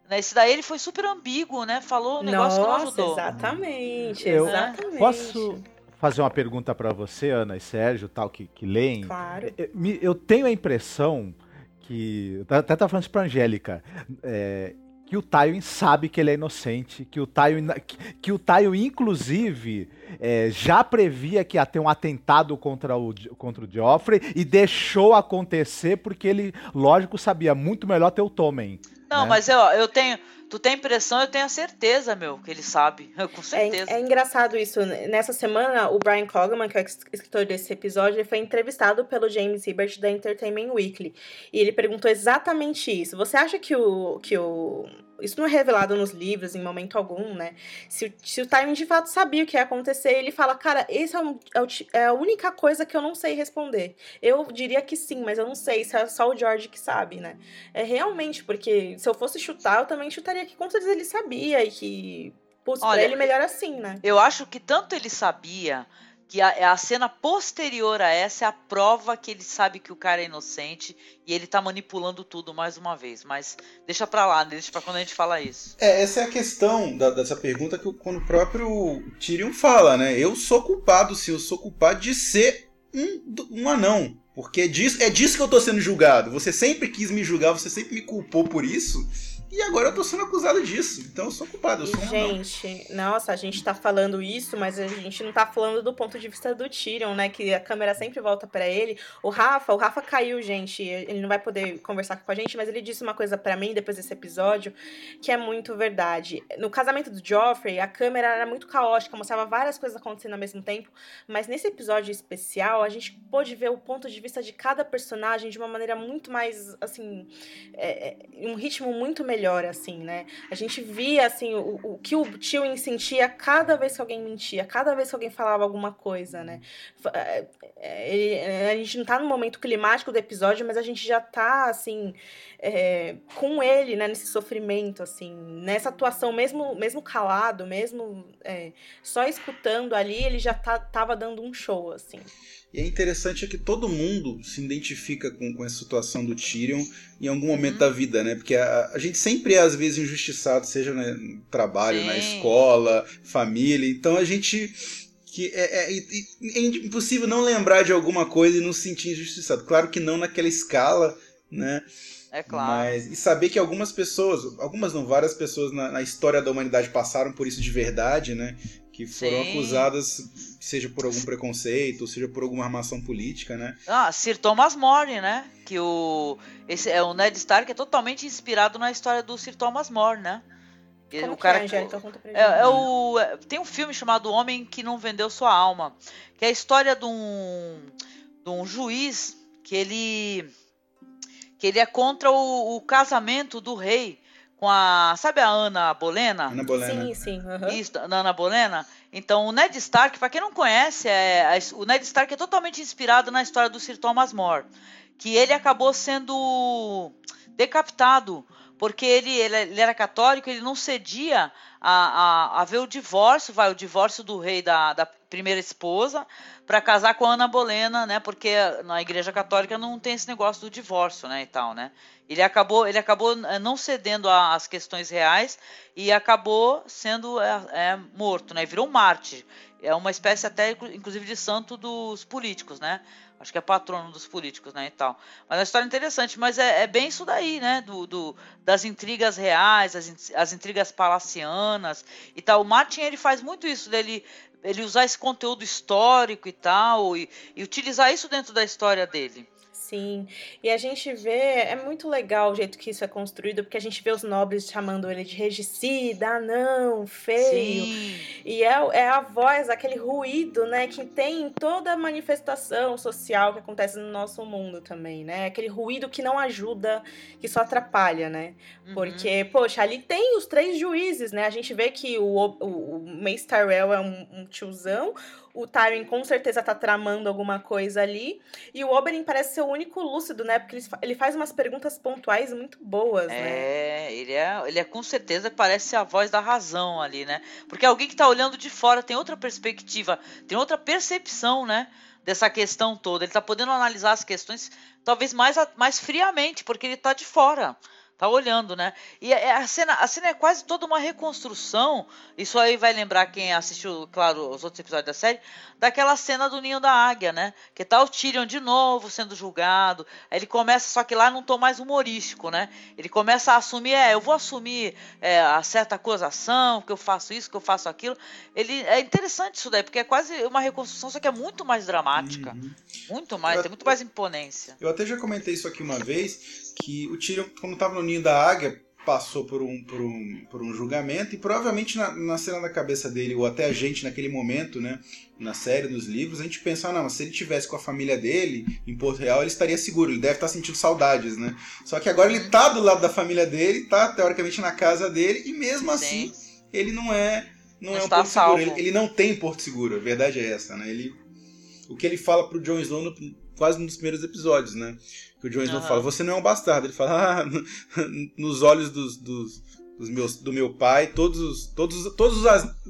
Né, esse daí ele foi super ambíguo, né? Falou um negócio Nossa, que não ajudou. Exatamente, eu exatamente. Posso fazer uma pergunta para você, Ana e Sérgio, tal, que, que leem? Claro. Eu, eu tenho a impressão que. Até tá falando isso pra Angélica. É, que o Tywin sabe que ele é inocente, que o Tywin, que, que o Tywin inclusive, é, já previa que ia ter um atentado contra o, contra o Joffrey e deixou acontecer porque ele, lógico, sabia muito melhor ter o Tommen. Não, né? mas eu, eu tenho Tu tem impressão, eu tenho a certeza, meu, que ele sabe. <laughs> Com É, certeza. é engraçado isso. Nessa semana, o Brian Cogman, que é o escritor desse episódio, ele foi entrevistado pelo James Hibbert da Entertainment Weekly. E ele perguntou exatamente isso. Você acha que o, que o isso não é revelado nos livros em momento algum, né? Se, se o Tywin de fato sabia o que ia acontecer, ele fala, cara, esse é, um, é, é, a única coisa que eu não sei responder. Eu diria que sim, mas eu não sei, isso é só o George que sabe, né? É realmente, porque se eu fosse chutar, eu também chutaria que com certeza ele sabia e que, putz, Olha, pra ele melhor assim, né? Eu acho que tanto ele sabia que a, a, cena posterior a essa é a prova que ele sabe que o cara é inocente e ele tá manipulando tudo mais uma vez. Mas deixa pra lá, deixa pra quando a gente fala isso. É, essa é a questão da, dessa pergunta que quando o próprio Tyrion fala, né? Eu sou culpado, sim, eu sou culpado de ser um, um anão. Porque é disso, é disso que eu tô sendo julgado. Você sempre quis me julgar, você sempre me culpou por isso. E agora eu tô sendo acusado disso. Então eu sou culpado, eu sou um Gente, não. nossa, a gente tá falando isso, mas a gente não tá falando do ponto de vista do Tyrion, né? Que a câmera sempre volta para ele. O Rafa, o Rafa caiu, gente. Ele não vai poder conversar com a gente, mas ele disse uma coisa para mim depois desse episódio que é muito verdade. No casamento do Joffrey, a câmera era muito caótica, mostrava várias coisas acontecendo ao mesmo tempo, mas nesse episódio especial, a gente pôde ver o ponto de vista de cada personagem de uma maneira muito mais, assim, é, um ritmo muito melhor melhor, assim, né? A gente via, assim, o, o que o tio sentia cada vez que alguém mentia, cada vez que alguém falava alguma coisa, né? É, é, ele, a gente não tá no momento climático do episódio, mas a gente já tá, assim, é, com ele, né, nesse sofrimento, assim, nessa atuação, mesmo, mesmo calado, mesmo é, só escutando ali, ele já tá, tava dando um show, assim. E é interessante é que todo mundo se identifica com, com essa situação do Tyrion em algum momento uhum. da vida, né? Porque a, a, gente sempre é, às vezes, injustiçado, seja no trabalho, Sim. na escola, família. Então a gente. que é, é, é, impossível não lembrar de alguma coisa e não se sentir injustiçado. Claro que não naquela escala, né? É claro. Mas, e saber que algumas pessoas, algumas não, várias pessoas na, na história da humanidade passaram por isso de verdade, né? Que foram Sim. acusadas, seja por algum preconceito, seja por alguma armação política, né? Ah, Sir Thomas More, né? Que o esse é o Ned Stark é totalmente inspirado na história do Sir Thomas More, né? Como o cara que é, Angélica? Conta pra gente. É, é o, é, tem um filme chamado O Homem que Não Vendeu Sua Alma, que é a história de um, de um juiz que ele que ele é contra o, o casamento do rei com a. Sabe a Ana Bolena? Ana Bolena. Sim, sim. Uhum. Isso, Ana Bolena. Então, o Ned Stark, para quem não conhece, é, o Ned Stark é totalmente inspirado na história do Sir Thomas More. Que ele acabou sendo decapitado porque ele, ele, ele era católico, ele não cedia a, a, a ver o divórcio, vai, o divórcio do rei da, da primeira esposa, para casar com a Ana Bolena, né? Porque na Igreja Católica não tem esse negócio do divórcio, né, e tal, né? Ele acabou, ele acabou eh, não cedendo às questões reais e acabou sendo é, é, morto, né? Virou um mártir. É uma espécie até, inclusive, de santo dos políticos, né? Acho que é patrono dos políticos, né, e tal. Mas é uma história interessante, mas é, é bem isso daí, né, do, do das intrigas reais, as, as intrigas palacianas e tal. O Martin, ele faz muito isso, dele ele usar esse conteúdo histórico e tal, e, e utilizar isso dentro da história dele. Sim, e a gente vê, é muito legal o jeito que isso é construído, porque a gente vê os nobres chamando ele de regicida, não, feio. Sim. E é, é a voz, aquele ruído, né, que tem em toda manifestação social que acontece no nosso mundo também, né? Aquele ruído que não ajuda, que só atrapalha, né? Uhum. Porque, poxa, ali tem os três juízes, né? A gente vê que o, o, o Mace Tyrell é um, um tiozão, o Tywin com certeza tá tramando alguma coisa ali. E o Oberyn parece ser o único lúcido, né? Porque ele faz umas perguntas pontuais muito boas, né? É, ele é, ele é com certeza parece a voz da razão ali, né? Porque alguém que tá olhando de fora tem outra perspectiva, tem outra percepção, né? Dessa questão toda. Ele tá podendo analisar as questões talvez mais, mais friamente, porque ele tá de fora tá olhando, né? E é, é, a cena, a cena é quase toda uma reconstrução. Isso aí vai lembrar quem assistiu, claro, os outros episódios da série, daquela cena do ninho da águia, né? Que tá o Tyrion de novo sendo julgado. Aí ele começa, só que lá não tô mais humorístico, né? Ele começa a assumir, é, eu vou assumir é, a certa acusação, que eu faço isso, que eu faço aquilo. Ele é interessante isso daí, porque é quase uma reconstrução, só que é muito mais dramática, uhum. muito mais, eu, tem muito mais imponência. Eu até já comentei isso aqui uma vez que o Tyrion, quando estava no ninho da águia, passou por um, por um, por um julgamento e provavelmente na, na cena da cabeça dele, ou até a gente naquele momento, né, na série, nos livros, a gente pensa, ah, não, se ele tivesse com a família dele em Porto Real, ele estaria seguro, ele deve estar sentindo saudades, né? Só que agora ele tá do lado da família dele, tá teoricamente na casa dele, e mesmo assim ele não é não, não é um Porto salvo. Seguro, ele, ele, não tem Porto Seguro, a verdade é essa, né? Ele, o que ele fala pro Jon Snow no, quase nos primeiros episódios, né? Que o Jon Snow uhum. fala, você não é um bastardo. Ele fala, ah, <laughs> nos olhos dos, dos, dos, meus, do meu pai, todos, todos, todos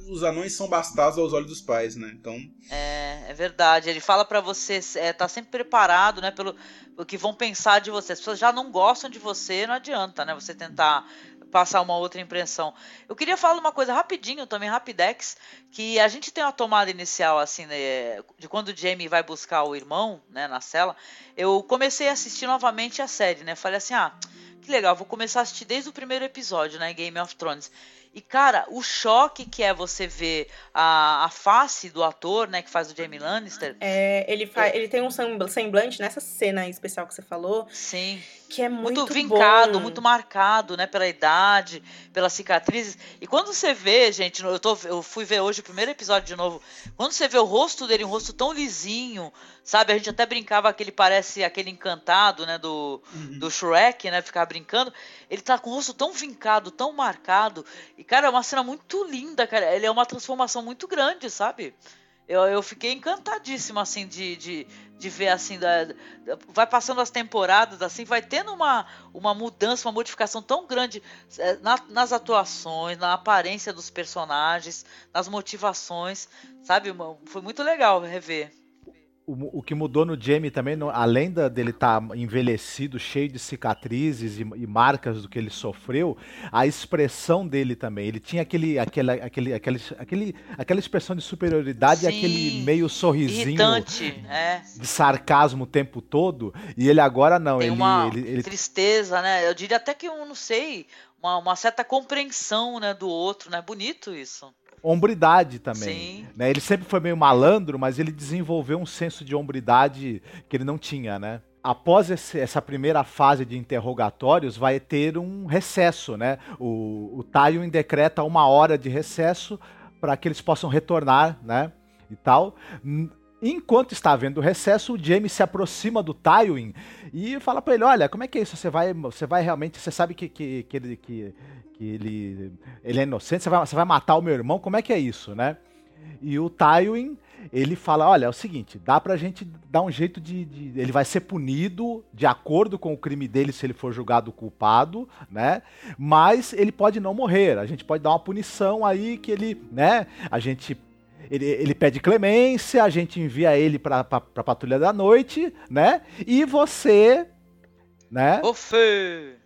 os anões são bastardos aos olhos dos pais, né? Então... É, é verdade. Ele fala para você, é, tá sempre preparado, né, pelo, pelo que vão pensar de você. As pessoas já não gostam de você, não adianta, né, você tentar passar uma outra impressão. Eu queria falar uma coisa rapidinho também, rapidex, que a gente tem uma tomada inicial assim, né, de quando o Jamie vai buscar o irmão, né, na cela. Eu comecei a assistir novamente a série, né? Falei assim: "Ah, que legal, vou começar a assistir desde o primeiro episódio, né, Game of Thrones". E, cara, o choque que é você ver a, a face do ator, né, que faz o Jamie Lannister. É, ele, fa é. ele tem um semblante nessa cena especial que você falou. Sim. Que é muito, muito vincado, bom. muito marcado, né, pela idade, pelas cicatrizes. E quando você vê, gente, eu, tô, eu fui ver hoje o primeiro episódio de novo. Quando você vê o rosto dele, um rosto tão lisinho, sabe? A gente até brincava que ele parece aquele encantado, né, do, uhum. do Shrek, né, ficar brincando. Ele tá com o rosto tão vincado, tão marcado. E, cara, é uma cena muito linda, cara. Ele é uma transformação muito grande, sabe? Eu, eu fiquei encantadíssima, assim, de, de, de ver, assim, da, da, vai passando as temporadas, assim, vai tendo uma, uma mudança, uma modificação tão grande é, na, nas atuações, na aparência dos personagens, nas motivações, sabe? Foi muito legal rever o, o, que mudou no Jamie também, além da, dele estar tá envelhecido, cheio de cicatrizes e, e, marcas do que ele sofreu, a expressão dele também. Ele tinha aquele, aquele, aquele, aquele, aquele, aquela expressão de superioridade, Sim, aquele meio sorrisinho irritante, é. de sarcasmo o tempo todo. E ele agora não. Tem ele, uma ele, ele... tristeza, né? Eu diria até que eu não sei, uma, uma certa compreensão né, do outro, né? Bonito isso hombridade também. Né? Ele sempre foi meio malandro, mas ele desenvolveu um senso de hombridade que ele não tinha, né? Após esse, essa primeira fase de interrogatórios, vai ter um recesso, né? O, o Tywin decreta uma hora de recesso para que eles possam retornar, né? E tal. Enquanto está havendo o recesso, o Jamie se aproxima do Tywin e fala para ele: Olha, como é que é isso? Você vai, você vai realmente. Você sabe que, que, que, ele, que, que ele, ele é inocente, você vai, você vai matar o meu irmão, como é que é isso, né? E o Tywin, ele fala: olha, é o seguinte, dá pra gente dar um jeito de, de, Ele vai ser punido de acordo com o crime dele se ele for julgado culpado, né? Mas ele pode não morrer. A gente pode dar uma punição aí que ele, né? A gente. Ele, ele pede clemência, a gente envia ele pra, pra, pra patrulha da noite, né? E você. Né? Fê!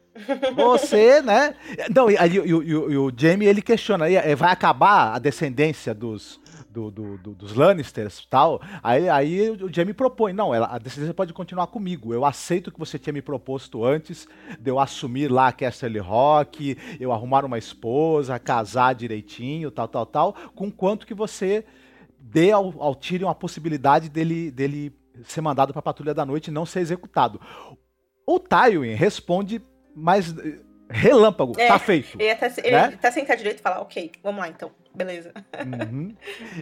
Você, né? Não, e, e, e, e o Jamie ele questiona, aí, vai acabar a descendência dos, do, do, do, dos Lannisters tal. Aí, aí o Jamie propõe: não, ela, a descendência pode continuar comigo. Eu aceito o que você tinha me proposto antes de eu assumir lá Castle Rock, eu arrumar uma esposa, casar direitinho, tal, tal, tal, com quanto que você dê ao, ao Tyrion a possibilidade dele, dele ser mandado para a Patrulha da Noite e não ser executado. O Tywin responde mas relâmpago, é, tá feito. Ele até, ele né? até sentar direito e falar, ok, vamos lá então, beleza. Uhum.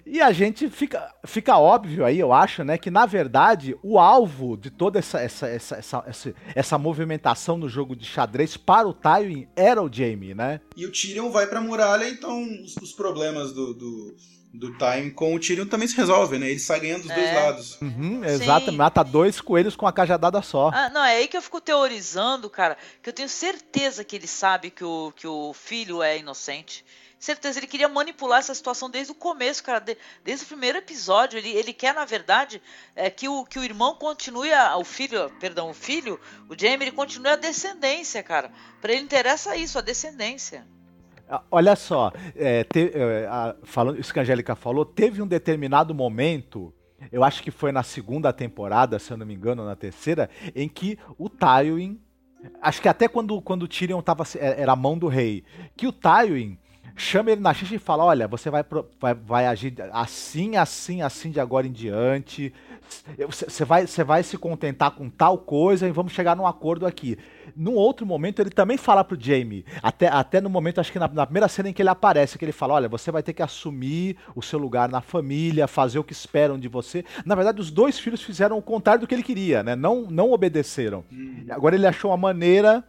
E a gente fica, fica óbvio aí, eu acho, né, que na verdade o alvo de toda essa, essa, essa, essa, essa, essa movimentação no jogo de xadrez para o Tywin era o Jaime, né? E o Tyrion vai pra muralha, então os, os problemas do... do do Time com o Tyrion também se resolve, né? Ele sai ganhando dos é. dois lados. Uhum, exato, mata dois coelhos com a cajadada só. Ah, não, é aí que eu fico teorizando, cara, que eu tenho certeza que ele sabe que o, que o filho é inocente. Certeza, ele queria manipular essa situação desde o começo, cara. De, desde o primeiro episódio. Ele, ele quer, na verdade, é, que, o, que o irmão continue a, o filho, perdão, o filho, o Jamie, ele continue a descendência, cara. Para ele interessa isso, a descendência. Ah, olha só, é, te, é, a, falando, isso que a Angélica falou, teve um determinado momento, eu acho que foi na segunda temporada, se eu não me engano, na terceira, em que o Tywin, acho que até quando, quando o Tyrion tava, é, era a mão do rei, que o Tywin chama ele na xixi e fala, olha, você vai, vai, vai agir assim, assim, assim de agora em diante, você vai, vai se contentar com tal coisa e vamos chegar num acordo aqui. Num outro momento, ele também fala pro Jamie, até, até no momento, acho que na, na, primeira cena em que ele aparece, que ele fala: olha, você vai ter que assumir o seu lugar na família, fazer o que esperam de você. Na verdade, os dois filhos fizeram o contrário do que ele queria, né? Não, não obedeceram. Uhum. Agora ele achou uma maneira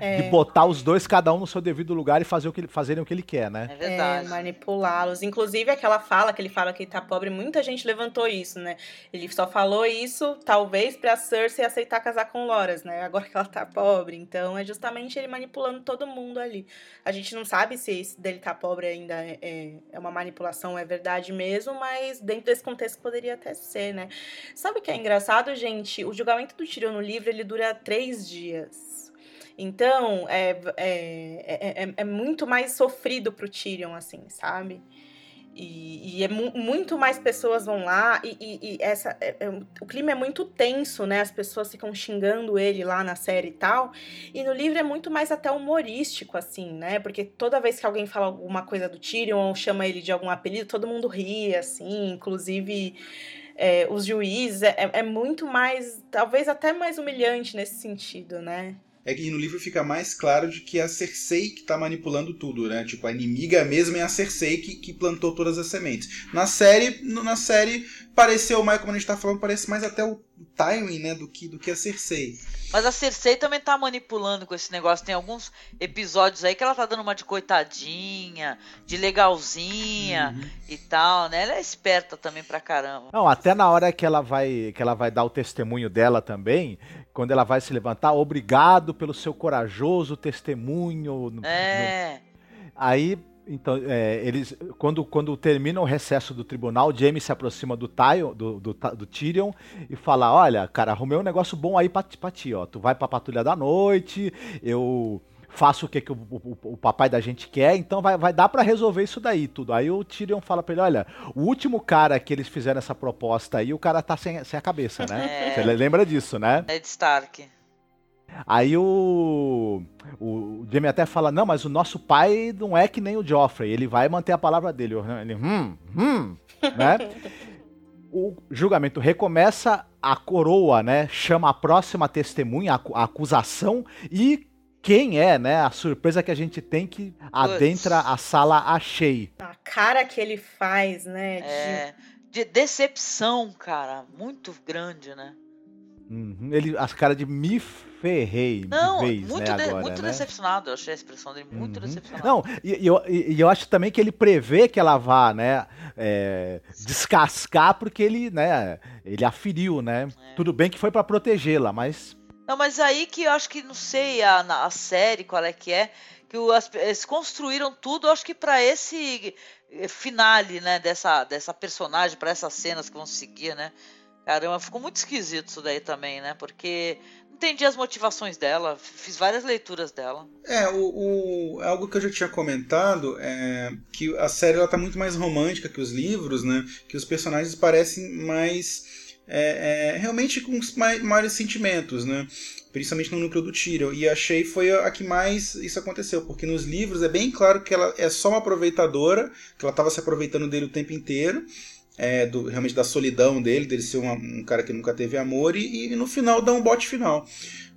é. De botar os dois, cada um no seu devido lugar e fazer o que, fazerem o que ele quer, né? É verdade. É, manipulá-los. Inclusive, aquela fala que ele fala que ele tá pobre, muita gente levantou isso, né? Ele só falou isso, talvez, pra Cersei aceitar casar com Loras, né? Agora que ela tá pobre. Então, é justamente ele manipulando todo mundo ali. A gente não sabe se esse dele tá pobre ainda é, é, é uma manipulação, é verdade mesmo, mas dentro desse contexto poderia até ser, né? Sabe o que é engraçado, gente? O julgamento do Tyrion no livro, ele dura três dias. Então, é, é, é, é muito mais sofrido pro Tyrion, assim, sabe? E, e é mu muito mais pessoas vão lá e, e, e essa é, é, o clima é muito tenso, né? As pessoas ficam xingando ele lá na série e tal. E no livro é muito mais até humorístico, assim, né? Porque toda vez que alguém fala alguma coisa do Tyrion ou chama ele de algum apelido, todo mundo ri, assim. Inclusive é, os juízes é, é muito mais, talvez até mais humilhante nesse sentido, né? É que no livro fica mais claro de que é a Cersei que está manipulando tudo, né? Tipo, a inimiga mesmo é a Cersei que, que plantou todas as sementes. Na série, na série pareceu mais, como a gente tá falando, parece mais até o timing, né, do que, do que a Cersei. Mas a Cersei também tá manipulando com esse negócio. Tem alguns episódios aí que ela tá dando uma de coitadinha, de legalzinha uhum. e tal, né? Ela é esperta também pra caramba. Não, até na hora que ela vai que ela vai dar o testemunho dela também, quando ela vai se levantar, obrigado pelo seu corajoso testemunho. É. No... Aí então, é, eles, quando, quando termina o recesso do tribunal, James se aproxima do, Tyon, do, do, do, Tyrion e fala: Olha, cara, arrumei um negócio bom aí pra, pra ti, ó. Tu vai pra patrulha da noite, eu faço o que, que o, o, o, papai da gente quer, então vai, vai dar para resolver isso daí tudo. Aí o Tyrion fala pra ele: Olha, o último cara que eles fizeram essa proposta aí, o cara tá sem, sem a cabeça, né? <laughs> É. Você lembra disso, né? Ned Stark. Aí o, o Jamie até fala, não, mas o nosso pai não é que nem o Joffrey, ele vai manter a palavra dele. Ele, hum, hum, <laughs> né? o julgamento recomeça, a coroa, né, chama a próxima testemunha, a acusação, e quem é, né, a surpresa que a gente tem que adentra a sala achei. A cara que ele faz, né? De... É, de decepção, cara, muito grande, né? Uhum, Ele, as caras de me ferrei Não, de vez, muito, né, de- agora, muito né? decepcionado. Eu achei a expressão dele muito Uhum. decepcionado. Não, e, e eu, e eu acho também que ele prevê que ela vá, né, é, descascar porque ele, né, ele aferiu, né? É. Tudo bem que foi pra protegê-la, mas Não, mas aí que eu acho que não sei a, a série qual é que é, que o- as- eles construíram tudo, acho que pra esse eh, finale, né, dessa, dessa personagem, pra essas cenas que vão seguir, né? Caramba, ficou muito esquisito isso daí também, né? Porque não entendi as motivações dela, fiz várias leituras dela. É, o, o- algo que eu já tinha comentado é que a série ela tá muito mais romântica que os livros, né? Que os personagens parecem mais. É, é, realmente com os mai- maiores sentimentos, né? Principalmente no núcleo do Tyrion. E achei foi a que mais isso aconteceu, porque nos livros é bem claro que ela é só uma aproveitadora, que ela estava se aproveitando dele o tempo inteiro. é, do- realmente da solidão dele, dele ser uma- um cara que nunca teve amor, e, e no final dá um bote final.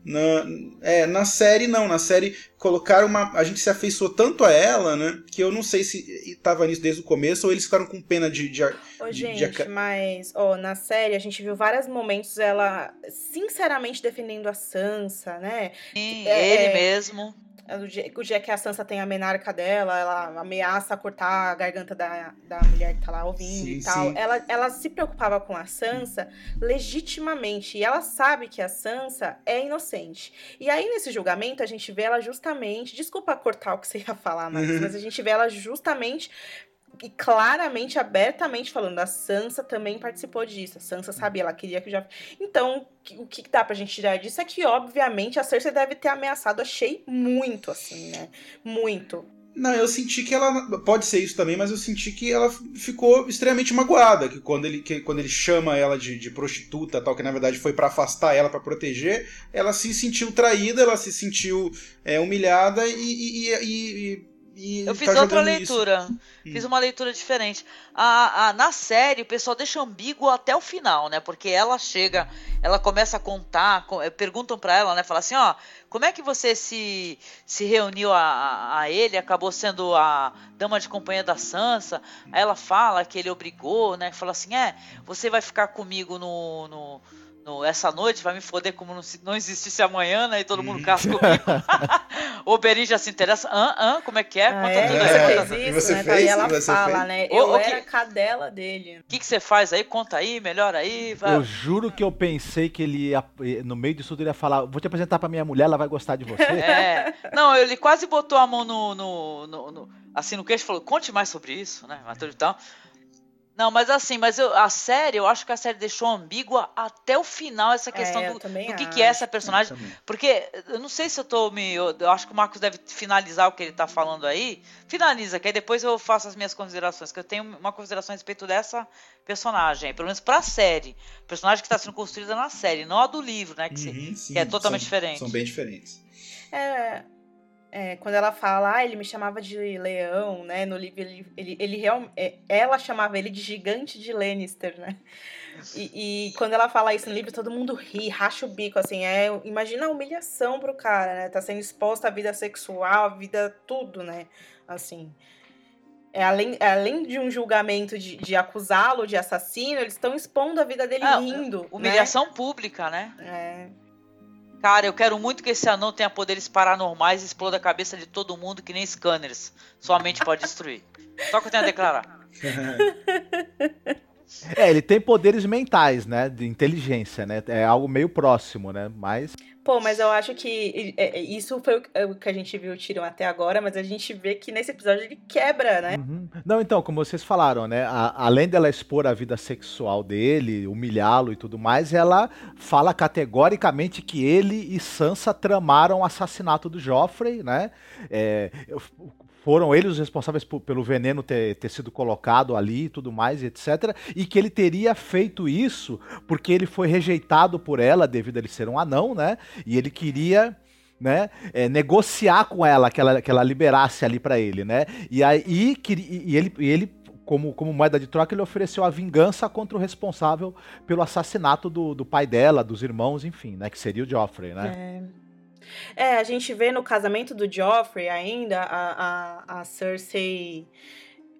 Na, é, na série, não. Na série colocaram uma. A gente se afeiçoou tanto a ela, né? Que eu não sei se estava nisso desde o começo ou eles ficaram com pena de. de, Ô, de- gente, de mas ó, na série a gente viu vários momentos ela sinceramente defendendo a Sansa, né? Sim, É, ele é. mesmo. O dia, o dia que a Sansa tem a menarca dela, ela ameaça cortar a garganta da, da mulher que tá lá ouvindo Sim, e tal. sim. Ela, ela se preocupava com a Sansa legitimamente. E ela sabe que a Sansa é inocente. E aí, nesse julgamento, a gente vê ela justamente. Desculpa cortar o que você ia falar, Marcos, Uhum. mas a gente vê ela justamente e claramente, abertamente falando, a Sansa também participou disso. A Sansa sabia, ela queria que já. Então, o que dá pra gente tirar disso é que, obviamente, a Cersei deve ter ameaçado. Achei muito, assim, né? Muito. Não, eu senti que ela. Pode ser isso também, mas eu senti que ela ficou extremamente magoada. Que quando ele, que, quando ele chama ela de, de prostituta, tal, que na verdade foi pra afastar ela, pra proteger, ela se sentiu traída, ela se sentiu é, humilhada e. e, e- e- e Eu fiz tá outra jogando isso. leitura. Fiz uma leitura diferente. A, a- na série, o pessoal deixa ambíguo até o final, né? Porque ela chega, ela começa a contar, co- eh, perguntam pra ela, né? Fala assim, ó, como é que você se, se reuniu a, a- a ele, acabou sendo a dama de companhia da Sansa? Aí ela fala que ele obrigou, né? Fala assim, é, você vai ficar comigo no... no- no- essa noite vai me foder como não, não existisse amanhã, né? E todo mundo casa comigo. <laughs> o Berin já se interessa. Hã, hã, como é que é? Ah, Conta é, tudo aí. você conta fez E isso, você né? fez? Ela Você fala, fez? né? Eu ô, era que- cadela dele. O que, que você faz aí? Conta aí, melhor aí. vai. eu juro que eu pensei que ele ia, no meio disso tudo, ele ia falar: Vou te apresentar pra minha mulher, ela vai gostar de você. <laughs> É. Não, ele quase botou a mão no. no, no- no- assim, no queixo e falou: conte mais sobre isso, né? Mas tudo e tal. Não, mas assim, mas eu- a série, eu acho que a série deixou ambígua até o final essa questão É, eu do, do que, que é essa personagem. Também. Porque eu não sei se eu tô me. Eu, eu acho que o Marcos deve finalizar o que ele tá falando aí. Finaliza, que aí depois eu faço as minhas considerações. Que eu tenho uma consideração a respeito dessa personagem, pelo menos pra série. Personagem que tá sendo construída na série, não a do livro, né? Que, se- Uhum, sim, que é totalmente são- diferente. São bem diferentes. É, é, quando ela fala, ah, ele me chamava de leão, né? No livro, ele, ele, ele real, é, ela chamava ele de gigante de Lannister, né? E, e quando ela fala isso no livro, todo mundo ri, racha o bico, assim, é, imagina a humilhação pro cara, né? Tá sendo exposta à vida sexual, à vida tudo, né? Assim. É, além, além de um julgamento de, de acusá-lo de assassino, eles estão expondo a vida dele Ah, rindo. Humilhação pública, né? Né? Cara, eu quero muito que esse anão tenha poderes paranormais e exploda a cabeça de todo mundo que nem scanners. Sua mente pode destruir. Só que eu tenho a declarar. <laughs> É, ele tem poderes mentais, né? De inteligência, né? É algo meio próximo, né? Mas. Pô, mas eu acho que é, é, isso foi o que- é o que a gente viu o Tyrion até agora, mas a gente vê que nesse episódio ele quebra, né? Uhum. Não, então, como vocês falaram, né? a- além dela expor a vida sexual dele, humilhá-lo e tudo mais, ela fala categoricamente que ele e Sansa tramaram o assassinato do Joffrey, né? É, foram eles os responsáveis por- pelo veneno ter, ter sido colocado ali e tudo mais, etc. E que ele teria feito isso porque ele foi rejeitado por ela devido a ele ser um anão, né? E ele queria né, é, negociar com ela que ela, que ela liberasse ali pra ele, né? E aí e, e ele, e ele como, como moeda de troca, ele ofereceu a vingança contra o responsável pelo assassinato do, do pai dela, dos irmãos, enfim, né? Que seria o Joffrey, né? É, a gente vê no casamento do Joffrey ainda a, a, a Cersei.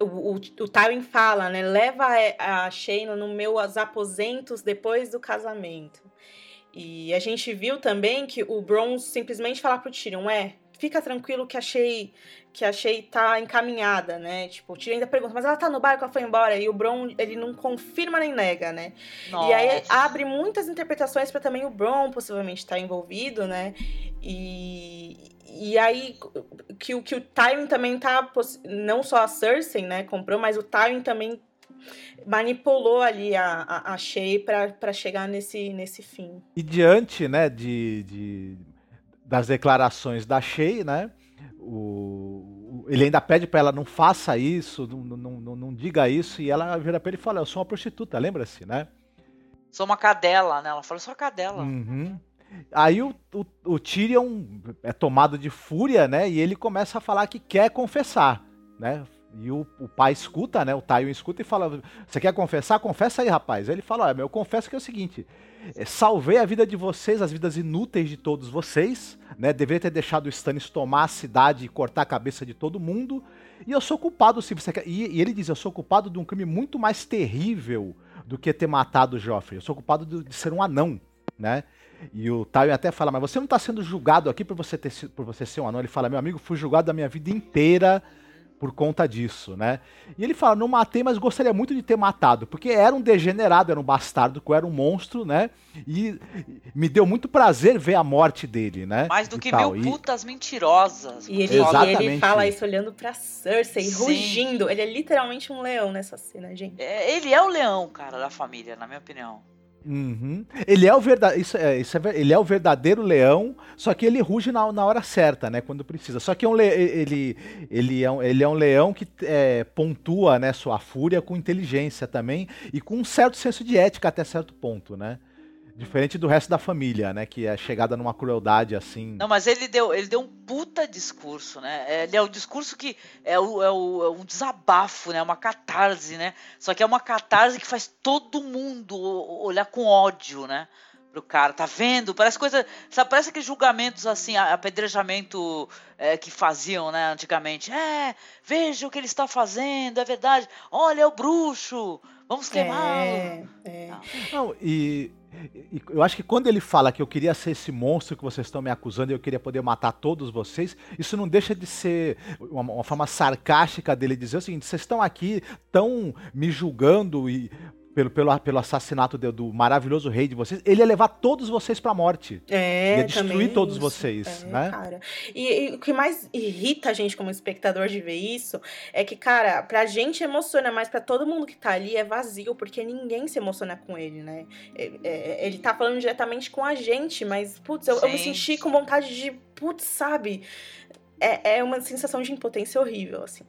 O, o, o Tywin fala, né? Leva a Shaina nos meus aposentos depois do casamento. E a gente viu também que o Bron simplesmente falar pro Tyrion, é, fica tranquilo que achei que achei tá encaminhada, né? Tipo, o Tyrion ainda pergunta, mas ela tá no barco, ela foi embora. E o Bron, ele não confirma nem nega, né? Nossa. E aí abre muitas interpretações para também o Bron possivelmente estar envolvido, né? E, e aí que, o- que o Tywin também tá. Não só a Cersei, né? Comprou, mas o Tywin também manipulou ali a, a, a Shay pra, pra chegar nesse, nesse fim. E diante, né, de, de- das declarações da Shea, né, o, ele ainda pede pra ela não faça isso, não, não, não, não diga isso, e ela vira pra ele e fala, eu sou uma prostituta, lembra-se, né? Sou uma cadela, né? Ela falou, sou uma cadela. Uhum. Aí o, o, o Tyrion é tomado de fúria, né, e ele começa a falar que quer confessar, né, e o, o pai escuta, né, o Tywin escuta e fala, você quer confessar? Confessa aí, rapaz. Aí ele fala, olha, meu, eu confesso que é o seguinte, é, salvei a vida de vocês, as vidas inúteis de todos vocês, né? Deveria ter deixado o Stannis tomar a cidade e cortar a cabeça de todo mundo. E eu sou culpado, se você quer. E, e ele diz: eu sou culpado de um crime muito mais terrível do que ter matado o Joffrey. Eu sou culpado de, de ser um anão, né? E o Tywin até fala: mas você não está sendo julgado aqui por você, ter, por você ser um anão. Ele fala: meu amigo, fui julgado a minha vida inteira por conta disso, né? E ele fala, não matei, mas gostaria muito de ter matado, porque era um degenerado, era um bastardo, era um monstro, né? E e me deu muito prazer ver a morte dele, né? Mais do E que tal. mil E- putas mentirosas. E ele, Fala- e ele fala isso olhando pra Cersei, Sim. rugindo. Ele é literalmente um leão nessa cena, gente. É, Ele é o leão, cara, da família, na minha opinião. Uhum. Ele é o verdadeiro, isso é, isso é ele é o verdadeiro leão, só que ele ruge na, na hora certa, né, quando precisa. Só que é um le- ele, ele, é um, ele é um leão que é, pontua, né, sua fúria com inteligência também e com um certo senso de ética até certo ponto, né? Diferente do resto da família, né, que é chegada numa crueldade assim. Não, mas ele deu, ele deu um puta discurso, né? É, Ele é o discurso que é, o, é, o, é um desabafo, né? Uma catarse, né? Só que é uma catarse que faz todo mundo olhar com ódio, né? Pro cara, tá vendo? Parece coisa. Sabe, parece aqueles julgamentos assim, apedrejamento é, que faziam, né, antigamente. É, veja o que ele está fazendo, é verdade. Olha, é o bruxo, vamos queimá-lo. É, é. Não, e, e eu acho que quando ele fala que eu queria ser esse monstro que vocês estão me acusando e eu queria poder matar todos vocês, isso não deixa de ser uma, uma forma sarcástica dele dizer o seguinte: vocês estão aqui, estão me julgando e. Pelo, pelo, pelo assassinato do, do maravilhoso rei de vocês, ele ia levar todos vocês pra morte. É, Ia destruir também todos isso. vocês, É, né? Cara. E, e o que mais irrita a gente como espectador de ver isso é que, cara, pra gente emociona, mas pra todo mundo que tá ali é vazio, porque ninguém se emociona com ele, né? É- é- ele tá falando diretamente com a gente, mas, putz, eu, eu me senti com vontade de, putz, sabe? É, é uma sensação de impotência horrível, assim.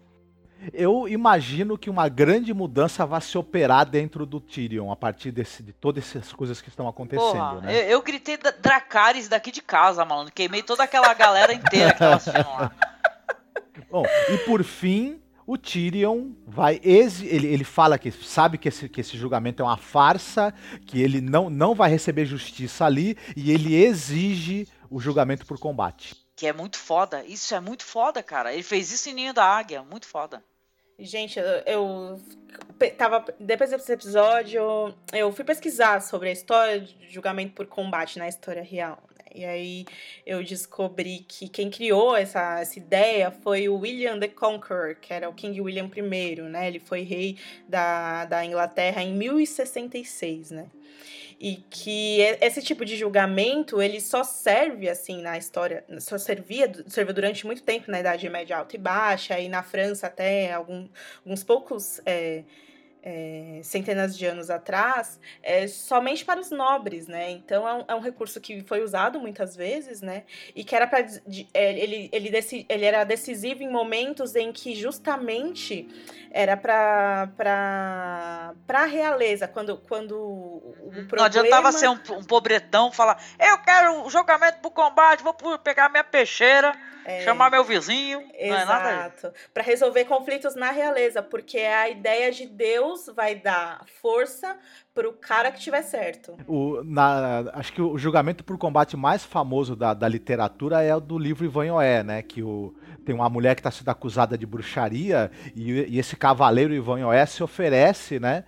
Eu imagino que uma grande mudança vai se operar dentro do Tyrion a partir desse, de todas essas coisas que estão acontecendo, Porra, né? eu, eu gritei Dracarys daqui de casa, mano. Queimei toda aquela galera inteira que tava assistindo lá. <laughs> Bom, e por fim, o Tyrion vai ele, ele fala que sabe que esse, que esse julgamento é uma farsa, que ele não, não vai receber justiça ali e ele exige o julgamento por combate. Que é muito foda. Isso é muito foda, cara. Ele fez isso em Ninho da Águia. Muito foda. Gente, eu, eu tava. Depois desse episódio, eu fui pesquisar sobre a história de julgamento por combate na história real. né? E aí eu descobri que quem criou essa, essa ideia foi o William the Conqueror, que era o King William I, né? Ele foi rei da, da Inglaterra em 1066, né? E que esse tipo de julgamento, ele só serve, assim, na história, só servia, serviu durante muito tempo na Idade Média Alta e Baixa, e na França até algum, alguns poucos é, é, centenas de anos atrás, é, somente para os nobres, né? Então é um, é um recurso que foi usado muitas vezes, né? E que era para ele, ele, deci- ele era decisivo em momentos em que justamente era para para a realeza, quando, quando o o problema... Não adiantava ser um, um pobretão falar: Eu quero um julgamento pro combate, vou pegar minha peixeira, É. chamar meu vizinho. Não é. Exato. Para resolver conflitos na realeza, porque a ideia de Deus vai dar força pro cara que tiver certo. O, na- acho que o julgamento por combate mais famoso da, da literatura é o do livro Ivanhoé, né? Que o, tem uma mulher que está sendo acusada de bruxaria e, e esse cavaleiro Ivanhoé se oferece, né?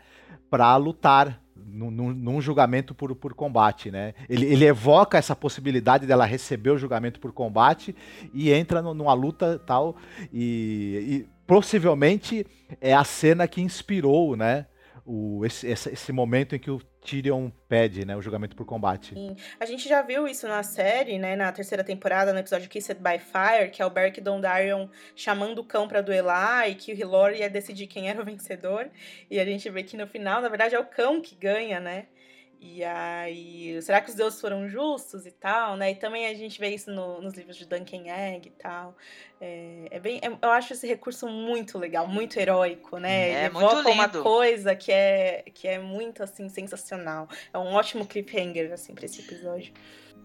Para lutar num, num- julgamento por, por combate, né? Ele, ele evoca essa possibilidade dela receber o julgamento por combate e entra nu- numa luta tal e, e possivelmente é a cena que inspirou, né? O, esse, esse, esse momento em que o Tyrion pede, né? O julgamento por combate. A gente já viu isso na série, né? Na terceira temporada, no episódio Kissed by Fire, que é o Beric Dondarrion chamando o cão pra duelar e que o Hilor ia decidir quem era o vencedor. E a gente vê que no final, na verdade, é o cão que ganha, né? E aí, será que os deuses foram justos e tal, né? E também a gente vê isso no- nos livros de Duncan Egg e tal. É, é bem, é- eu acho esse recurso muito legal, muito heróico, né? É, Ele muito evoca uma lindo. coisa que é, que é muito, assim, sensacional. É um ótimo cliffhanger, assim, pra esse episódio.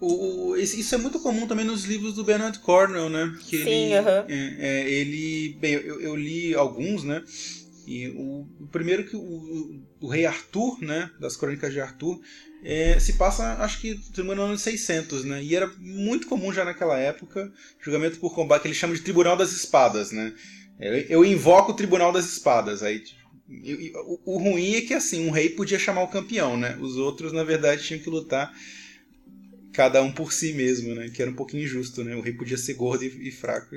O, isso é muito comum também nos livros do Bernard Cornwell, né? Que Sim, ele, aham. é, é, ele, bem, eu, eu li alguns, né? E o, o primeiro que o, o, rei Arthur, né? Das Crônicas de Arthur, é, se passa, acho que no ano 600, né? E era muito comum já naquela época, julgamento por combate, que ele chama de Tribunal das Espadas, né? Eu, eu invoco o Tribunal das Espadas, aí tipo, o, ruim é que assim, um rei podia chamar o campeão, né? Os outros, na verdade, tinham que lutar cada um por si mesmo, né? Que era um pouquinho injusto, né? O rei podia ser gordo e fraco.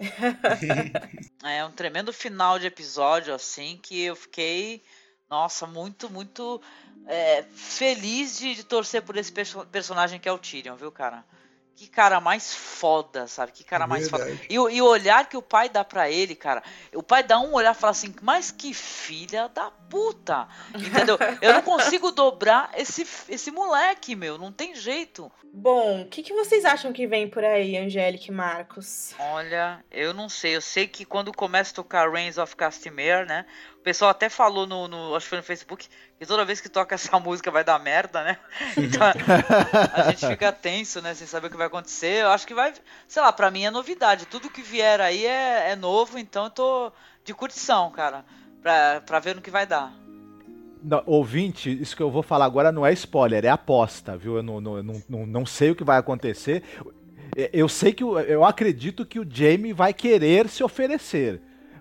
<laughs> É um tremendo final de episódio, assim, que eu fiquei, nossa, muito, muito é, feliz de, de torcer por esse perso- personagem que é o Tyrion, viu, cara? Que cara mais foda, sabe? Que cara mais foda. E, o- e o olhar que o pai dá pra ele, cara. O pai dá um olhar e fala assim, mas que filha da puta. Entendeu? <laughs> Eu não consigo dobrar esse, esse moleque, meu. Não tem jeito. Bom, o que, que vocês acham que vem por aí, Angélica e Marcos? Olha, eu não sei. Eu sei que quando começa a tocar Reigns of Castamere, né? O pessoal até falou no, no- acho que foi no Facebook, que toda vez que toca <laughs> essa música vai dar merda, né? <laughs> Então a gente fica tenso, né? Sem saber o que vai acontecer. Eu acho que vai, sei lá, pra mim é novidade. Tudo que vier aí é, é novo, então eu tô de curtição, cara. Pra, pra ver no que vai dar. Não, ouvinte, isso que eu vou falar agora não é spoiler, é aposta, viu? Eu não, não, não, não, sei o que vai acontecer. É, Eu sei que eu acredito que o Jamie vai querer se oferecer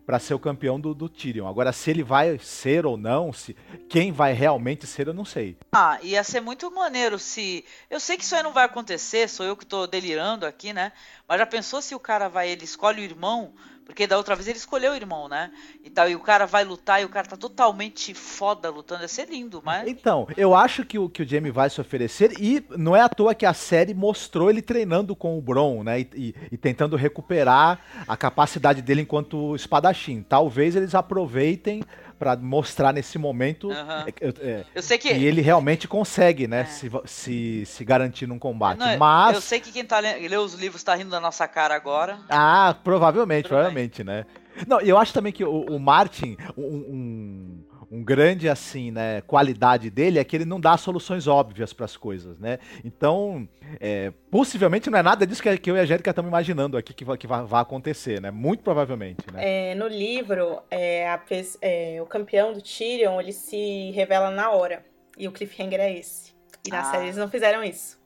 para ser o campeão do, do Tyrion. Agora, se ele vai ser ou não, se quem vai realmente ser, eu não sei. Ah, ia ser muito maneiro se. Eu sei que isso aí não vai acontecer, sou eu que tô delirando aqui, né? Mas já pensou se o cara vai, ele escolhe o irmão? Porque da outra vez ele escolheu o irmão, né? E tal, e o cara vai lutar e o cara tá totalmente foda lutando. Ia ser lindo, mas. Então, eu acho que o, que o Jamie vai se oferecer e não é à toa que a série mostrou ele treinando com o Bron, né? E, e- e tentando recuperar a capacidade dele enquanto espadachim. Talvez eles aproveitem pra mostrar nesse momento Aham. é, é, Eu sei que. e ele realmente consegue, né? É. Se, se, se garantir num combate. Não, Mas. Eu sei que quem tá lendo, lê os livros tá rindo da nossa cara agora. Ah, provavelmente, bem. provavelmente, né? Não, eu acho também que o, o Martin, um, um, um grande, assim, né, qualidade dele é que ele não dá soluções óbvias para as coisas, né? Então, é, possivelmente não é nada disso que, que eu e a Angélica estamos imaginando aqui que, vai, que vai, vai acontecer, né? Muito provavelmente, né? É, no livro, é, a é, o campeão do Tyrion, ele se revela na hora. E o cliffhanger é esse. E na Ah. série eles não fizeram isso.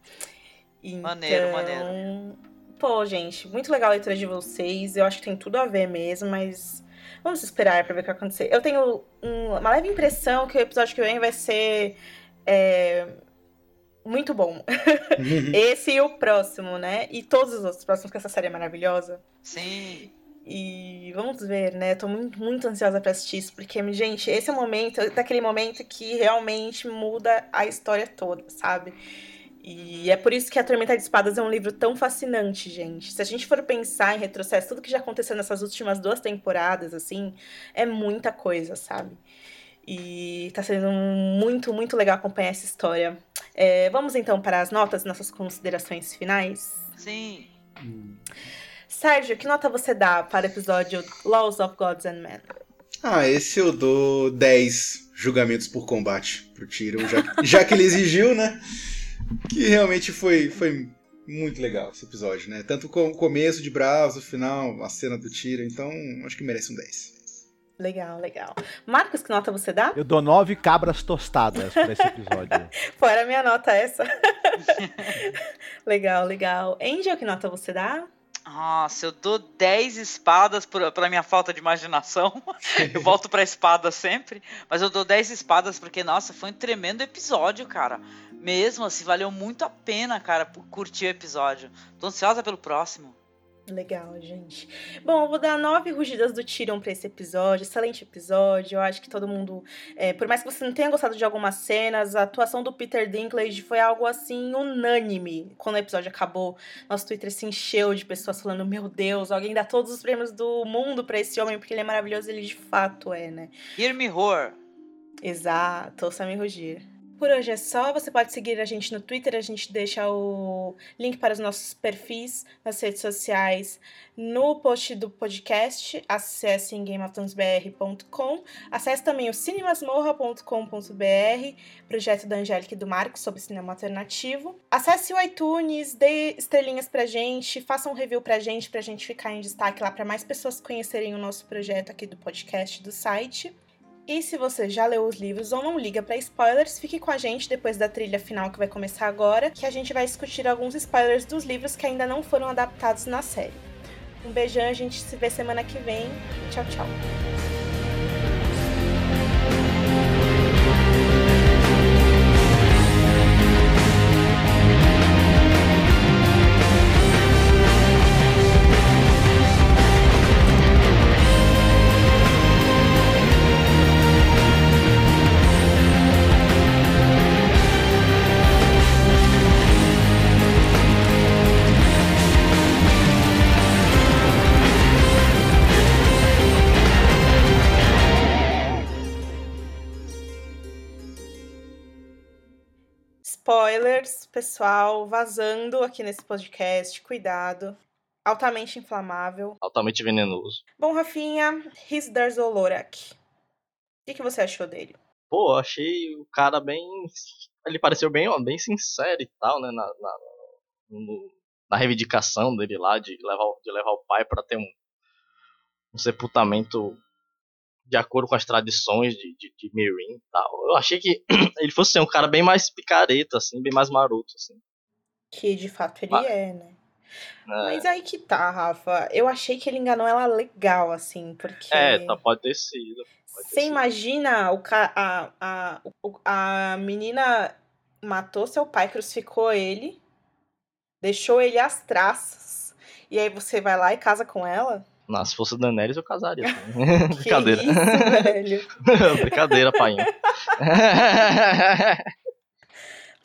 Então, Maneiro, maneiro. Pô, gente, muito legal a leitura de vocês. Eu acho que tem tudo a ver mesmo, mas vamos esperar pra ver o que vai acontecer. Eu tenho um- uma leve impressão que o episódio que vem vai ser é, muito bom. <laughs> Esse e o próximo, né? E todos os outros próximos, que essa série é maravilhosa. Sim. E vamos ver, né? Tô muito, muito ansiosa pra assistir isso, porque, gente, esse é o momento, daquele momento que realmente muda a história toda, sabe? E é por isso que A Tormenta de Espadas é um livro tão fascinante, gente. Se a gente for pensar em retrocesso, tudo que já aconteceu nessas últimas duas temporadas, assim, é muita coisa, sabe? E tá sendo muito, muito legal acompanhar essa história. É, vamos então para as notas, nossas considerações finais? Sim. Sérgio, que nota você dá para o episódio Laws of Gods and Men? Ah, esse eu dou 10 julgamentos por combate pro Tyrion, já, já que ele exigiu, né? Que realmente foi, foi muito legal esse episódio, né? Tanto com o começo de Bravos, o final, a cena do Tyrion, então acho que merece um 10. Legal, legal. Marcos, que nota você dá? Eu dou nove cabras tostadas para esse episódio. <laughs> Era minha nota essa. <laughs> legal, legal. Angel, que nota você dá? Nossa, eu dou 10 espadas por, pela minha falta de imaginação. eu volto pra espada sempre. Mas eu dou 10 espadas porque, nossa, foi um tremendo episódio, cara. Mesmo assim, valeu muito a pena, cara, curtir o episódio. Tô ansiosa pelo próximo. Legal, gente. Bom, eu vou dar nove rugidas do Tyrion pra esse episódio. Excelente episódio. Eu acho que todo mundo. É, por mais que você não tenha gostado de algumas cenas, a atuação do Peter Dinklage foi algo assim unânime. Quando o episódio acabou, nosso Twitter se encheu de pessoas falando: Meu Deus, alguém dá todos os prêmios do mundo para esse homem, porque ele é maravilhoso ele de fato é, né? Hear me roar. Exato, ouça me rugir. Por hoje é só. Você pode seguir a gente no Twitter, a gente deixa o link para os nossos perfis nas redes sociais no post do podcast. Acesse em. Acesse também o cinemasmorra.com.br, projeto da Angélica e do Marcos sobre cinema alternativo. Acesse o iTunes, dê estrelinhas pra gente, faça um review pra gente, pra gente ficar em destaque lá para mais pessoas conhecerem o nosso projeto aqui do podcast do site. E se você já leu os livros ou não liga para spoilers, fique com a gente depois da trilha final que vai começar agora, que a gente vai discutir alguns spoilers dos livros que ainda não foram adaptados na série. Um beijão, a gente se vê semana que vem. Tchau, tchau. Spoilers, pessoal, vazando aqui nesse podcast. Cuidado. Altamente inflamável. Altamente venenoso. Bom, Rafinha, Zolorak. O que, que você achou dele? Pô, achei o cara bem. Ele pareceu bem, ó, bem sincero e tal, né? Na, na, no, na reivindicação dele lá de levar, de levar o pai para ter um, um sepultamento de acordo com as tradições de, de, de Mirin e tal. Eu achei que <clears throat> ele fosse ser um cara bem mais picareta, assim, bem mais maroto, assim. Que de fato ele Mas, é, né? É. Mas aí que tá, Rafa. Eu achei que ele enganou ela legal, assim, porque. É, tá, pode ter sido. Você imagina o ca... a, a, a menina matou seu pai, crucificou ele, deixou ele às traças, e aí você vai lá e casa com ela? Se fosse o Daenerys eu casaria. <laughs> <laughs> Brincadeira. Isso, <laughs> brincadeira, painho.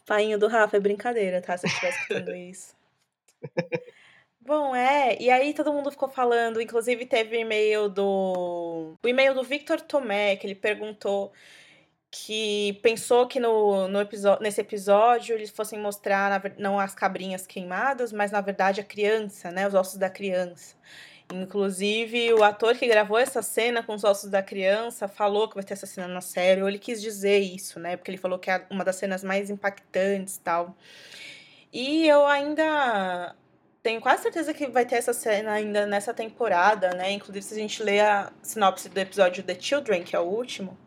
painho do Rafa é brincadeira, tá? Se eu estiver escutando isso. Bom, é, e aí todo mundo ficou falando, inclusive teve o e-mail do. O e-mail do Victor Tomé, que ele perguntou que pensou que no, no episódio, nesse episódio eles fossem mostrar na, não as cabrinhas queimadas, mas na verdade a criança, né? Os ossos da criança. Inclusive, o ator que gravou essa cena com os ossos da criança falou que vai ter essa cena na série, ou ele quis dizer isso, né? Porque ele falou que é uma das cenas mais impactantes e tal. E eu ainda tenho quase certeza que vai ter essa cena ainda nessa temporada, né? Inclusive, se a gente ler a sinopse do episódio The Children, que é o último,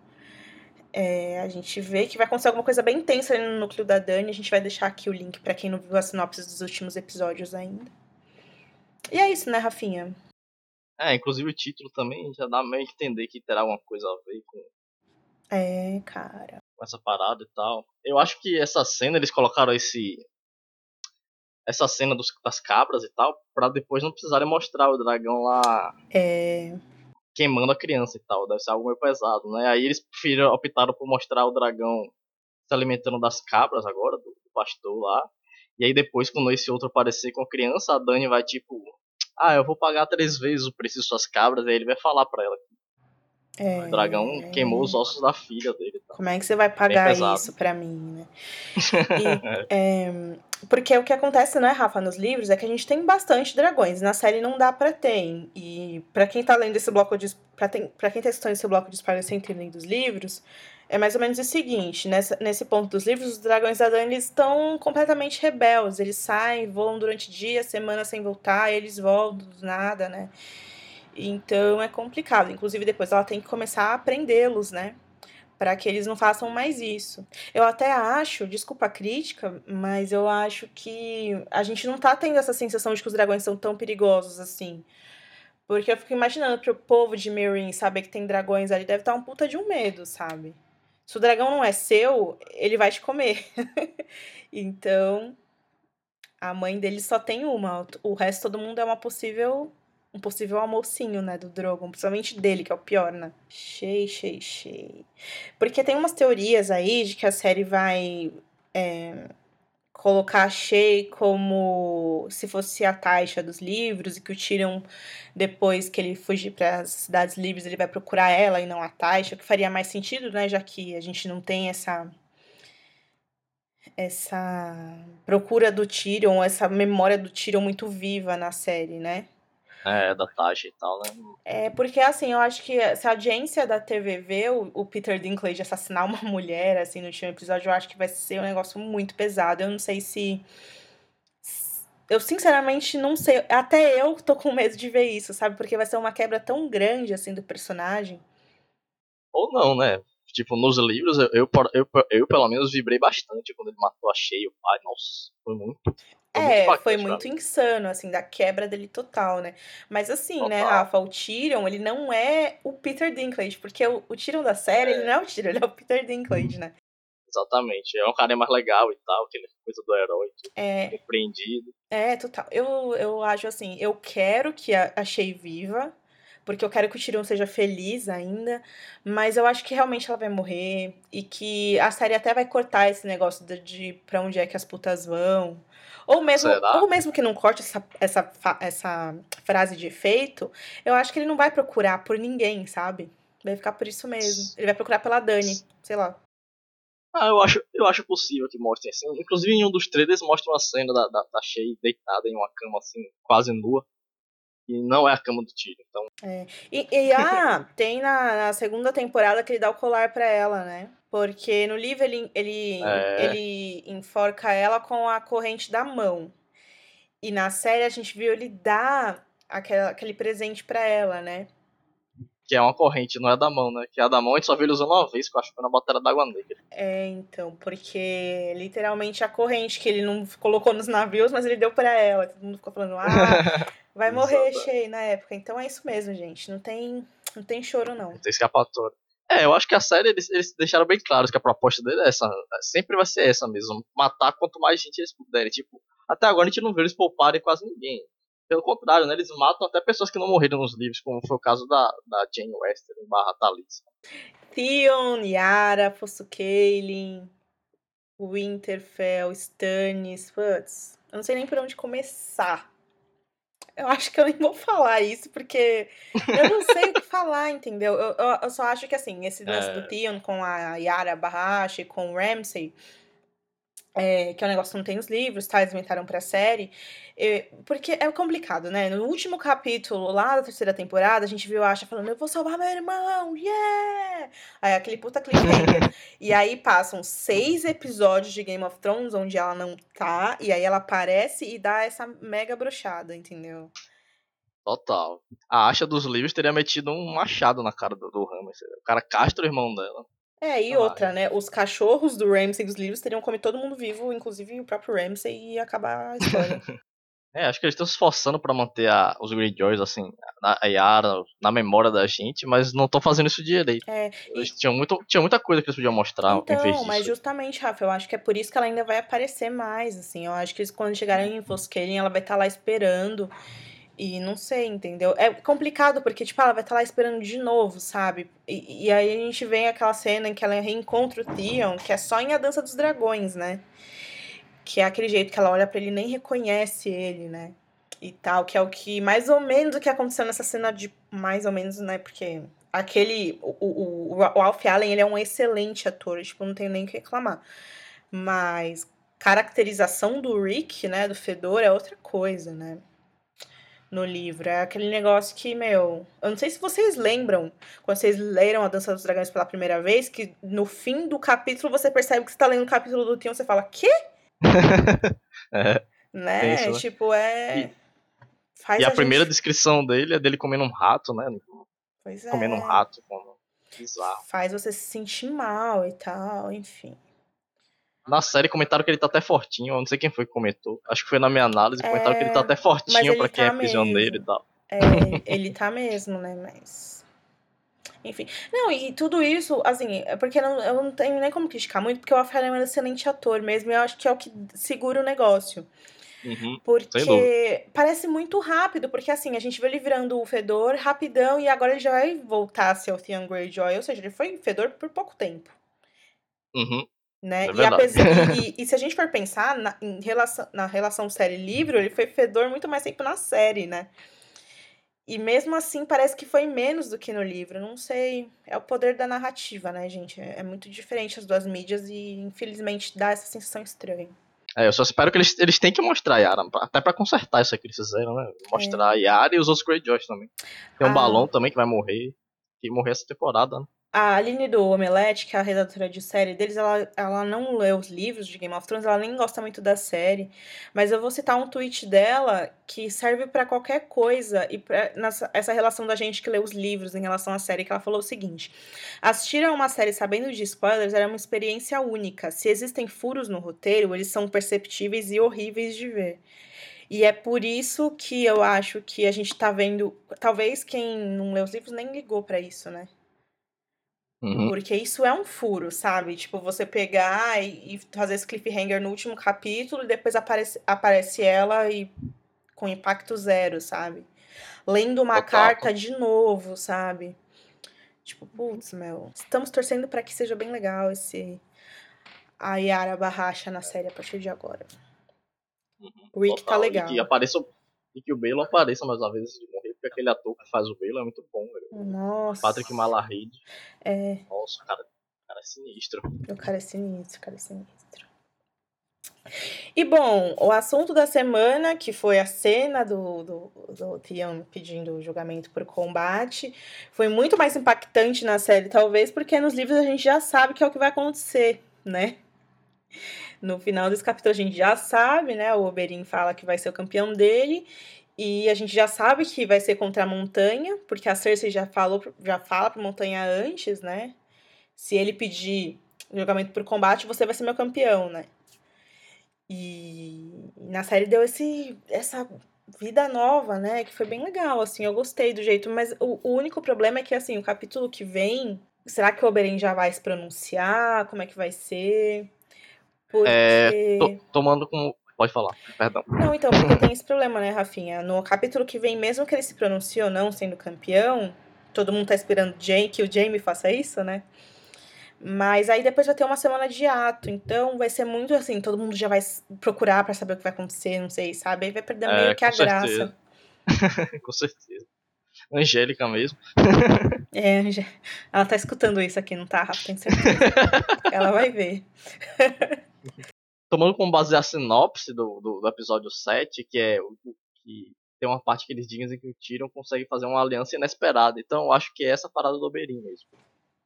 é, a gente vê que vai acontecer alguma coisa bem intensa ali no núcleo da Dani. A gente vai deixar aqui o link para quem não viu a sinopse dos últimos episódios ainda. E é isso, né, Rafinha? É, inclusive o título também já dá meio que entender que terá alguma coisa a ver com. É, cara. Com essa parada e tal. Eu acho que essa cena, eles colocaram esse. Essa cena dos, das cabras e tal, pra depois não precisarem mostrar o dragão lá. É. Queimando a criança e tal. Deve ser algo meio pesado, né? Aí eles preferiram, optaram por mostrar o dragão se alimentando das cabras agora, do, do pastor lá. E aí depois, quando esse outro aparecer com a criança, a Dani vai tipo ah, eu vou pagar três vezes o preço de suas cabras, aí ele vai falar pra ela. É, o dragão é... queimou os ossos da filha dele. Tá? Como é que você vai pagar isso pra mim, né? <laughs> E, é, porque o que acontece, né, Rafa, nos livros é que a gente tem bastante dragões. Na série não dá pra ter. E pra quem tá lendo esse bloco de. Pra, tem, pra quem tá estudando esse bloco de spoilers sem ter lido os livros, é mais ou menos o seguinte: nessa, nesse ponto dos livros, os dragões da Dani estão completamente rebeldes. Eles saem, voam durante dias, semanas sem voltar, eles voltam do nada, né? Então é complicado. Inclusive, depois ela tem que começar a prendê-los, né? para que eles não façam mais isso. Eu até acho, desculpa a crítica, mas eu acho que a gente não tá tendo essa sensação de que os dragões são tão perigosos assim. Porque eu fico imaginando pro povo de Meereen saber que tem dragões ali, deve estar um puta de um medo, sabe? Se o dragão não é seu, ele vai te comer. <laughs> então, a mãe dele só tem uma. O resto todo mundo é uma possível um possível almocinho, né, do Drogon, principalmente dele, que é o pior, né? Chei, chei, chei. Porque tem umas teorias aí de que a série vai é, colocar a Shay como se fosse a Taisha dos livros e que o Tyrion, depois que ele fugir para as cidades livres, ele vai procurar ela e não a o que faria mais sentido, né, já que a gente não tem essa essa procura do Tyrion, essa memória do Tyrion muito viva na série, né? É, da taxa e tal, né? É, porque assim, eu acho que se a audiência da TV vê o, o Peter Dinklage assassinar uma <laughs> mulher, assim, no último episódio, eu acho que vai ser um negócio muito pesado. Eu não sei se. Eu sinceramente não sei. Até eu tô com medo de ver isso, sabe? Porque vai ser uma quebra tão grande, assim, do personagem. Ou não, né? Tipo, nos livros, eu, eu, eu, eu pelo menos vibrei bastante quando ele matou a Shea, o pai. Nossa, foi muito. É, foi muito insano, assim, da quebra dele total, né? Mas assim, né, Rafa, o Tyrion, ele não é o Peter Dinklage, porque o, o Tyrion da série, é. ele não é o Tyrion, ele é o Peter Dinklage, né? Exatamente, é um cara mais legal e tal, aquele coisa do herói, é, compreendido. É, total. Eu, eu acho assim, eu quero que a, a Shay viva, porque eu quero que o Tyrion seja feliz ainda, mas eu acho que realmente ela vai morrer e que a série até vai cortar esse negócio de, de pra onde é que as putas vão. Ou mesmo, ou mesmo que não corte essa, essa, essa frase de efeito, eu acho que ele não vai procurar por ninguém, sabe? Vai ficar por isso mesmo. Ele vai procurar pela Dani, sei lá. Ah, eu acho, eu acho possível que mostrem assim. Inclusive em um dos trailers mostra uma cena da, da, da Shay deitada em uma cama assim, quase nua. E não é a cama do tiro, então. É. E, e ah, <laughs> tem na, na segunda temporada que ele dá o colar pra ela, né? Porque no livro ele, ele, é. ele enforca ela com a corrente da mão. E na série a gente viu ele dar aquela, aquele presente para ela, né? Que é uma corrente, não é da mão, né? Que é a da mão a gente só viu ele usando uma vez, que eu acho que foi na batalha d'água negra. É, então, porque literalmente a corrente que ele não colocou nos navios, mas ele deu para ela. Todo mundo ficou falando, ah, <laughs> vai morrer cheio na época. Então é isso mesmo, gente. Não tem, não tem choro, não. Não tem escapatória. É, eu acho que a série eles, eles, deixaram bem claro que a proposta dele é essa. Sempre vai ser essa mesmo. Matar quanto mais gente eles puderem. Tipo, até agora a gente não vê eles pouparem quase ninguém. Pelo contrário, né? Eles matam até pessoas que não morreram nos livros, como foi o caso da, da Jane Wester barra Thalissa. Theon, Yara, Fosso Kaelin, Winterfell, Stannis, putz. Eu não sei nem por onde começar. Eu acho que eu nem vou falar isso, porque eu não sei o que falar, entendeu? Eu, eu, eu, só acho que, assim, esse lance é... do Theon com a Yara Barrache, com o Ramsay, é, que é um negócio que não tem nos livros, tá? Eles inventaram pra série. É, porque é complicado, né? No último capítulo, lá da terceira temporada, a gente viu a Asha falando, eu vou salvar meu irmão, yeah! Aí aquele puta cliffhanger. <laughs> e aí passam seis episódios de Game of Thrones onde ela não tá, e aí ela aparece e dá essa mega brochada, entendeu? Total. A Asha dos livros teria metido um machado na cara do, do Ramsay. O cara castra o irmão dela. É, e outra, né? Os cachorros do Ramsay dos livros teriam comido todo mundo vivo, inclusive o próprio Ramsay, e ia acabar a história. <laughs> é, acho que eles estão se esforçando para manter a, os Greyjoys, assim, na, a Yara na memória da gente, mas não estão fazendo isso direito. É, eles e... tinham, muito, tinha muita coisa que eles podiam mostrar então, em vez disso. mas justamente, Rafa, eu acho que é por isso que ela ainda vai aparecer mais, assim. Eu acho que quando chegarem em Fosqueirin, ela vai estar tá lá esperando. E não sei, entendeu? É complicado porque, tipo, ela vai estar tá lá esperando de novo, sabe? E, e, aí a gente vem aquela cena em que ela reencontra o Theon, que é só em A Dança dos Dragões, né? Que é aquele jeito que ela olha para ele e nem reconhece ele, né? E tal, que é o que mais ou menos o que aconteceu nessa cena de mais ou menos, né? Porque aquele. O, o, o Alf Allen, ele é um excelente ator, tipo, não tenho nem o que reclamar. Mas caracterização do Rick, né, do Fedor, é outra coisa, né? No livro. É aquele negócio que, meu. Eu não sei se vocês lembram, quando vocês leram A Dança dos Dragões pela primeira vez, que no fim do capítulo você percebe que você tá lendo o capítulo do Tion, você fala, quê? <laughs> é. Né? Isso, né? Tipo, é. E, e a, a gente... primeira descrição dele é dele comendo um rato, né? Pois é. Comendo um rato. Como... Bizarro. Faz você se sentir mal e tal, enfim. Na série comentaram que ele tá até fortinho, eu não sei quem foi que comentou. Acho que foi na minha análise, comentaram que ele tá É, até fortinho pra quem tá é prisioneiro mesmo. e tal. É, ele tá mesmo, né? Mas. Enfim. Não, e tudo isso, assim, é porque não- eu não tenho nem como criticar muito, porque o Rafael é um excelente ator mesmo, e eu acho que é o que segura o negócio. Uhum. Porque parece muito rápido, porque assim, a gente vê ele virando o Fedor rapidão e agora ele já vai voltar a ser o Theon Greyjoy, ou seja, ele foi Fedor por pouco tempo, Uhum. Né? É e, apesar, <laughs> e, e se a gente for pensar na, em relação, na relação série-livro, ele foi Fedor muito mais tempo na série, né? E mesmo assim parece que foi menos do que no livro, não sei. É o poder da narrativa, né, gente? É, é muito diferente as duas mídias e infelizmente dá essa sensação estranha. É, eu só espero que eles, eles têm que mostrar a Yara, até pra consertar isso aí que eles fizeram, né? Mostrar a Yara e os outros Greyjoys também. Tem um Ah. balão também que vai morrer. Que morrer essa temporada, né? A Aline do Omelete, que é a redatora de série deles, ela, ela não lê os livros de Game of Thrones, ela nem gosta muito da série. Mas eu vou citar um tweet dela que serve pra qualquer coisa e pra, nessa, essa relação da gente que lê os livros em relação à série, que ela falou o seguinte: assistir a uma série sabendo de spoilers era uma experiência única. Se existem furos no roteiro, eles são perceptíveis e horríveis de ver. E é por isso que eu acho que a gente tá vendo. Talvez quem não lê os livros nem ligou pra isso, né? Uhum. Porque isso é um furo, sabe? Tipo, você pegar e, e fazer esse cliffhanger no último capítulo e depois aparece, aparece ela e com impacto zero, sabe? Lendo uma Total. carta de novo, sabe? Tipo, putz, meu. Estamos torcendo pra que seja bem legal esse. A Yara Barracha na série a partir de agora. O Rick tá Total. legal. E que, apareça, e que o Bale apareça mais uma vez de porque aquele ator que faz o Bale é muito bom, velho. Nossa. Patrick Malahide. É, Nossa, o cara, cara é sinistro. o cara é sinistro, o cara é sinistro. E bom, o assunto da semana, que foi a cena do, do, do Theon pedindo o julgamento por combate, foi muito mais impactante na série, talvez, porque nos livros a gente já sabe que é o que vai acontecer, né? No final desse capítulo a gente já sabe, né? O Oberyn fala que vai ser o campeão dele. E a gente já sabe que vai ser contra a montanha, porque a Cersei já falou, já fala pra montanha antes, né? Se ele pedir julgamento por combate, você vai ser meu campeão, né? E na série deu esse, essa vida nova, né? Que foi bem legal, assim. Eu gostei do jeito, mas o, o único problema é que, assim, o capítulo que vem, será que o Oberyn já vai se pronunciar? Como é que vai ser? Porque... É, tomando como. Pode falar, perdão. Não, então, porque tem esse problema, né, Rafinha? No capítulo que vem, mesmo que ele se pronuncie ou não sendo campeão, todo mundo tá esperando que o Jamie faça isso, né? Mas aí depois vai ter uma semana de ato, então vai ser muito assim, todo mundo já vai procurar pra saber o que vai acontecer, não sei, sabe? Aí vai perder É, meio que a com graça. certeza. <laughs> Com certeza. Angélica mesmo. <laughs> É, ela tá escutando isso aqui, não tá, Rafa? Tenho certeza. <laughs> ela vai ver. Tomando como base a sinopse do, do, do episódio 7, que é o que tem uma parte que eles dizem que o Tyrion consegue fazer uma aliança inesperada. Então eu acho que é essa parada do Oberyn mesmo.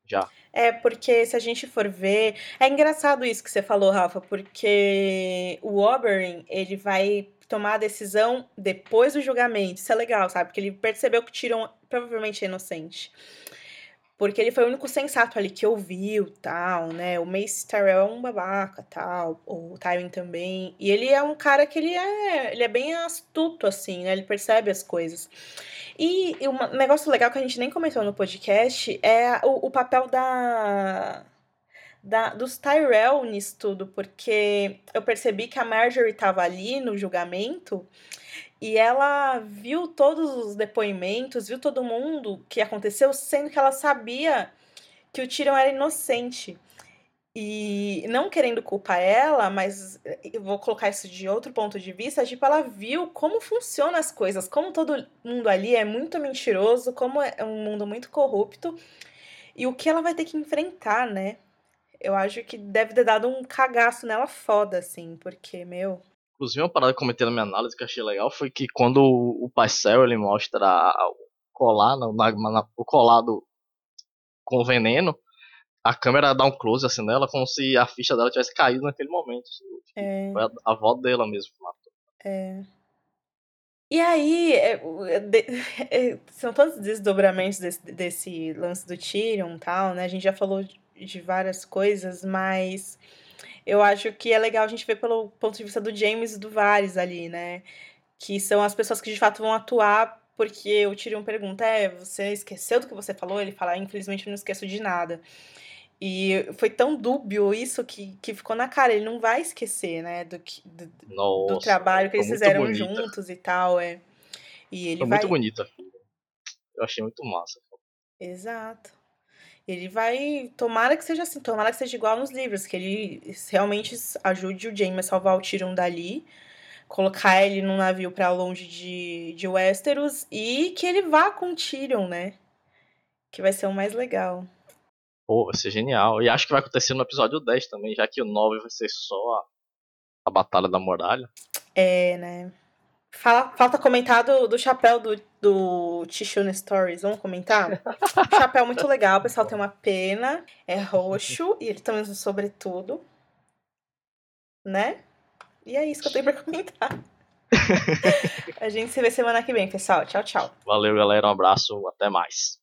Já. É, porque se a gente for ver. É engraçado isso que você falou, Rafa, porque o Oberyn, ele vai tomar a decisão depois do julgamento. Isso é legal, sabe? Porque ele percebeu que o Tyrion provavelmente é inocente. Porque ele foi o único sensato ali que ouviu, tal, né? O Mace Tyrell é um babaca, tal. O Tywin também. E ele é um cara que ele é, ele é bem astuto, assim, né? Ele percebe as coisas. E e um negócio legal que a gente nem comentou no podcast é o, o papel da, da dos Tyrell nisso tudo, porque eu percebi que a Marjorie estava ali no julgamento e ela viu todos os depoimentos, viu todo mundo que aconteceu, sendo que ela sabia que o Tyrion era inocente. E não querendo culpar ela, mas eu vou colocar isso de outro ponto de vista, tipo, ela viu como funcionam as coisas, como todo mundo ali é muito mentiroso, como é um mundo muito corrupto, e o que ela vai ter que enfrentar, né? Eu acho que deve ter dado um cagaço nela foda, assim, porque, meu. Inclusive, uma parada que eu comentei na minha análise que achei legal foi que quando o Parcel ele mostra o colar, na, na- o colado com veneno, a câmera dá um close assim nela, como se a ficha dela tivesse caído naquele momento. É, Foi a, a avó dela mesmo que matou. é. E aí, é, de, <laughs> é, são tantos desdobramentos desse, desse lance do Tyrion e tal, né? A gente já falou de várias coisas, mas eu acho que é legal a gente ver pelo ponto de vista do James e do Varys ali, né? Que são as pessoas que de fato vão atuar, porque o Tyrion pergunta: é, você esqueceu do que você falou? Ele fala: infelizmente eu não esqueço de nada. E foi tão dúbio isso que, que ficou na cara. Ele não vai esquecer, né? Do, do, Nossa, do trabalho que eles fizeram bonita. juntos e tal. É. E ele Foi vai. muito bonita. Eu achei muito massa. Exato. Ele vai. Tomara que seja assim, tomara que seja igual nos livros, que ele realmente ajude o Jaime a salvar o Tyrion dali, colocar ele num navio pra longe de, de Westeros e que ele vá com o Tyrion, né? Que vai ser o mais legal. Pô, vai ser genial. E acho que vai acontecer no episódio 10 também, já que o 9 vai ser só a, a Batalha da Muralha. É, né? Fala, falta comentar do, do chapéu do, do Tishuna Stories. Vamos comentar? O <laughs> chapéu muito legal, o pessoal tem uma pena, é roxo e ele também usa sobretudo. Né? E é isso que eu tenho pra comentar. <laughs> A gente se vê semana que vem, pessoal. Tchau, tchau. Valeu, galera. Um abraço. Até mais.